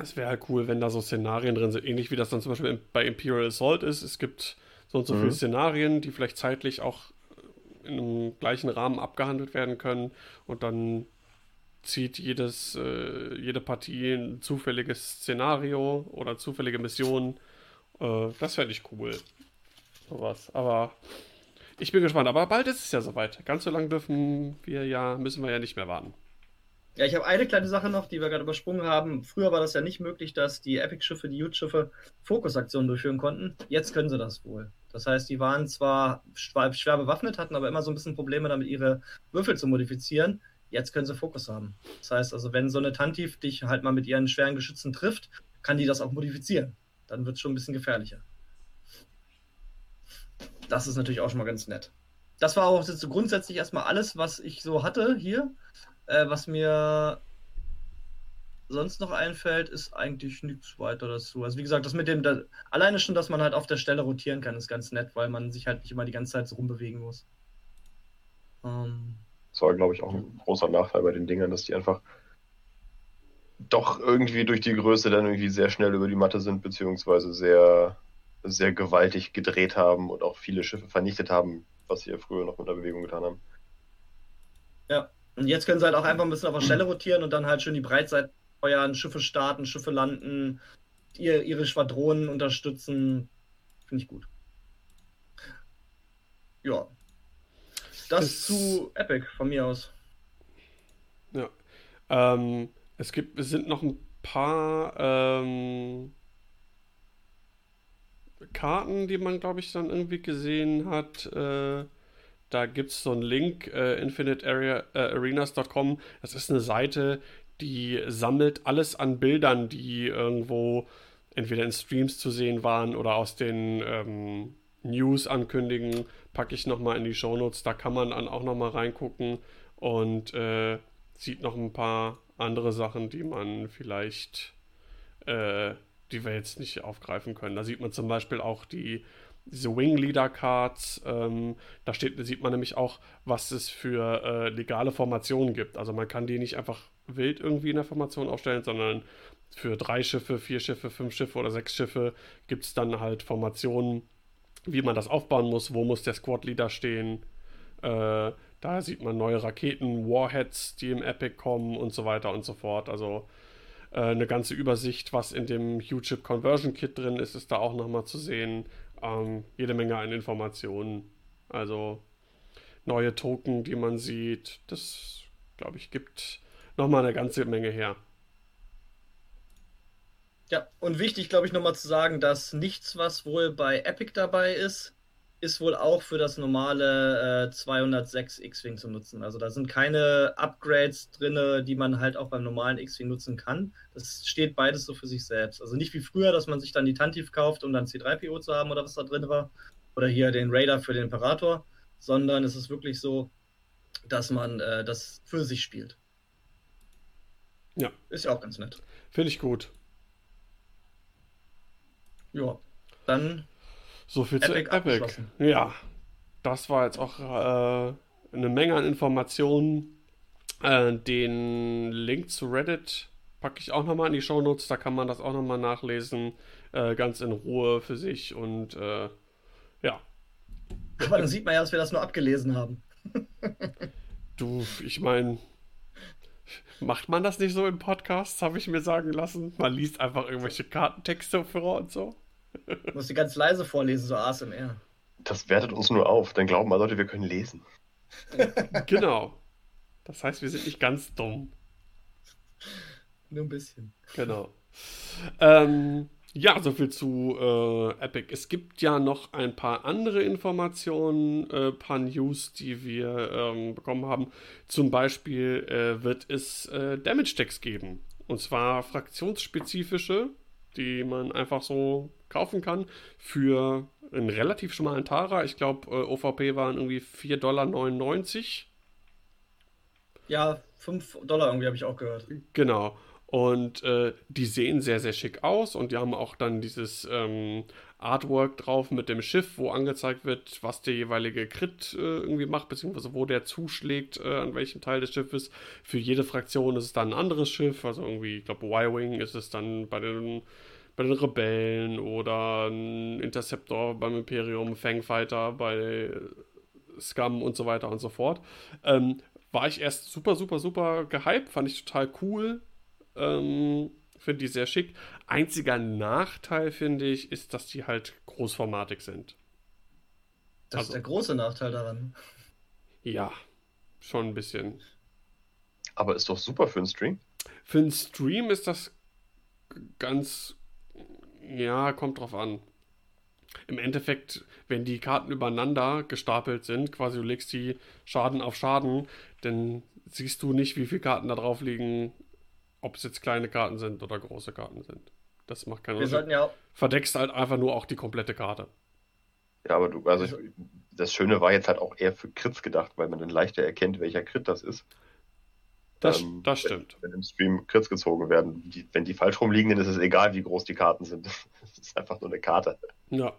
Es wäre halt cool, wenn da so Szenarien drin sind, ähnlich wie das dann zum Beispiel bei Imperial Assault ist. Es gibt so und so mhm. viele Szenarien, die vielleicht zeitlich auch in einem gleichen Rahmen abgehandelt werden können und dann zieht jedes, äh, jede Partie ein zufälliges Szenario oder zufällige Mission. Äh, das fände ich cool. Sowas. Aber ich bin gespannt. Aber bald ist es ja soweit. Ganz so lange dürfen wir ja, müssen wir ja nicht mehr warten. Ja, ich habe eine kleine Sache noch, die wir gerade übersprungen haben. Früher war das ja nicht möglich, dass die Epic-Schiffe, die Ute-Schiffe Fokusaktionen durchführen konnten. Jetzt können sie das wohl. Das heißt, die waren zwar schwer bewaffnet, hatten aber immer so ein bisschen Probleme damit, ihre Würfel zu modifizieren. Jetzt können sie Fokus haben. Das heißt also, wenn so eine Tantiv dich halt mal mit ihren schweren Geschützen trifft, kann die das auch modifizieren. Dann wird es schon ein bisschen gefährlicher. Das ist natürlich auch schon mal ganz nett. das war auch so grundsätzlich erstmal alles, was ich so hatte hier. Äh, was mir sonst noch einfällt, ist eigentlich nichts weiter dazu. Also wie gesagt, das mit dem, da, alleine schon, dass man halt auf der Stelle rotieren kann, ist ganz nett, weil man sich halt nicht immer die ganze Zeit so rumbewegen muss. Ähm, das war, glaube ich, auch ein großer Nachteil bei den Dingern, dass die einfach doch irgendwie durch die Größe dann irgendwie sehr schnell über die Matte sind, beziehungsweise sehr, sehr gewaltig gedreht haben und auch viele Schiffe vernichtet haben, was sie ja früher noch mit der Bewegung getan haben. Ja, und jetzt können sie halt auch einfach ein bisschen auf der Stelle rotieren und dann halt schön die Breitseite feuern, Schiffe starten, Schiffe landen, ihr, ihre Schwadronen unterstützen. Finde ich gut. Ja. Das, das zu Epic von mir aus. Ja. Ähm, es gibt, es sind noch ein paar ähm, Karten, die man, glaube ich, dann irgendwie gesehen hat. Äh, da gibt es so einen Link, äh, infinitearenas.com. Äh, das ist eine Seite, die sammelt alles an Bildern, die irgendwo entweder in Streams zu sehen waren oder aus den ähm, News ankündigen, packe ich nochmal in die Shownotes. Da kann man dann auch nochmal reingucken und äh, sieht noch ein paar andere Sachen, die man vielleicht, äh, die wir jetzt nicht aufgreifen können. Da sieht man zum Beispiel auch die diese Wing Leader Cards. Ähm, da steht, sieht man nämlich auch, was es für äh, legale Formationen gibt. Also man kann die nicht einfach wild irgendwie in der Formation aufstellen, sondern für drei Schiffe, vier Schiffe, fünf Schiffe oder sechs Schiffe gibt es dann halt Formationen, wie man das aufbauen muss, wo muss der Squad Leader stehen. Äh, da sieht man neue Raketen, Warheads, die im Epic kommen und so weiter und so fort. Also äh, eine ganze Übersicht, was in dem Huge Conversion Kit drin ist, ist da auch nochmal zu sehen. Ähm, jede Menge an Informationen. Also neue Token, die man sieht. Das, glaube ich, gibt nochmal eine ganze Menge her. Ja, und wichtig, glaube ich, nochmal zu sagen, dass nichts, was wohl bei Epic dabei ist, ist wohl auch für das normale äh, 206 X-Wing zu nutzen. Also da sind keine Upgrades drin, die man halt auch beim normalen X-Wing nutzen kann. Das steht beides so für sich selbst. Also nicht wie früher, dass man sich dann die Tantiv kauft, um dann C3PO zu haben oder was da drin war. Oder hier den Raider für den Imperator. Sondern es ist wirklich so, dass man äh, das für sich spielt. Ja. Ist ja auch ganz nett. Finde ich gut. Ja. Dann. So viel Epic zu Epic. Ja. Das war jetzt auch äh, eine Menge an Informationen. Äh, den Link zu Reddit packe ich auch nochmal in die Show Notes. Da kann man das auch nochmal nachlesen. Äh, ganz in Ruhe für sich. Und äh, ja. Aber dann sieht man ja, dass wir das nur abgelesen haben. du, ich meine, Macht man das nicht so in Podcasts, habe ich mir sagen lassen? Man liest einfach irgendwelche Kartentexte vor und so. Du musst die ganz leise vorlesen, so ASMR. Das wertet uns nur auf, dann glauben mal Leute, wir können lesen. genau. Das heißt, wir sind nicht ganz dumm. Nur ein bisschen. Genau. Ähm, ja, soviel zu äh, Epic. Es gibt ja noch ein paar andere Informationen, äh, paar News, die wir ähm, bekommen haben. Zum Beispiel äh, wird es äh, Damage-Decks geben. Und zwar fraktionsspezifische, die man einfach so kaufen kann für einen relativ schmalen Tara. Ich glaube, äh, OVP waren irgendwie 4,99 Dollar. Ja, 5 Dollar irgendwie habe ich auch gehört. Genau. Und äh, die sehen sehr, sehr schick aus und die haben auch dann dieses ähm, Artwork drauf mit dem Schiff, wo angezeigt wird, was der jeweilige Crit äh, irgendwie macht, beziehungsweise wo der zuschlägt, äh, an welchem Teil des Schiffes. Für jede Fraktion ist es dann ein anderes Schiff, also irgendwie, ich glaube, Y-Wing ist es dann bei den, bei den Rebellen oder ein Interceptor beim Imperium, Fangfighter bei Scum und so weiter und so fort. Ähm, war ich erst super, super, super gehypt, fand ich total cool ähm, finde die sehr schick. Einziger Nachteil, finde ich, ist, dass die halt großformatig sind. Das also, ist der große Nachteil daran. Ja, schon ein bisschen. Aber ist doch super für einen Stream. Für einen Stream ist das ganz. Ja, kommt drauf an. Im Endeffekt, wenn die Karten übereinander gestapelt sind, quasi du legst die Schaden auf Schaden, dann siehst du nicht, wie viele Karten da drauf liegen ob es jetzt kleine Karten sind oder große Karten sind. Das macht keinen Unterschied. Ja Verdeckst halt einfach nur auch die komplette Karte. Ja, aber du, also ich, das Schöne war jetzt halt auch eher für Crits gedacht, weil man dann leichter erkennt, welcher Crit das ist. Das, ähm, das stimmt. Wenn, wenn, im Stream Crits gezogen werden. Die, wenn die falsch rumliegen, dann ist es egal, wie groß die Karten sind. Das ist einfach nur eine Karte. Ja.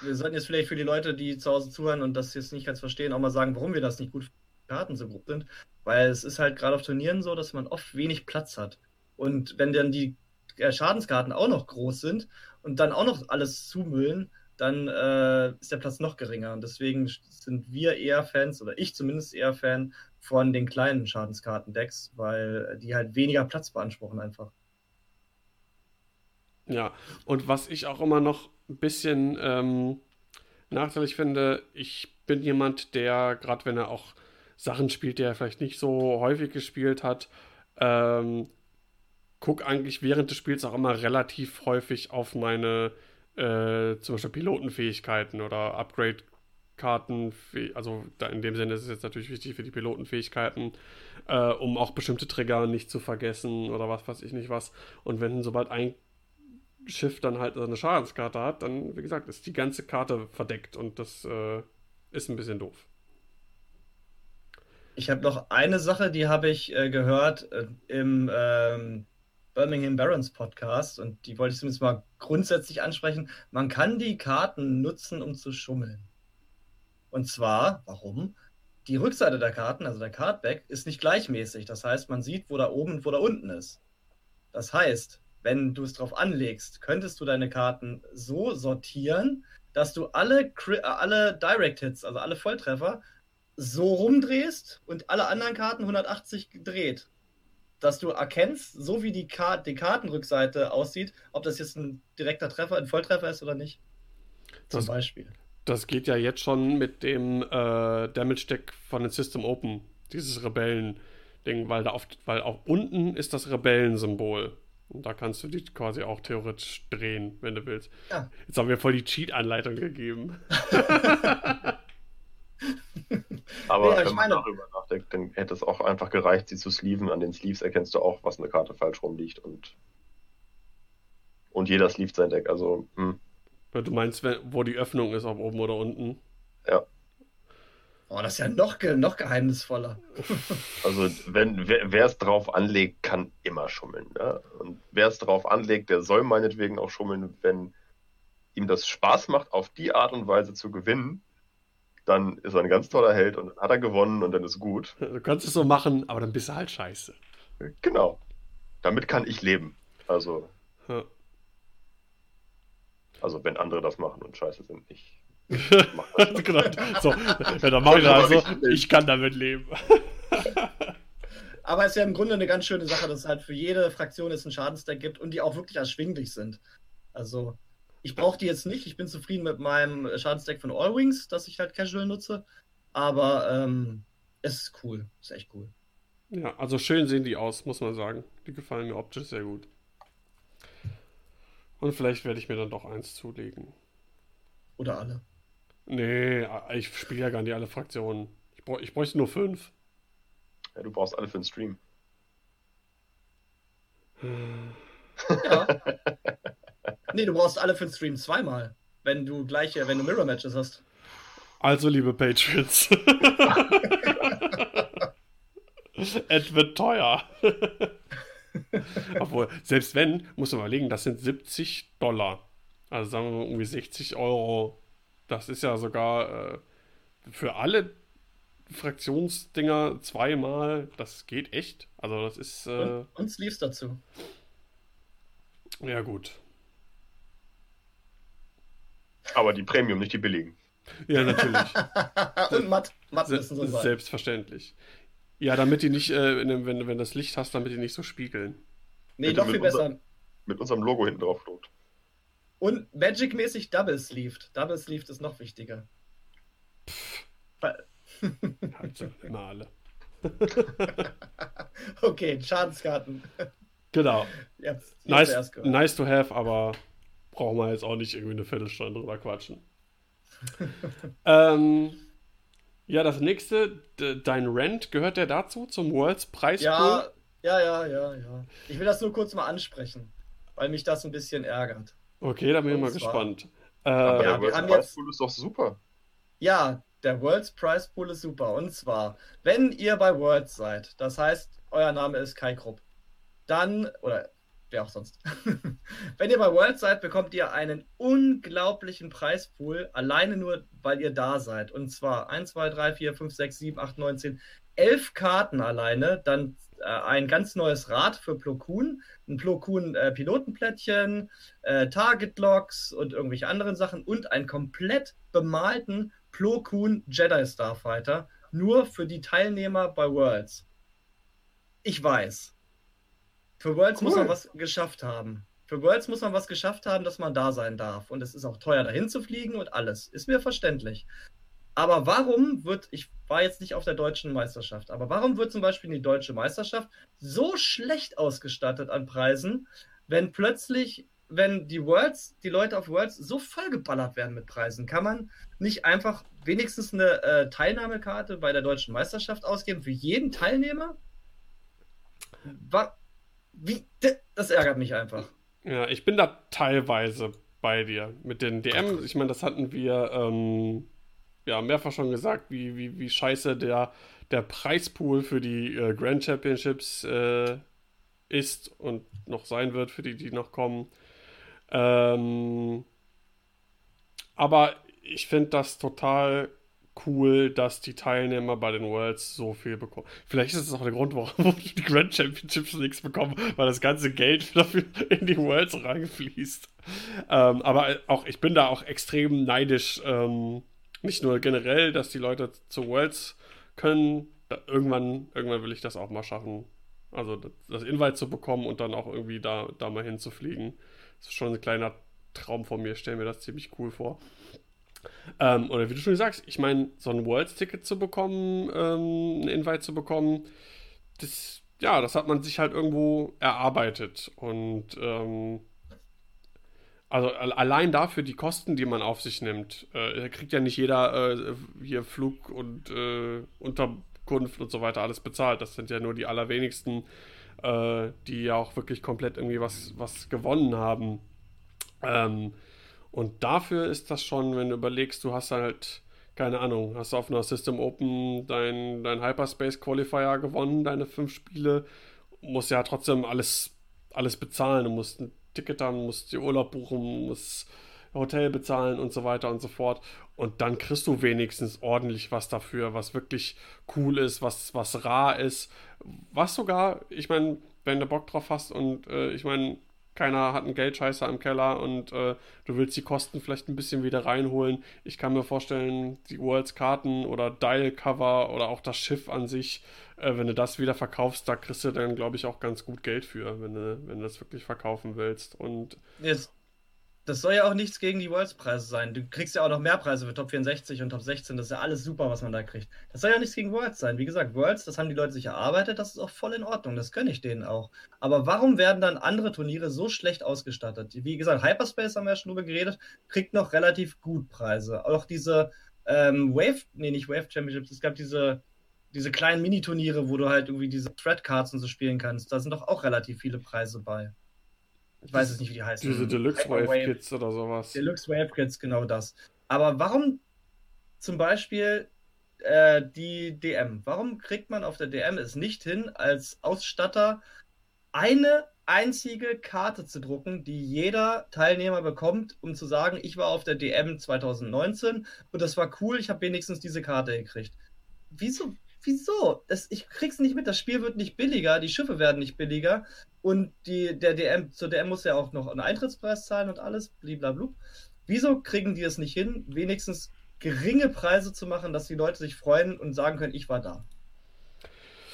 Wir sollten jetzt vielleicht für die Leute, die zu Hause zuhören und das jetzt nicht ganz verstehen, auch mal sagen, warum wir das nicht gut Karten so grob sind. Weil es ist halt gerade auf Turnieren so, dass man oft wenig Platz hat. Und wenn dann die äh, Schadenskarten auch noch groß sind und dann auch noch alles zumüllen, dann äh, ist der Platz noch geringer. Und deswegen sind wir eher Fans, oder ich zumindest eher Fan von den kleinen Schadenskartendecks, weil die halt weniger Platz beanspruchen einfach. Ja, und was ich auch immer noch ein bisschen ähm, nachteilig finde, ich bin jemand, der, gerade wenn er auch Sachen spielt, die er vielleicht nicht so häufig gespielt hat, ähm, guck eigentlich während des Spiels auch immer relativ häufig auf meine äh, zum Beispiel Pilotenfähigkeiten oder Upgrade-Karten. Also in dem Sinne ist es jetzt natürlich wichtig für die Pilotenfähigkeiten, äh, um auch bestimmte Trigger nicht zu vergessen oder was weiß ich nicht was. Und wenn sobald ein Schiff dann halt eine Schadenskarte hat, dann, wie gesagt, ist die ganze Karte verdeckt und das äh, ist ein bisschen doof. Ich habe noch eine Sache, die habe ich äh, gehört äh, im ähm, Birmingham Barons Podcast und die wollte ich zumindest mal grundsätzlich ansprechen. Man kann die Karten nutzen, um zu schummeln. Und zwar, warum? Die Rückseite der Karten, also der Cardback, ist nicht gleichmäßig. Das heißt, man sieht, wo da oben und wo da unten ist. Das heißt, wenn du es drauf anlegst, könntest du deine Karten so sortieren, dass du alle, äh, alle Direct Hits, also alle Volltreffer, so rumdrehst und alle anderen Karten 180 gedreht dass du erkennst, so wie die, Kar die Kartenrückseite aussieht, ob das jetzt ein direkter Treffer, ein Volltreffer ist oder nicht. Zum das, Beispiel. Das geht ja jetzt schon mit dem äh, Damage Deck von den System Open, dieses Rebellen-Ding, weil da oft, weil auch unten ist das Rebellensymbol. Und da kannst du die quasi auch theoretisch drehen, wenn du willst. Ja. Jetzt haben wir voll die Cheat-Anleitung gegeben. Aber ja, wenn man darüber nachdenkt, dann hätte es auch einfach gereicht, sie zu sleeven. An den Sleeves erkennst du auch, was eine Karte falsch rumliegt und und jeder sleeved sein Deck. Also, hm. Du meinst, wo die Öffnung ist, ob oben oder unten? Ja. Oh, das ist ja noch, noch geheimnisvoller. Also, wenn wer es drauf anlegt, kann immer schummeln. Ne? Und wer es drauf anlegt, der soll meinetwegen auch schummeln, wenn ihm das Spaß macht, auf die Art und Weise zu gewinnen, dann ist er ein ganz toller Held und dann hat er gewonnen und dann ist gut. Du kannst es so machen, aber dann bist du halt scheiße. Genau. Damit kann ich leben. Also. Ja. Also, wenn andere das machen und scheiße sind, ich. genau. So, ja, dann mache ich also, ich kann damit leben. Aber es ist ja im Grunde eine ganz schöne Sache, dass es halt für jede Fraktion es einen Schadensdeck gibt und die auch wirklich erschwinglich sind. Also, ich brauche die jetzt nicht. Ich bin zufrieden mit meinem Schadensdeck von All Wings, das ich halt casual nutze. Aber ähm, es ist cool. Ist echt cool. Ja, also schön sehen die aus, muss man sagen. Die gefallen mir optisch sehr gut. Und vielleicht werde ich mir dann doch eins zulegen. Oder alle. Nee, ich spiele ja gar nicht alle Fraktionen. Ich, bräuch, ich bräuchte nur fünf. Ja, du brauchst alle für den Stream. Ja. Nee, du brauchst alle für den Stream zweimal, wenn du gleiche, wenn du Mirror Matches hast. Also, liebe Patriots. es wird teuer. Obwohl, selbst wenn, muss man überlegen, das sind 70 Dollar. Also sagen wir mal irgendwie 60 Euro. Das ist ja sogar äh, für alle Fraktionsdinger zweimal. Das geht echt. Also das ist. Äh, und, und Sleeves dazu. Ja, gut. Aber die Premium, nicht die billigen. Ja, natürlich. Und matt. Matt müssen so sein. Selbstverständlich. Ja, damit die nicht, äh, wenn, wenn das Licht hast, damit die nicht so spiegeln. Nee, noch viel besser. Unser, mit unserem Logo hinten drauf druckt. Und Magic-mäßig Double Sleeved. Double Sleeved ist noch wichtiger. halt immer alle. okay, Schadenskarten. Genau. Jetzt, nice, nice to have, aber brauchen wir jetzt auch nicht irgendwie eine Viertelstunde drüber quatschen. ähm, ja, das nächste, dein Rent, gehört der dazu, zum Worlds Preis? Ja, ja, ja, ja, ja. Ich will das nur kurz mal ansprechen, weil mich das ein bisschen ärgert. Okay, da bin ich mal gespannt. Äh, ja, wir haben jetzt... ist doch super. Ja, der Worlds Prize Pool ist super. Und zwar, wenn ihr bei Worlds seid, das heißt, euer Name ist Kai Krupp, dann, oder wer auch sonst. Wenn ihr bei World seid, bekommt ihr einen unglaublichen Preispool, alleine nur, weil ihr da seid. Und zwar 1, 2, 3, 4, 5, 6, 7, 8, 9, 10, 11 Karten alleine. Dann äh, ein ganz neues Rad für Plo Koon, ein Plo Koon äh, Pilotenplättchen, äh, Target Logs und irgendwelche anderen Sachen und einen komplett bemalten Plo Koon Jedi Starfighter. Nur für die Teilnehmer bei Worlds. Ich weiß, für Worlds cool. muss man was geschafft haben. Für Worlds muss man was geschafft haben, dass man da sein darf. Und es ist auch teuer, dahin zu fliegen und alles. Ist mir verständlich. Aber warum wird, ich war jetzt nicht auf der deutschen Meisterschaft, aber warum wird zum Beispiel die deutsche Meisterschaft so schlecht ausgestattet an Preisen, wenn plötzlich, wenn die Worlds, die Leute auf Worlds so vollgeballert werden mit Preisen? Kann man nicht einfach wenigstens eine äh, Teilnahmekarte bei der deutschen Meisterschaft ausgeben für jeden Teilnehmer? Wa wie? Das ärgert mich einfach. Ja, ich bin da teilweise bei dir mit den DM. Ich meine, das hatten wir ähm, ja mehrfach schon gesagt, wie, wie, wie scheiße der, der Preispool für die äh, Grand Championships äh, ist und noch sein wird für die, die noch kommen. Ähm, aber ich finde das total cool, dass die Teilnehmer bei den Worlds so viel bekommen. Vielleicht ist es auch der Grund, warum die Grand Championships nichts bekommen, weil das ganze Geld dafür in die Worlds reinfließt. Ähm, aber auch ich bin da auch extrem neidisch. Ähm, nicht nur generell, dass die Leute zu Worlds können. Irgendwann, irgendwann will ich das auch mal schaffen. Also das, das Invite zu bekommen und dann auch irgendwie da, da mal hinzufliegen. Das ist schon ein kleiner Traum von mir. Ich stelle mir das ziemlich cool vor. Ähm, oder wie du schon sagst, ich meine, so ein Worlds-Ticket zu bekommen, ähm, ein Invite zu bekommen, das, ja, das hat man sich halt irgendwo erarbeitet. Und ähm, also allein dafür die Kosten, die man auf sich nimmt, äh, kriegt ja nicht jeder äh, hier Flug und äh, Unterkunft und so weiter alles bezahlt. Das sind ja nur die allerwenigsten, äh, die ja auch wirklich komplett irgendwie was, was gewonnen haben. Ähm, und dafür ist das schon, wenn du überlegst, du hast halt, keine Ahnung, hast auf einer System Open dein, dein Hyperspace Qualifier gewonnen, deine fünf Spiele, musst ja trotzdem alles, alles bezahlen. Du musst ein Ticket haben, musst dir Urlaub buchen, musst Hotel bezahlen und so weiter und so fort. Und dann kriegst du wenigstens ordentlich was dafür, was wirklich cool ist, was, was rar ist. Was sogar, ich meine, wenn du Bock drauf hast und äh, ich meine, keiner hat einen Geldscheißer im Keller und äh, du willst die Kosten vielleicht ein bisschen wieder reinholen. Ich kann mir vorstellen, die Worlds-Karten oder Dial-Cover oder auch das Schiff an sich, äh, wenn du das wieder verkaufst, da kriegst du dann, glaube ich, auch ganz gut Geld für, wenn du, wenn du das wirklich verkaufen willst. Und Jetzt das soll ja auch nichts gegen die Worlds-Preise sein. Du kriegst ja auch noch mehr Preise für Top 64 und Top 16. Das ist ja alles super, was man da kriegt. Das soll ja nichts gegen Worlds sein. Wie gesagt, Worlds, das haben die Leute sich erarbeitet. Das ist auch voll in Ordnung. Das gönne ich denen auch. Aber warum werden dann andere Turniere so schlecht ausgestattet? Wie gesagt, Hyperspace haben wir ja schon drüber geredet, kriegt noch relativ gut Preise. Auch diese ähm, Wave, nee, nicht Wave Championships, es gab diese, diese kleinen Mini-Turniere, wo du halt irgendwie diese Thread-Cards und so spielen kannst. Da sind doch auch relativ viele Preise bei. Ich weiß es nicht, wie die heißen. Diese Deluxe Wave, Wave Kits oder sowas. Deluxe Wave Kits, genau das. Aber warum zum Beispiel äh, die DM? Warum kriegt man auf der DM es nicht hin, als Ausstatter eine einzige Karte zu drucken, die jeder Teilnehmer bekommt, um zu sagen, ich war auf der DM 2019 und das war cool, ich habe wenigstens diese Karte gekriegt. Wieso? Wieso? Das, ich krieg's nicht mit. Das Spiel wird nicht billiger, die Schiffe werden nicht billiger. Und die, der DM, zur DM muss ja auch noch einen Eintrittspreis zahlen und alles, blablabla. Wieso kriegen die es nicht hin, wenigstens geringe Preise zu machen, dass die Leute sich freuen und sagen können, ich war da?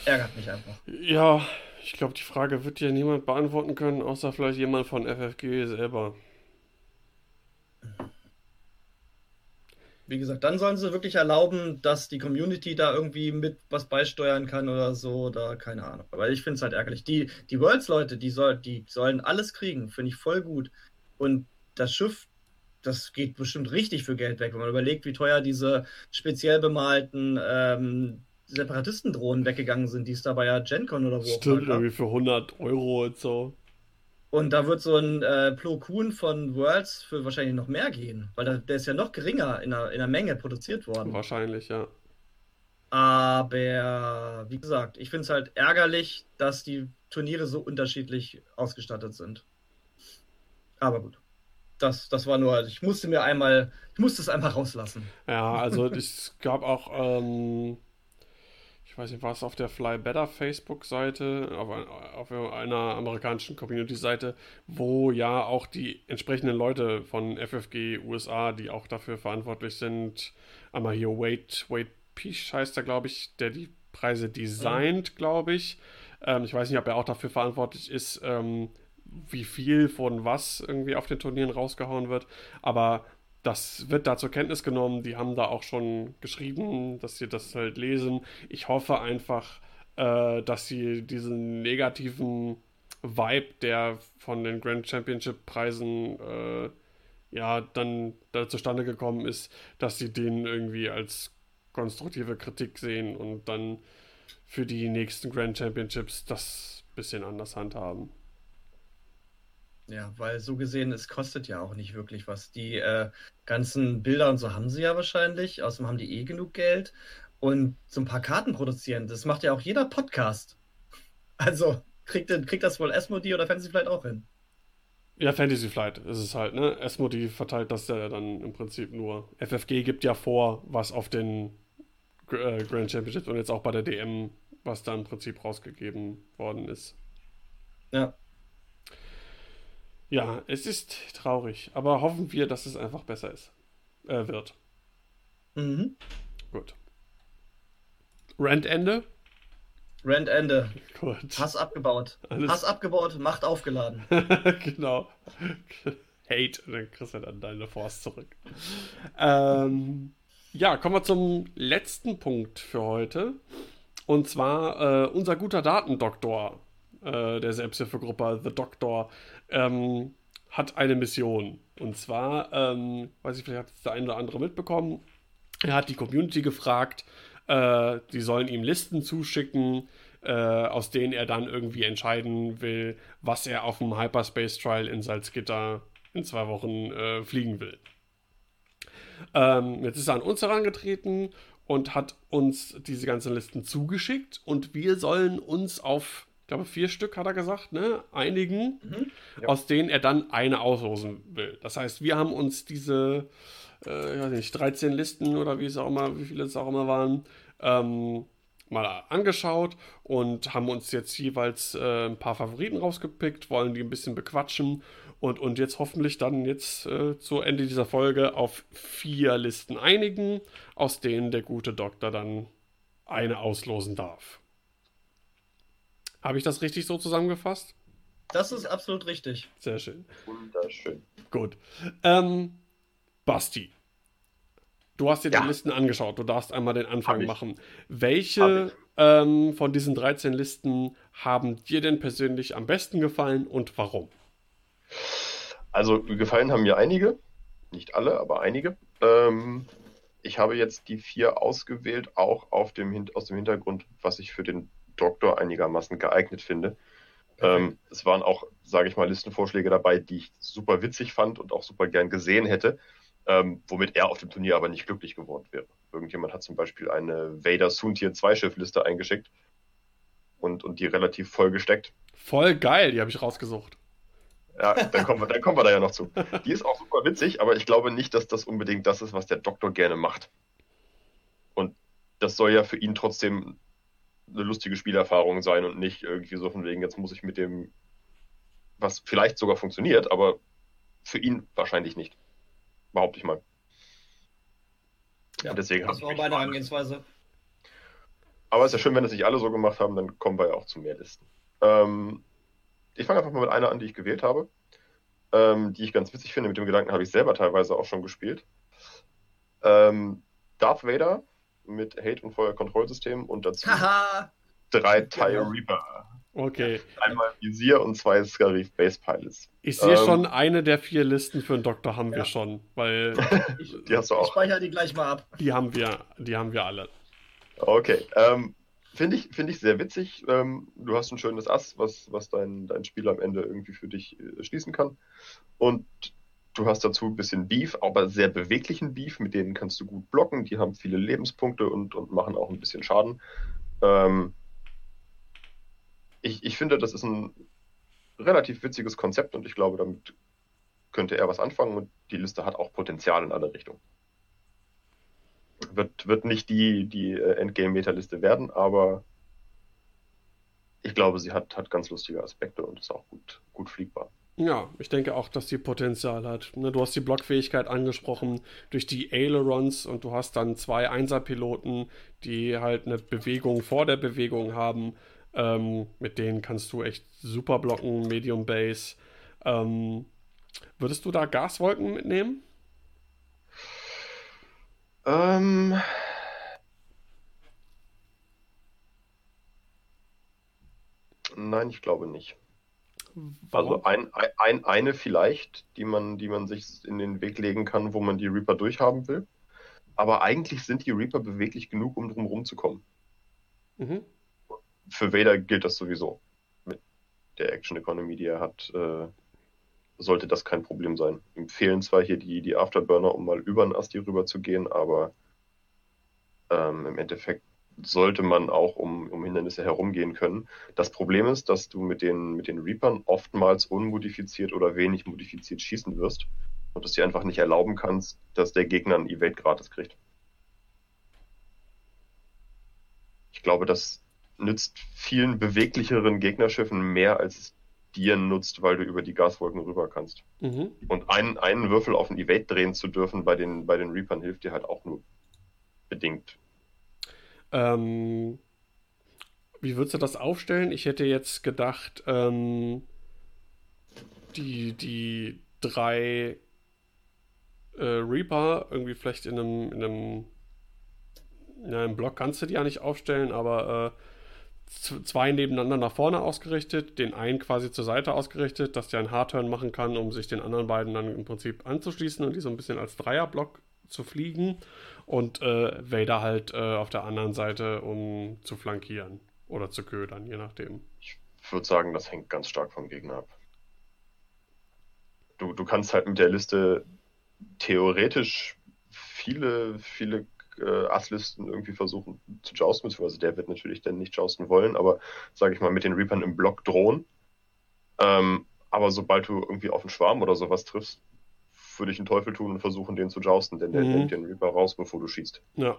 Ärgert mich einfach. Ja, ich glaube, die Frage wird ja niemand beantworten können, außer vielleicht jemand von FFG selber. Wie gesagt, dann sollen sie wirklich erlauben, dass die Community da irgendwie mit was beisteuern kann oder so, oder keine Ahnung. Aber ich finde es halt ärgerlich. Die, die Worlds-Leute, die, soll, die sollen alles kriegen, finde ich voll gut. Und das Schiff, das geht bestimmt richtig für Geld weg, wenn man überlegt, wie teuer diese speziell bemalten ähm, Separatistendrohnen weggegangen sind, die es da bei ja GenCon oder wo Stimmt, irgendwie für 100 Euro und so. Und da wird so ein äh, Plo Koon von Worlds für wahrscheinlich noch mehr gehen, weil der, der ist ja noch geringer in der, in der Menge produziert worden. Wahrscheinlich, ja. Aber wie gesagt, ich finde es halt ärgerlich, dass die Turniere so unterschiedlich ausgestattet sind. Aber gut. Das, das war nur, ich musste mir einmal, ich musste es einfach rauslassen. Ja, also es gab auch ähm, ich weiß nicht, war es auf der Fly Better Facebook-Seite, auf, auf, einer amerikanischen Community-Seite, wo ja auch die entsprechenden Leute von FFG USA, die auch dafür verantwortlich sind, einmal hier Wade, Wade Peach heißt er, glaube ich, der die Preise designt, glaube ich. Ähm, ich weiß nicht, ob er auch dafür verantwortlich ist, ähm, wie viel von was irgendwie auf den Turnieren rausgehauen wird, aber das wird da zur Kenntnis genommen. Die haben da auch schon geschrieben, dass sie das halt lesen. Ich hoffe einfach, äh, dass sie diesen negativen Vibe, der von den Grand Championship Preisen äh, ja dann da zustande gekommen ist, dass sie den irgendwie als konstruktive Kritik sehen und dann für die nächsten Grand Championships das bisschen anders handhaben. Ja, weil so gesehen, es kostet ja auch nicht wirklich was. Die äh, ganzen Bilder und so haben sie ja wahrscheinlich. Außerdem haben die eh genug Geld. Und so ein paar Karten produzieren, das macht ja auch jeder Podcast. Also kriegt, kriegt das wohl Esmodi oder Fantasy Flight auch hin? Ja, Fantasy Flight ist es halt, ne? Esmodi verteilt das ja dann im Prinzip nur. FFG gibt ja vor, was auf den äh, Grand Championships und jetzt auch bei der DM, was da im Prinzip rausgegeben worden ist. Ja. Ja, es ist traurig, aber hoffen wir, dass es einfach besser ist. Äh, wird. Mhm. Gut. Rentende? Rentende. Gut. Hass abgebaut. Alles... Hass abgebaut, Macht aufgeladen. genau. Hate, dann kriegst du dann deine Force zurück. Ähm, ja, kommen wir zum letzten Punkt für heute. Und zwar äh, unser guter Datendoktor äh, der Selbsthilfegruppe The Doctor ähm, hat eine Mission. Und zwar, ähm, weiß ich, vielleicht hat es der eine oder andere mitbekommen, er hat die Community gefragt, äh, die sollen ihm Listen zuschicken, äh, aus denen er dann irgendwie entscheiden will, was er auf dem Hyperspace Trial in Salzgitter in zwei Wochen äh, fliegen will. Ähm, jetzt ist er an uns herangetreten und hat uns diese ganzen Listen zugeschickt und wir sollen uns auf ich glaube, vier Stück hat er gesagt, ne? Einigen, mhm. ja. aus denen er dann eine auslosen will. Das heißt, wir haben uns diese, äh, ich weiß nicht, 13 Listen oder wie es auch immer, wie viele es auch immer waren, ähm, mal angeschaut und haben uns jetzt jeweils äh, ein paar Favoriten rausgepickt, wollen die ein bisschen bequatschen und, und jetzt hoffentlich dann jetzt äh, zu Ende dieser Folge auf vier Listen einigen, aus denen der gute Doktor dann eine auslosen darf. Habe ich das richtig so zusammengefasst? Das ist absolut richtig. Sehr schön. Wunderschön. Gut. Ähm, Basti, du hast dir ja. die Listen angeschaut. Du darfst einmal den Anfang machen. Welche ähm, von diesen 13 Listen haben dir denn persönlich am besten gefallen und warum? Also, gefallen haben mir einige. Nicht alle, aber einige. Ähm, ich habe jetzt die vier ausgewählt, auch auf dem, aus dem Hintergrund, was ich für den Doktor einigermaßen geeignet finde. Ähm, es waren auch, sage ich mal, Listenvorschläge dabei, die ich super witzig fand und auch super gern gesehen hätte, ähm, womit er auf dem Turnier aber nicht glücklich geworden wäre. Irgendjemand hat zum Beispiel eine Vader Soontier 2 Schiffliste eingeschickt und, und die relativ voll gesteckt. Voll geil, die habe ich rausgesucht. Ja, dann kommen, wir, dann kommen wir da ja noch zu. Die ist auch super witzig, aber ich glaube nicht, dass das unbedingt das ist, was der Doktor gerne macht. Und das soll ja für ihn trotzdem eine lustige Spielerfahrung sein und nicht irgendwie so von wegen, jetzt muss ich mit dem, was vielleicht sogar funktioniert, aber für ihn wahrscheinlich nicht. Behaupte ich mal. Ja, deswegen das war meine Herangehensweise. Aber es ist ja schön, wenn das nicht alle so gemacht haben, dann kommen wir ja auch zu mehr Listen. Ähm, ich fange einfach mal mit einer an, die ich gewählt habe, ähm, die ich ganz witzig finde. Mit dem Gedanken habe ich selber teilweise auch schon gespielt. Ähm, Darth Vader mit Hate- und Feuerkontrollsystem und dazu drei Tire Reaper. Okay. Einmal Visier und zwei Scarif Base Pilots. Ich sehe ähm, schon, eine der vier Listen für den Doktor haben ja. wir schon, weil. Ich, die hast du auch. Ich speichere die gleich mal ab. Die haben wir, die haben wir alle. Okay. Ähm, Finde ich, find ich sehr witzig. Ähm, du hast ein schönes Ass, was, was dein, dein Spiel am Ende irgendwie für dich äh, schließen kann. Und du hast dazu ein bisschen Beef, aber sehr beweglichen Beef, mit denen kannst du gut blocken. Die haben viele Lebenspunkte und, und machen auch ein bisschen Schaden. Ähm, ich, ich finde, das ist ein relativ witziges Konzept und ich glaube, damit könnte er was anfangen und die Liste hat auch Potenzial in alle Richtungen wird, wird nicht die, die äh, Endgame-Meta-Liste werden, aber ich glaube, sie hat, hat ganz lustige Aspekte und ist auch gut, gut fliegbar. Ja, ich denke auch, dass sie Potenzial hat. Ne, du hast die Blockfähigkeit angesprochen durch die Ailerons und du hast dann zwei Einserpiloten, die halt eine Bewegung vor der Bewegung haben. Ähm, mit denen kannst du echt super blocken, Medium Base. Ähm, würdest du da Gaswolken mitnehmen? Ähm. Nein, ich glaube nicht. Warum? Also ein, ein, eine vielleicht, die man, die man sich in den Weg legen kann, wo man die Reaper durchhaben will. Aber eigentlich sind die Reaper beweglich genug, um drum rumzukommen. Mhm. Für Vader gilt das sowieso. Mit der Action Economy, die er hat, äh, sollte das kein Problem sein. Ihm fehlen zwar hier die, die Afterburner, um mal über den Asti rüber zu gehen, aber ähm, im Endeffekt sollte man auch um, um Hindernisse herumgehen können. Das Problem ist, dass du mit den, mit den Reapern oftmals unmodifiziert oder wenig modifiziert schießen wirst und es dir einfach nicht erlauben kannst, dass der Gegner ein Evade gratis kriegt. Ich glaube, das nützt vielen beweglicheren Gegnerschiffen mehr, als es dir nutzt, weil du über die Gaswolken rüber kannst. Mhm. Und einen, einen Würfel auf ein Evade drehen zu dürfen bei den, bei den Reapern hilft dir halt auch nur bedingt. Ähm, wie würdest du das aufstellen? Ich hätte jetzt gedacht, ähm, die, die drei äh, Reaper irgendwie vielleicht in einem, in einem, in einem Block kannst du die ja nicht aufstellen, aber äh, zwei nebeneinander nach vorne ausgerichtet, den einen quasi zur Seite ausgerichtet, dass der einen Hardturn machen kann, um sich den anderen beiden dann im Prinzip anzuschließen und die so ein bisschen als Dreierblock zu fliegen und äh, Vader halt äh, auf der anderen Seite, um zu flankieren oder zu ködern, je nachdem. Ich würde sagen, das hängt ganz stark vom Gegner ab. Du, du kannst halt mit der Liste theoretisch viele, viele äh, Asslisten irgendwie versuchen zu jousten, beziehungsweise der wird natürlich dann nicht jousten wollen, aber sage ich mal, mit den Reapern im Block drohen. Ähm, aber sobald du irgendwie auf einen Schwarm oder sowas triffst, würde ich einen Teufel tun und versuchen, den zu jousten, denn der mhm. nimmt den Reaper raus, bevor du schießt. Ja.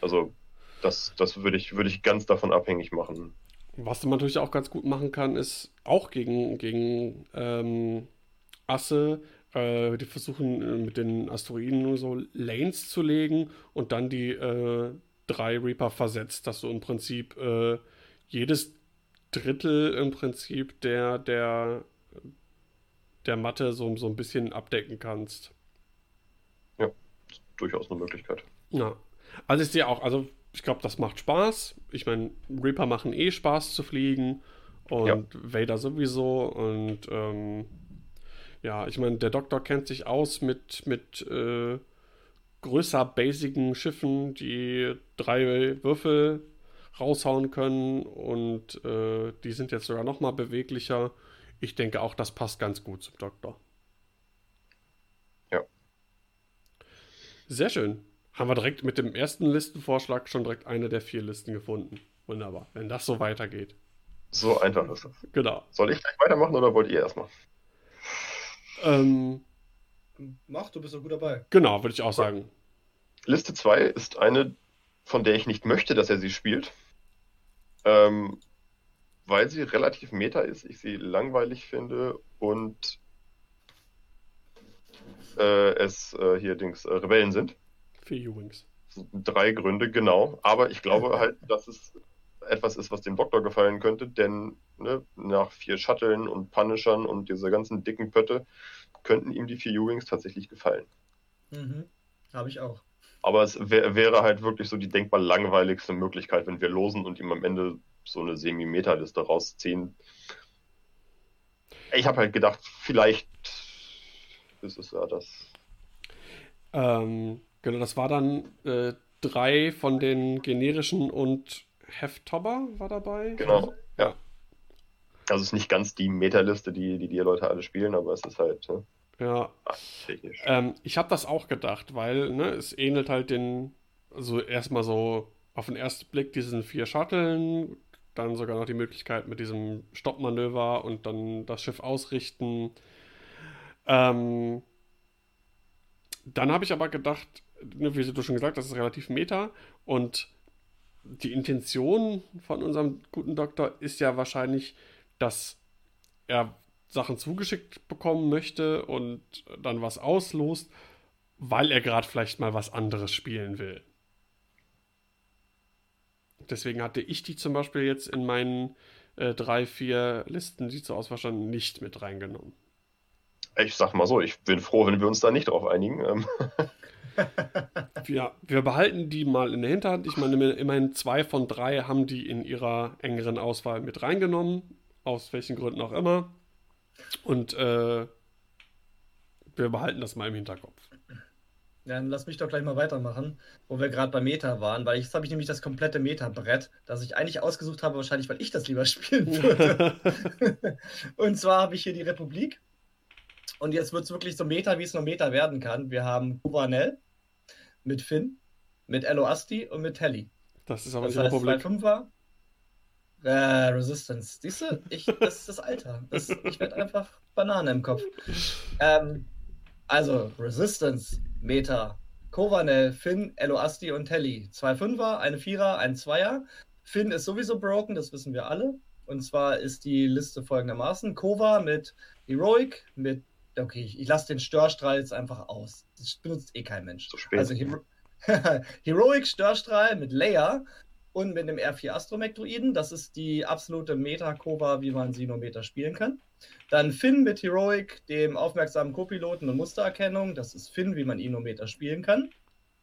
Also, das, das würde ich, würde ich ganz davon abhängig machen. Was man natürlich auch ganz gut machen kann, ist auch gegen, gegen ähm, Asse, äh, die versuchen äh, mit den Asteroiden nur so Lanes zu legen und dann die äh, drei Reaper versetzt, dass du im Prinzip äh, jedes Drittel im Prinzip der, der der Matte so, so ein bisschen abdecken kannst. Ja, durchaus eine Möglichkeit. Ja. Also ich sehe auch, also ich glaube, das macht Spaß. Ich meine, Reaper machen eh Spaß zu fliegen und ja. Vader sowieso und ähm, ja, ich meine, der Doktor kennt sich aus mit, mit äh, größer basischen Schiffen, die drei Würfel raushauen können und äh, die sind jetzt sogar noch mal beweglicher ich denke auch, das passt ganz gut zum Doktor. Ja. Sehr schön. Haben wir direkt mit dem ersten Listenvorschlag schon direkt eine der vier Listen gefunden. Wunderbar, wenn das so weitergeht. So einfach ist das. Genau. Soll ich gleich weitermachen oder wollt ihr erstmal? Ähm, Mach, du bist doch gut dabei. Genau, würde ich auch sagen. Liste 2 ist eine, von der ich nicht möchte, dass er sie spielt. Ähm, weil sie relativ meta ist, ich sie langweilig finde und äh, es äh, hier Dings äh, Rebellen sind. Für U-Wings. Drei Gründe, genau. Aber ich glaube halt, dass es etwas ist, was dem Doktor gefallen könnte, denn ne, nach vier Shuttlen und Punishern und dieser ganzen dicken Pötte könnten ihm die vier U-Wings tatsächlich gefallen. Mhm. Habe ich auch. Aber es wär, wäre halt wirklich so die denkbar langweiligste Möglichkeit, wenn wir losen und ihm am Ende so eine Semi-Meta-Liste rausziehen. Ich habe halt gedacht, vielleicht ist es ja das. Ähm, genau, das war dann äh, drei von den generischen und Heftobber war dabei. Genau, ja. Also es ist nicht ganz die Meta-Liste, die, die die Leute alle spielen, aber es ist halt. Ne? Ja. Ähm, ich habe das auch gedacht, weil ne, es ähnelt halt den, also erstmal so auf den ersten Blick diesen vier Shuttlen, dann sogar noch die Möglichkeit mit diesem Stoppmanöver und dann das Schiff ausrichten. Ähm, dann habe ich aber gedacht, ne, wie du schon gesagt hast, das ist relativ meta und die Intention von unserem guten Doktor ist ja wahrscheinlich, dass er Sachen zugeschickt bekommen möchte und dann was auslost, weil er gerade vielleicht mal was anderes spielen will. Deswegen hatte ich die zum Beispiel jetzt in meinen äh, drei, vier Listen, die zur Auswahl standen, nicht mit reingenommen. Ich sag mal so, ich bin froh, wenn wir uns da nicht drauf einigen. Ähm. ja, wir behalten die mal in der Hinterhand. Ich meine, immerhin zwei von drei haben die in ihrer engeren Auswahl mit reingenommen. Aus welchen Gründen auch immer. Und äh, wir behalten das mal im Hinterkopf. Dann lass mich doch gleich mal weitermachen, wo wir gerade bei Meta waren, weil jetzt habe ich nämlich das komplette Meta-Brett, das ich eigentlich ausgesucht habe, wahrscheinlich, weil ich das lieber spielen würde. und zwar habe ich hier die Republik. Und jetzt wird es wirklich so Meta, wie es nur Meta werden kann. Wir haben Kuvanel mit Finn, mit Elo Asti und mit Telly. Das ist aber das nicht heißt, Republik. 5er, äh, Resistance. Siehst du, ich, das ist das Alter. Das, ich werde einfach Banane im Kopf. Ähm, also, Resistance, Meta, Kovanel, Finn, Eloasti und Telly. Zwei Fünfer, eine Vierer, ein Zweier. Finn ist sowieso broken, das wissen wir alle. Und zwar ist die Liste folgendermaßen: Kova mit Heroic, mit. Okay, ich, ich lasse den Störstrahl jetzt einfach aus. Das benutzt eh kein Mensch. Zu spät. Also Hero Heroic Störstrahl mit Leia und mit dem R4 Astromech-Druiden. Das ist die absolute Meta-Kova, wie man sie nur Meta spielen kann. Dann Finn mit Heroic, dem aufmerksamen Co-Piloten und Mustererkennung. Das ist Finn, wie man Meta spielen kann.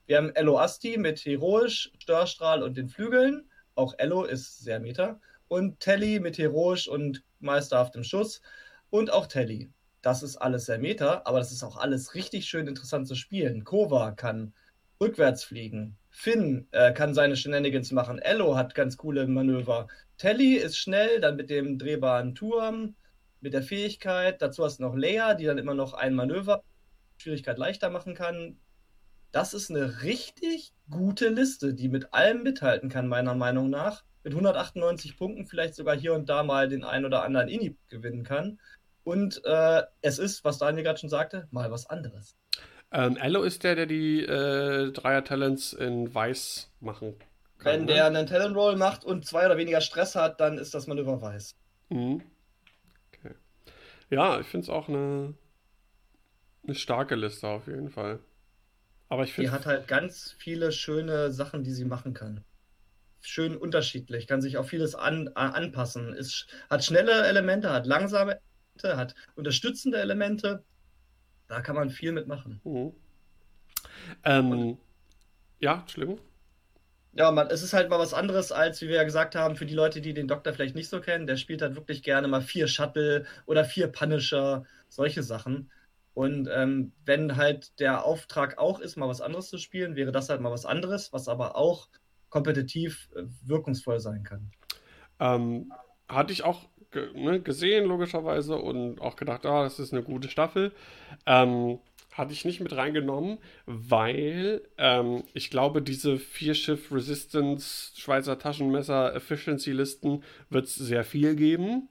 Wir haben Ello Asti mit Heroisch, Störstrahl und den Flügeln. Auch Ello ist sehr Meta. Und Telly mit Heroisch und meisterhaftem Schuss. Und auch Telly. Das ist alles sehr Meta, aber das ist auch alles richtig schön interessant zu spielen. Kova kann rückwärts fliegen. Finn äh, kann seine Shenanigans machen. Ello hat ganz coole Manöver. Telly ist schnell, dann mit dem drehbaren Turm, mit der Fähigkeit. Dazu hast du noch Leia, die dann immer noch ein Manöver, Schwierigkeit leichter machen kann. Das ist eine richtig gute Liste, die mit allem mithalten kann, meiner Meinung nach. Mit 198 Punkten vielleicht sogar hier und da mal den einen oder anderen Ini gewinnen kann. Und äh, es ist, was Daniel gerade schon sagte, mal was anderes. Ähm, Ello ist der, der die äh, Dreier-Talents in Weiß machen kann. Wenn ne? der einen Talent-Roll macht und zwei oder weniger Stress hat, dann ist das Manöver Weiß. Mhm. Ja, ich finde es auch eine, eine starke Liste auf jeden Fall. Aber ich finde. Die hat halt ganz viele schöne Sachen, die sie machen kann. Schön unterschiedlich, kann sich auf vieles an, anpassen. Ist, hat schnelle Elemente, hat langsame Elemente, hat unterstützende Elemente da kann man viel mitmachen. Mhm. Ähm, ja, Entschuldigung. Ja, man, es ist halt mal was anderes, als wie wir ja gesagt haben, für die Leute, die den Doktor vielleicht nicht so kennen, der spielt halt wirklich gerne mal vier Shuttle oder vier Punisher, solche Sachen. Und ähm, wenn halt der Auftrag auch ist, mal was anderes zu spielen, wäre das halt mal was anderes, was aber auch kompetitiv äh, wirkungsvoll sein kann. Ähm, hatte ich auch ne, gesehen, logischerweise, und auch gedacht, ah, das ist eine gute Staffel. Ähm, hatte ich nicht mit reingenommen, weil ähm, ich glaube, diese Vier-Schiff Resistance Schweizer Taschenmesser Efficiency Listen wird es sehr viel geben.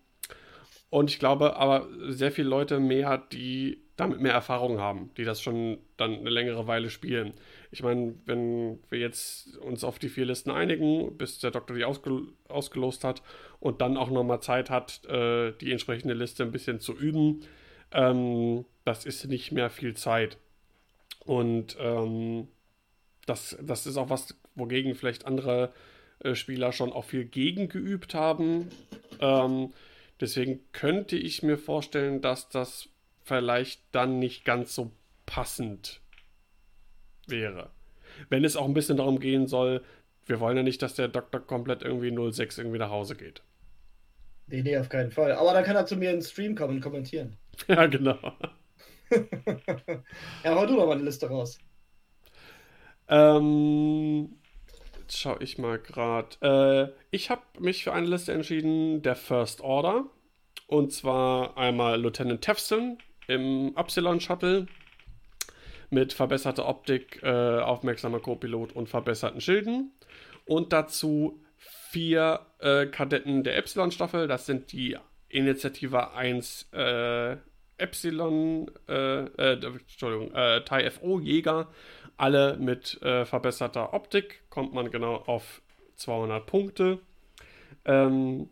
Und ich glaube aber sehr viele Leute mehr, die damit mehr Erfahrung haben, die das schon dann eine längere Weile spielen. Ich meine, wenn wir jetzt uns auf die vier Listen einigen, bis der Doktor die ausgel ausgelost hat und dann auch nochmal Zeit hat, äh, die entsprechende Liste ein bisschen zu üben, ähm, das ist nicht mehr viel Zeit. Und ähm, das, das ist auch was, wogegen vielleicht andere äh, Spieler schon auch viel gegen geübt haben. Ähm, deswegen könnte ich mir vorstellen, dass das vielleicht dann nicht ganz so passend wäre. Wenn es auch ein bisschen darum gehen soll, wir wollen ja nicht, dass der Doktor komplett irgendwie 06 irgendwie nach Hause geht. Nee, nee, auf keinen Fall. Aber dann kann er zu mir in den Stream kommen und kommentieren. Ja, genau. ja, hau du doch mal eine Liste raus. Ähm, Jetzt schaue ich mal gerade. Äh, ich habe mich für eine Liste entschieden, der First Order. Und zwar einmal Lieutenant Tefson im Upsilon Shuttle mit verbesserter Optik, äh, aufmerksamer Co-Pilot und verbesserten Schilden. Und dazu vier äh, Kadetten der Epsilon-Staffel. Das sind die Initiative 1 äh, Epsilon, äh, äh, Entschuldigung, äh, TIE FO Jäger. Alle mit äh, verbesserter Optik. Kommt man genau auf 200 Punkte. Ähm,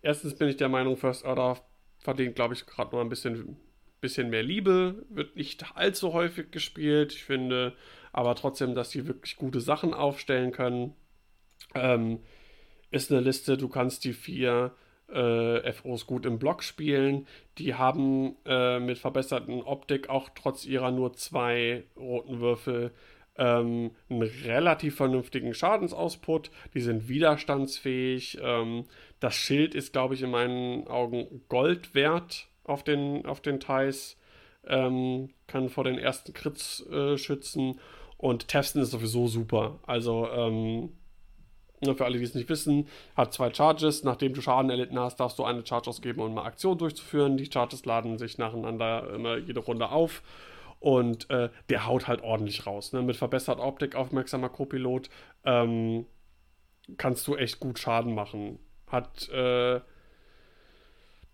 erstens bin ich der Meinung, First Order verdient, glaube ich, gerade noch ein bisschen bisschen mehr Liebe, wird nicht allzu häufig gespielt. Ich finde aber trotzdem, dass die wirklich gute Sachen aufstellen können. Ähm, ist eine Liste, du kannst die vier äh, FOs gut im Block spielen. Die haben äh, mit verbesserten Optik auch trotz ihrer nur zwei roten Würfel ähm, einen relativ vernünftigen Schadensoutput. Die sind widerstandsfähig. Ähm, das Schild ist, glaube ich, in meinen Augen Gold wert auf den, auf den Thais, ähm, kann vor den ersten Crits äh, schützen und Tefson ist sowieso super. Also, ähm, für alle, die es nicht wissen, hat zwei Charges. Nachdem du Schaden erlitten hast, darfst du eine Charge ausgeben, um eine Aktion durchzuführen. Die Charges laden sich nacheinander immer jede Runde auf. Und äh, der haut halt ordentlich raus. Ne? Mit verbesserter Optik, aufmerksamer Co-Pilot, ähm, kannst du echt gut Schaden machen. Hat äh,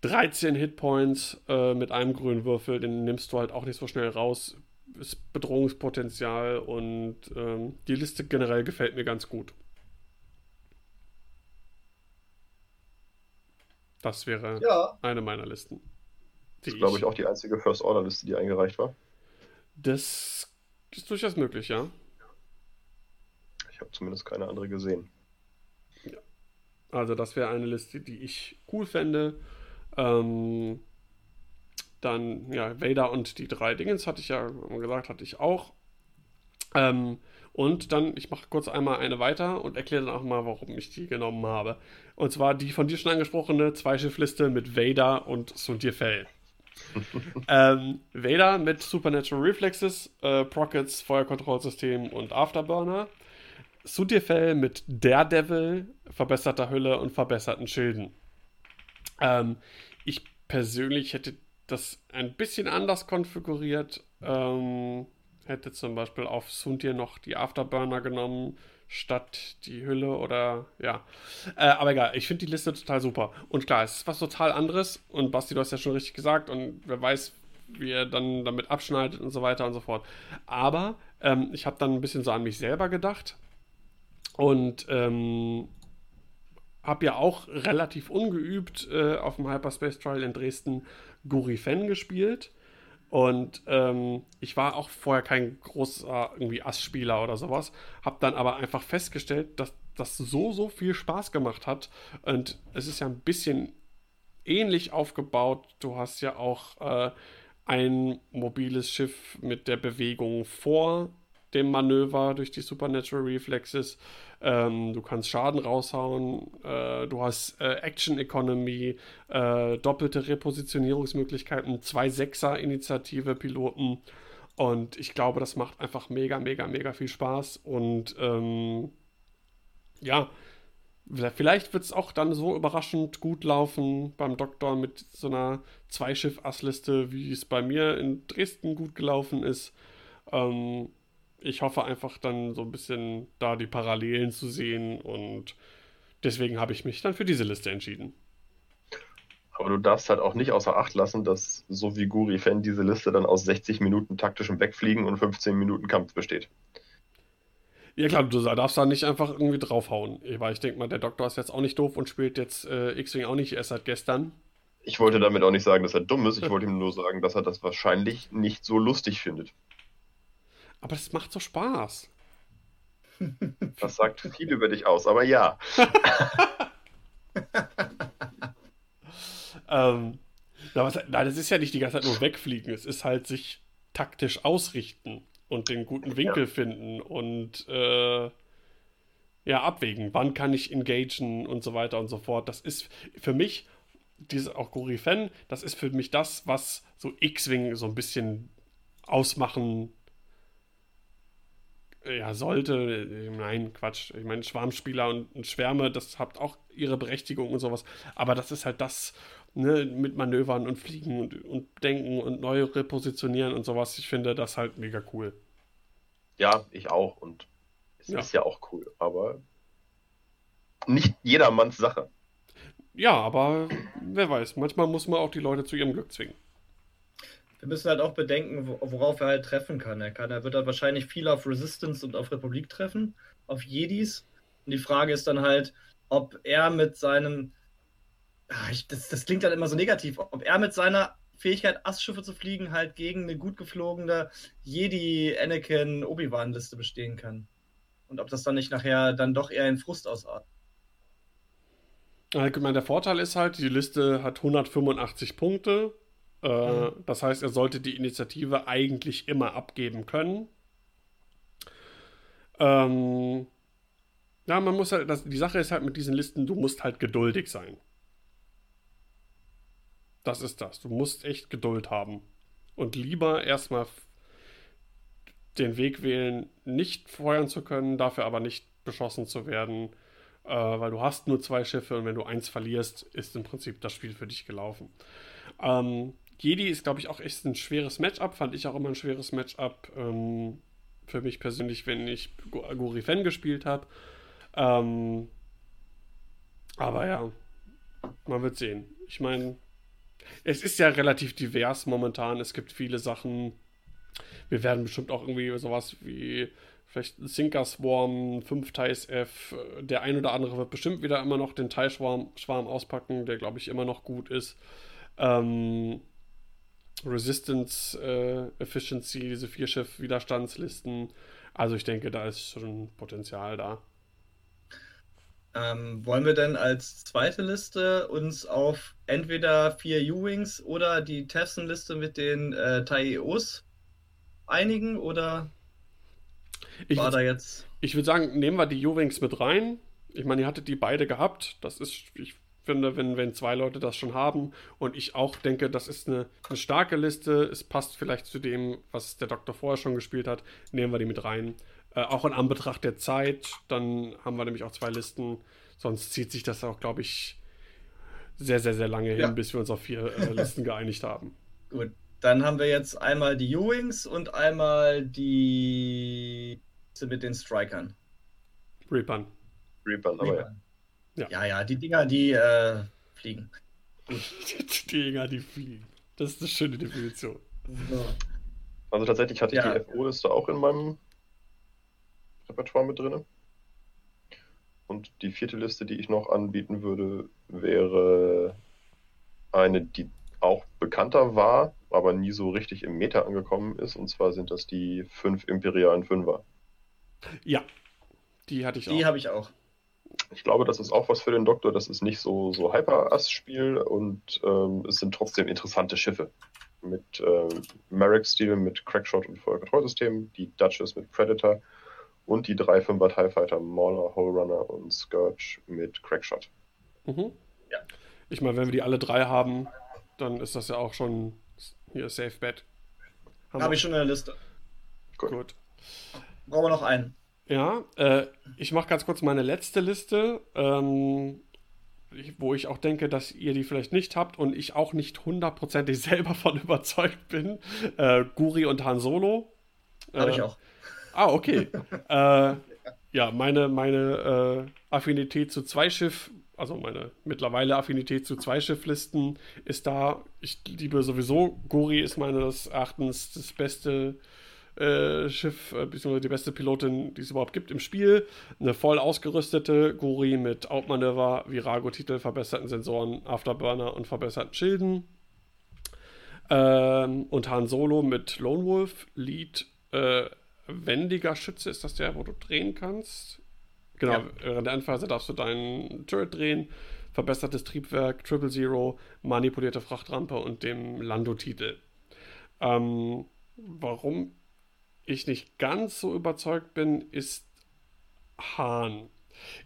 13 Hitpoints äh, mit einem grünen Würfel, den nimmst du halt auch nicht so schnell raus. Ist Bedrohungspotenzial und ähm, die Liste generell gefällt mir ganz gut. Das wäre ja. eine meiner Listen. Das ist, glaube ich, auch die einzige First-Order-Liste, die eingereicht war. Das ist durchaus möglich, ja. Ich habe zumindest keine andere gesehen. Ja. Also, das wäre eine Liste, die ich cool fände. Ähm, dann, ja, Vader und die drei Dingens hatte ich ja gesagt, hatte ich auch. Ähm, und dann, ich mache kurz einmal eine weiter und erkläre dann auch mal, warum ich die genommen habe. Und zwar die von dir schon angesprochene Zweischiffliste mit Vader und Sundir Fell. ähm, Vader mit Supernatural Reflexes, äh, Prockets, Feuerkontrollsystem und Afterburner. Sundir mit Daredevil, verbesserter Hülle und verbesserten Schilden. Ähm, ich persönlich hätte das ein bisschen anders konfiguriert. Ähm, hätte zum Beispiel auf Sundir noch die Afterburner genommen, statt die Hülle oder ja. Äh, aber egal, ich finde die Liste total super. Und klar, es ist was total anderes. Und Basti, du hast ja schon richtig gesagt. Und wer weiß, wie er dann damit abschneidet und so weiter und so fort. Aber ähm, ich habe dann ein bisschen so an mich selber gedacht. Und ähm, habe ja auch relativ ungeübt äh, auf dem Hyperspace Trial in Dresden Guri Fan gespielt. Und ähm, ich war auch vorher kein großer irgendwie Ass-Spieler oder sowas. Habe dann aber einfach festgestellt, dass das so, so viel Spaß gemacht hat. Und es ist ja ein bisschen ähnlich aufgebaut. Du hast ja auch äh, ein mobiles Schiff mit der Bewegung vor dem Manöver durch die Supernatural Reflexes. Ähm, du kannst Schaden raushauen. Äh, du hast äh, Action Economy, äh, doppelte Repositionierungsmöglichkeiten, zwei Sechser-Initiative Piloten. Und ich glaube, das macht einfach mega, mega, mega viel Spaß. Und ähm, ja, vielleicht wird es auch dann so überraschend gut laufen beim Doktor mit so einer Zweischiff-Assliste, wie es bei mir in Dresden gut gelaufen ist. Ähm, ich hoffe einfach dann so ein bisschen da die Parallelen zu sehen und deswegen habe ich mich dann für diese Liste entschieden. Aber du darfst halt auch nicht außer Acht lassen, dass so wie Guri-Fan diese Liste dann aus 60 Minuten taktischem Wegfliegen und 15 Minuten Kampf besteht. Ja klar, du darfst da nicht einfach irgendwie draufhauen. Weil ich denke mal, der Doktor ist jetzt auch nicht doof und spielt jetzt äh, X-Wing auch nicht erst seit gestern. Ich wollte damit auch nicht sagen, dass er dumm ist. Ich wollte ihm nur sagen, dass er das wahrscheinlich nicht so lustig findet. Aber es macht so Spaß. Das sagt viel über dich aus, aber ja. ähm, was, nein, das ist ja nicht die ganze Zeit nur wegfliegen. Es ist halt sich taktisch ausrichten und den guten Winkel ja. finden und äh, ja, abwägen. Wann kann ich engagen und so weiter und so fort. Das ist für mich, diese, auch Gori Fan, das ist für mich das, was so X-Wing so ein bisschen ausmachen ja, sollte, nein, Quatsch. Ich meine, Schwarmspieler und Schwärme, das hat auch ihre Berechtigung und sowas. Aber das ist halt das, ne, mit Manövern und Fliegen und, und Denken und neu repositionieren und sowas. Ich finde das halt mega cool. Ja, ich auch. Und es ja. ist ja auch cool, aber nicht jedermanns Sache. Ja, aber wer weiß, manchmal muss man auch die Leute zu ihrem Glück zwingen. Wir müssen halt auch bedenken, worauf er halt treffen kann. Er, kann, er wird halt wahrscheinlich viel auf Resistance und auf Republik treffen, auf Jedis. Und die Frage ist dann halt, ob er mit seinem. Ach, ich, das, das klingt halt immer so negativ. Ob er mit seiner Fähigkeit, Assschiffe zu fliegen, halt gegen eine gut geflogene Jedi-Anakin-Obi-Wan-Liste bestehen kann. Und ob das dann nicht nachher dann doch eher in Frust ausartet. Ich meine, der Vorteil ist halt, die Liste hat 185 Punkte. Äh, mhm. Das heißt, er sollte die Initiative eigentlich immer abgeben können. Ähm, ja, man muss halt, das, die Sache ist halt mit diesen Listen, du musst halt geduldig sein. Das ist das. Du musst echt Geduld haben. Und lieber erstmal den Weg wählen, nicht feuern zu können, dafür aber nicht beschossen zu werden äh, weil du hast nur zwei Schiffe und wenn du eins verlierst, ist im Prinzip das Spiel für dich gelaufen. Ähm, Jedi ist, glaube ich, auch echt ein schweres Matchup, fand ich auch immer ein schweres Matchup. Ähm, für mich persönlich, wenn ich Guri Fan gespielt habe. Ähm, aber ja, man wird sehen. Ich meine, es ist ja relativ divers momentan. Es gibt viele Sachen. Wir werden bestimmt auch irgendwie sowas wie vielleicht Sinker Swarm, 5 Thais F. Der ein oder andere wird bestimmt wieder immer noch den Thai Schwarm, Schwarm auspacken, der glaube ich immer noch gut ist. Ähm, Resistance äh, Efficiency, diese Vierschiff-Widerstandslisten. Also ich denke, da ist schon Potenzial da. Ähm, wollen wir denn als zweite Liste uns auf entweder vier U-Wings oder die Tefson-Liste mit den äh, TAIOs einigen oder ich war da jetzt. Ich würde sagen, nehmen wir die U-Wings mit rein. Ich meine, ihr hattet die beide gehabt. Das ist, ich finde, wenn, wenn zwei Leute das schon haben und ich auch denke, das ist eine, eine starke Liste, es passt vielleicht zu dem, was der Doktor vorher schon gespielt hat, nehmen wir die mit rein. Äh, auch in Anbetracht der Zeit, dann haben wir nämlich auch zwei Listen. Sonst zieht sich das auch, glaube ich, sehr, sehr, sehr lange ja. hin, bis wir uns auf vier äh, Listen geeinigt haben. Gut, dann haben wir jetzt einmal die U-Wings und einmal die mit den Strikern. Reapern. Reapern, aber Reapern. Ja. Ja. Ja, die Dinger, die äh, fliegen. die Dinger, die fliegen. Das ist eine schöne Definition. So. Also tatsächlich hatte ich ja. die FO-Liste auch in meinem Repertoire mit drin. Und die vierte Liste, die ich noch anbieten würde, wäre eine, die auch bekannter war, aber nie so richtig im Meta angekommen ist. Und zwar sind das die fünf imperialen Fünfer. Ja, die hatte ich auch. Die habe ich auch. Ich glaube, das ist auch was für den Doktor. Das ist nicht so, so Hyper-Ass-Spiel und ähm, es sind trotzdem interessante Schiffe. Mit ähm, Merrick-Stil, mit Crackshot und Vollkontrollsystem, die Duchess mit Predator und die drei 5er TIE Fighter Mauler, Hole Runner und Scourge mit Crackshot. Mhm. Ja. Ich meine, wenn wir die alle drei haben, dann ist das ja auch schon hier Safe Bet. Habe hab ich schon in der Liste. Gut. Gut. Brauchen wir noch einen. Ja, äh, ich mache ganz kurz meine letzte Liste, ähm, wo ich auch denke, dass ihr die vielleicht nicht habt und ich auch nicht hundertprozentig selber von überzeugt bin. Äh, Guri und Han Solo. Habe ich äh, auch. Ah, okay. äh, ja, meine, meine äh, Affinität zu Zweischiff also meine mittlerweile Affinität zu Zweischifflisten ist da. Ich liebe sowieso, Gori ist meines Erachtens das beste äh, Schiff, äh, beziehungsweise die beste Pilotin, die es überhaupt gibt im Spiel. Eine voll ausgerüstete Gori mit Outmanöver, Virago-Titel, verbesserten Sensoren, Afterburner und verbesserten Schilden. Ähm, und Han Solo mit Lone Wolf, Lead, äh, wendiger Schütze, ist das der, wo du drehen kannst? Genau, ja. während der Endphase darfst du deinen Turret drehen, verbessertes Triebwerk, Triple Zero, manipulierte Frachtrampe und dem Lando-Titel. Ähm, warum ich nicht ganz so überzeugt bin, ist Hahn.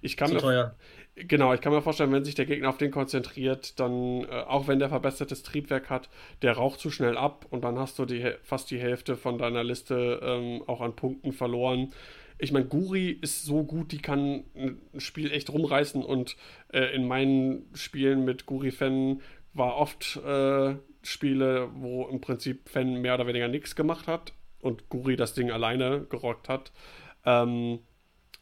Ich kann Zu mir, teuer. Genau, ich kann mir vorstellen, wenn sich der Gegner auf den konzentriert, dann, äh, auch wenn der verbessertes Triebwerk hat, der raucht zu schnell ab und dann hast du die, fast die Hälfte von deiner Liste ähm, auch an Punkten verloren ich meine, Guri ist so gut, die kann ein Spiel echt rumreißen und äh, in meinen Spielen mit Guri-Fan war oft äh, Spiele, wo im Prinzip Fan mehr oder weniger nichts gemacht hat und Guri das Ding alleine gerockt hat. Ähm,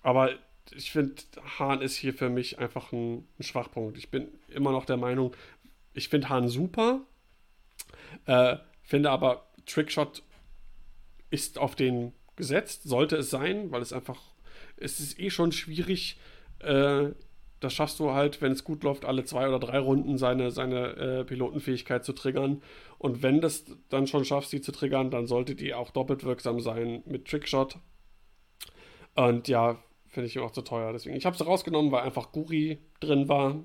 aber ich finde, Hahn ist hier für mich einfach ein, ein, Schwachpunkt. Ich bin immer noch der Meinung, ich finde Hahn super, äh, finde aber Trickshot ist auf den gesetzt, sollte es sein, weil es einfach, es ist eh schon schwierig, äh, das schaffst du halt, wenn es gut läuft, alle zwei oder drei Runden seine, seine äh, Pilotenfähigkeit zu triggern. Und wenn das dann schon schaffst, sie zu triggern, dann sollte die auch doppelt wirksam sein mit Trickshot. Und ja, finde ich auch zu teuer. Deswegen, ich habe es rausgenommen, weil einfach Guri drin war.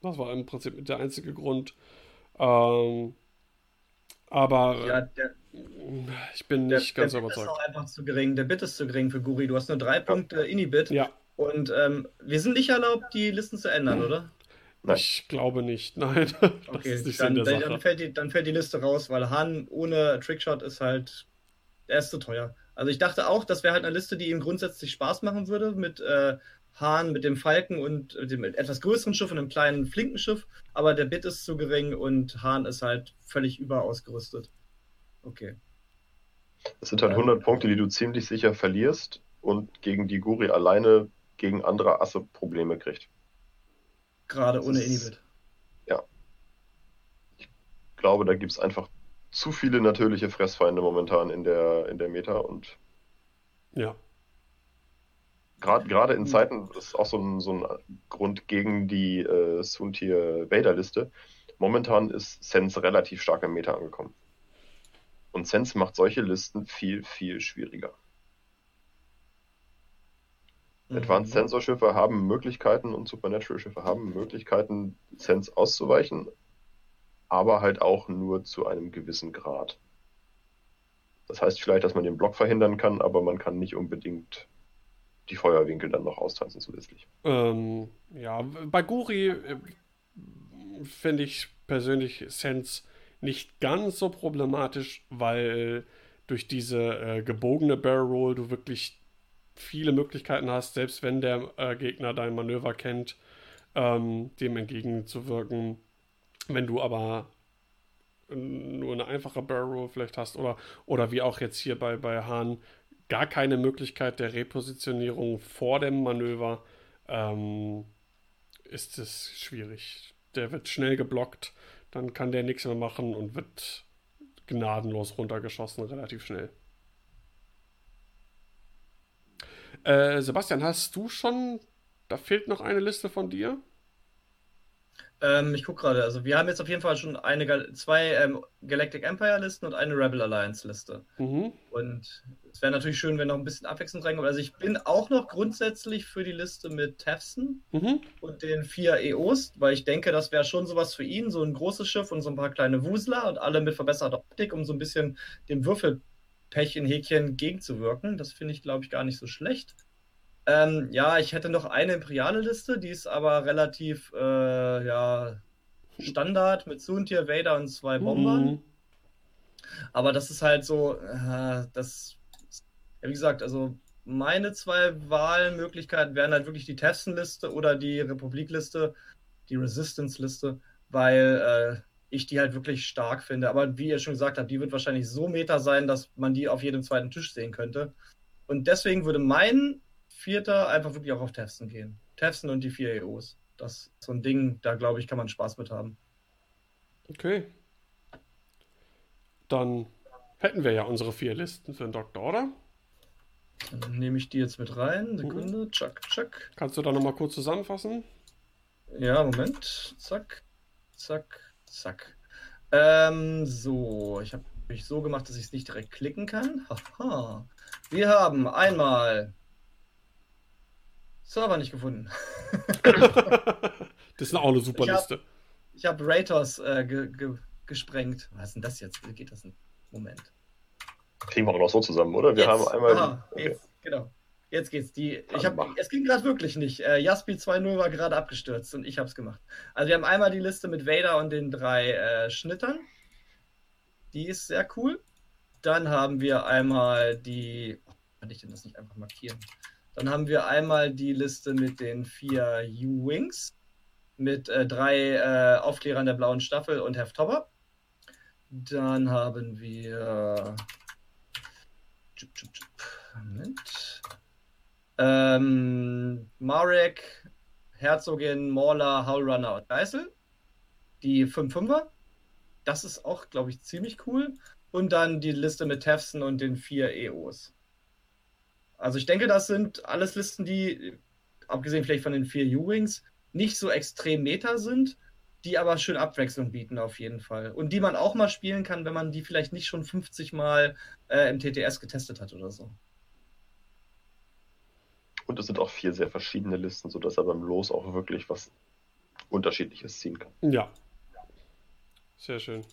Das war im Prinzip der einzige Grund. Ähm, aber ja, der, ich bin nicht der, ganz der überzeugt. Der Bit ist auch einfach zu gering. Der Bit ist zu gering für Guri. Du hast nur drei Punkte Inhibit. Ja. Und ähm, wir sind nicht erlaubt, die Listen zu ändern, oder? Nein. Ich glaube nicht, nein. okay, dann, dann, fällt die, dann fällt die Liste raus, weil Han ohne Trickshot ist halt, er ist zu teuer. Also ich dachte auch, das wäre halt eine Liste, die ihm grundsätzlich Spaß machen würde mit äh, Hahn, mit dem Falken und dem etwas größeren Schiff und einem kleinen flinken Schiff. Aber der Bit ist zu gering und Hahn ist halt völlig überausgerüstet. Okay. Das sind halt 100 Punkte, die du ziemlich sicher verlierst und gegen die Guri alleine gegen andere Asse Probleme kriegt. Gerade ohne Inhibit. Ja. Ich glaube, da gibt es einfach zu viele natürliche Fressfeinde momentan in der, in der Meta und ja. Gerade in Zeiten, das ist auch so ein, so ein Grund gegen die äh, Suntier Vader-Liste. Momentan ist Sense relativ stark im Meta angekommen. Und Sense macht solche Listen viel, viel schwieriger. Mhm. Advanced Sensor Schiffe haben Möglichkeiten und Supernatural Schiffe haben Möglichkeiten, Sense auszuweichen, aber halt auch nur zu einem gewissen Grad. Das heißt vielleicht, dass man den Block verhindern kann, aber man kann nicht unbedingt die Feuerwinkel dann noch austanzen zusätzlich. Ähm, ja, bei Guri äh, finde ich persönlich Sense nicht ganz so problematisch, weil durch diese äh, gebogene Barrel Roll du wirklich viele Möglichkeiten hast, selbst wenn der äh, Gegner dein Manöver kennt, ähm, dem entgegenzuwirken. Wenn du aber nur eine einfache Barrel Roll vielleicht hast oder, oder wie auch jetzt hier bei, bei Hahn gar keine Möglichkeit der Repositionierung vor dem Manöver, ähm, ist es schwierig. Der wird schnell geblockt, dann kann der nichts mehr machen und wird gnadenlos runtergeschossen, relativ schnell. Äh, Sebastian, hast du schon, da fehlt noch eine Liste von dir? Ähm, ich gucke gerade. Also wir haben jetzt auf jeden Fall schon eine, zwei ähm, Galactic Empire Listen und eine Rebel Alliance Liste. Mhm. Und es wäre natürlich schön, wenn noch ein bisschen Abwechslung reinkommt. Also ich bin auch noch grundsätzlich für die Liste mit Tefson mhm. und den vier EOs, weil ich denke, das wäre schon sowas für ihn, so ein großes Schiff und so ein paar kleine Wusler und alle mit verbesserter Optik, um so ein bisschen dem Würfelpech in Häkchen gegenzuwirken. Das finde ich, glaube ich, gar nicht so schlecht. Ähm, ja, ich hätte noch eine imperiale Liste, die ist aber relativ äh, ja, Standard mit Suntier, Vader und zwei Bombern. Mhm. Aber das ist halt so, äh, das, ja, wie gesagt, also meine zwei Wahlmöglichkeiten wären halt wirklich die Tefson-Liste oder die Republik-Liste, die Resistance-Liste, weil äh, ich die halt wirklich stark finde. Aber wie ihr schon gesagt habt, die wird wahrscheinlich so meta sein, dass man die auf jedem zweiten Tisch sehen könnte. Und deswegen würde mein Vierter einfach wirklich auch auf Tefson gehen. Tefson und die vier EOs. Das ist so ein Ding, da glaube ich, kann man Spaß mit haben. Okay. Dann hätten wir ja unsere vier Listen für den Doktor, oder? Dann nehme ich die jetzt mit rein. Sekunde. Mhm. Zack, zack. Kannst du da nochmal kurz zusammenfassen? Ja, Moment. Zack, zack, zack. Ähm, so, ich habe mich so gemacht, dass ich es nicht direkt klicken kann. Haha. Wir haben einmal Server nicht gefunden. das ist auch eine super ich Liste. Hab, ich habe Ratos äh, ge, ge, gesprengt. Was ist denn das jetzt? Wie geht das denn? Moment. Kriegen wir auch noch so zusammen, oder? Wir jetzt, haben einmal. Aha, okay. jetzt, genau. Jetzt geht's. Die, ich hab, es ging gerade wirklich nicht. Äh, Jaspi 2.0 war gerade abgestürzt und ich habe es gemacht. Also wir haben einmal die Liste mit Vader und den drei äh, Schnittern. Die ist sehr cool. Dann haben wir einmal die kann ich denn das nicht einfach markieren? Dann haben wir einmal die Liste mit den vier U-Wings, mit äh, drei äh, Aufklärern der blauen Staffel und Heftopper. Dann haben wir. Moment. Ähm, Marek, Herzogin, Mauler, Howlrunner und Geißel. Die 5-5er. Das ist auch, glaube ich, ziemlich cool. Und dann die Liste mit Tefson und den vier EOs. Also ich denke, das sind alles Listen, die, abgesehen vielleicht von den vier U-Wings, nicht so extrem meta sind, die aber schön Abwechslung bieten auf jeden Fall. Und die man auch mal spielen kann, wenn man die vielleicht nicht schon 50 Mal äh, im TTS getestet hat oder so. Und es sind auch vier sehr verschiedene Listen, sodass er beim Los auch wirklich was Unterschiedliches ziehen kann. Ja. Sehr schön.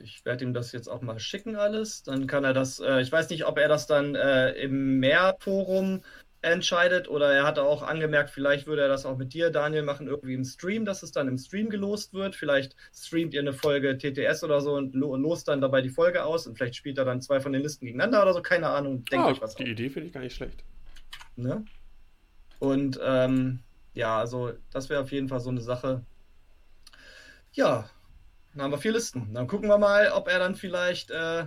Ich werde ihm das jetzt auch mal schicken, alles. Dann kann er das, äh, ich weiß nicht, ob er das dann äh, im Mehrforum entscheidet oder er hatte auch angemerkt, vielleicht würde er das auch mit dir, Daniel, machen, irgendwie im Stream, dass es dann im Stream gelost wird. Vielleicht streamt ihr eine Folge TTS oder so und lo lost dann dabei die Folge aus und vielleicht spielt er dann zwei von den Listen gegeneinander oder so, keine Ahnung. Denkt ah, euch was Die auf. Idee finde ich gar nicht schlecht. Ne? Und ähm, ja, also das wäre auf jeden Fall so eine Sache. Ja, dann haben wir vier Listen. Dann gucken wir mal, ob er dann vielleicht äh,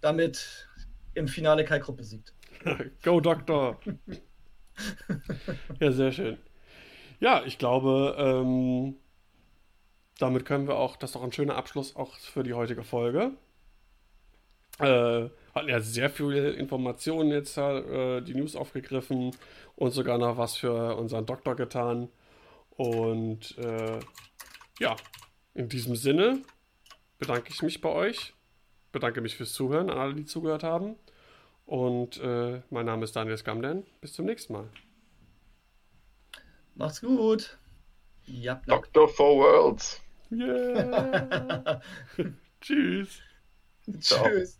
damit im Finale Kai Krupp besiegt. Go, Doktor! ja, sehr schön. Ja, ich glaube, ähm, damit können wir auch, das ist doch ein schöner Abschluss auch für die heutige Folge. Äh, hatten ja sehr viele Informationen jetzt äh, die News aufgegriffen und sogar noch was für unseren Doktor getan. Und äh, ja, in diesem Sinne bedanke ich mich bei euch. Bedanke mich fürs Zuhören an alle, die zugehört haben. Und äh, mein Name ist Daniel Skamden. Bis zum nächsten Mal. Macht's gut. Ja, Doctor for Worlds. Yeah. Tschüss. Ciao. Tschüss.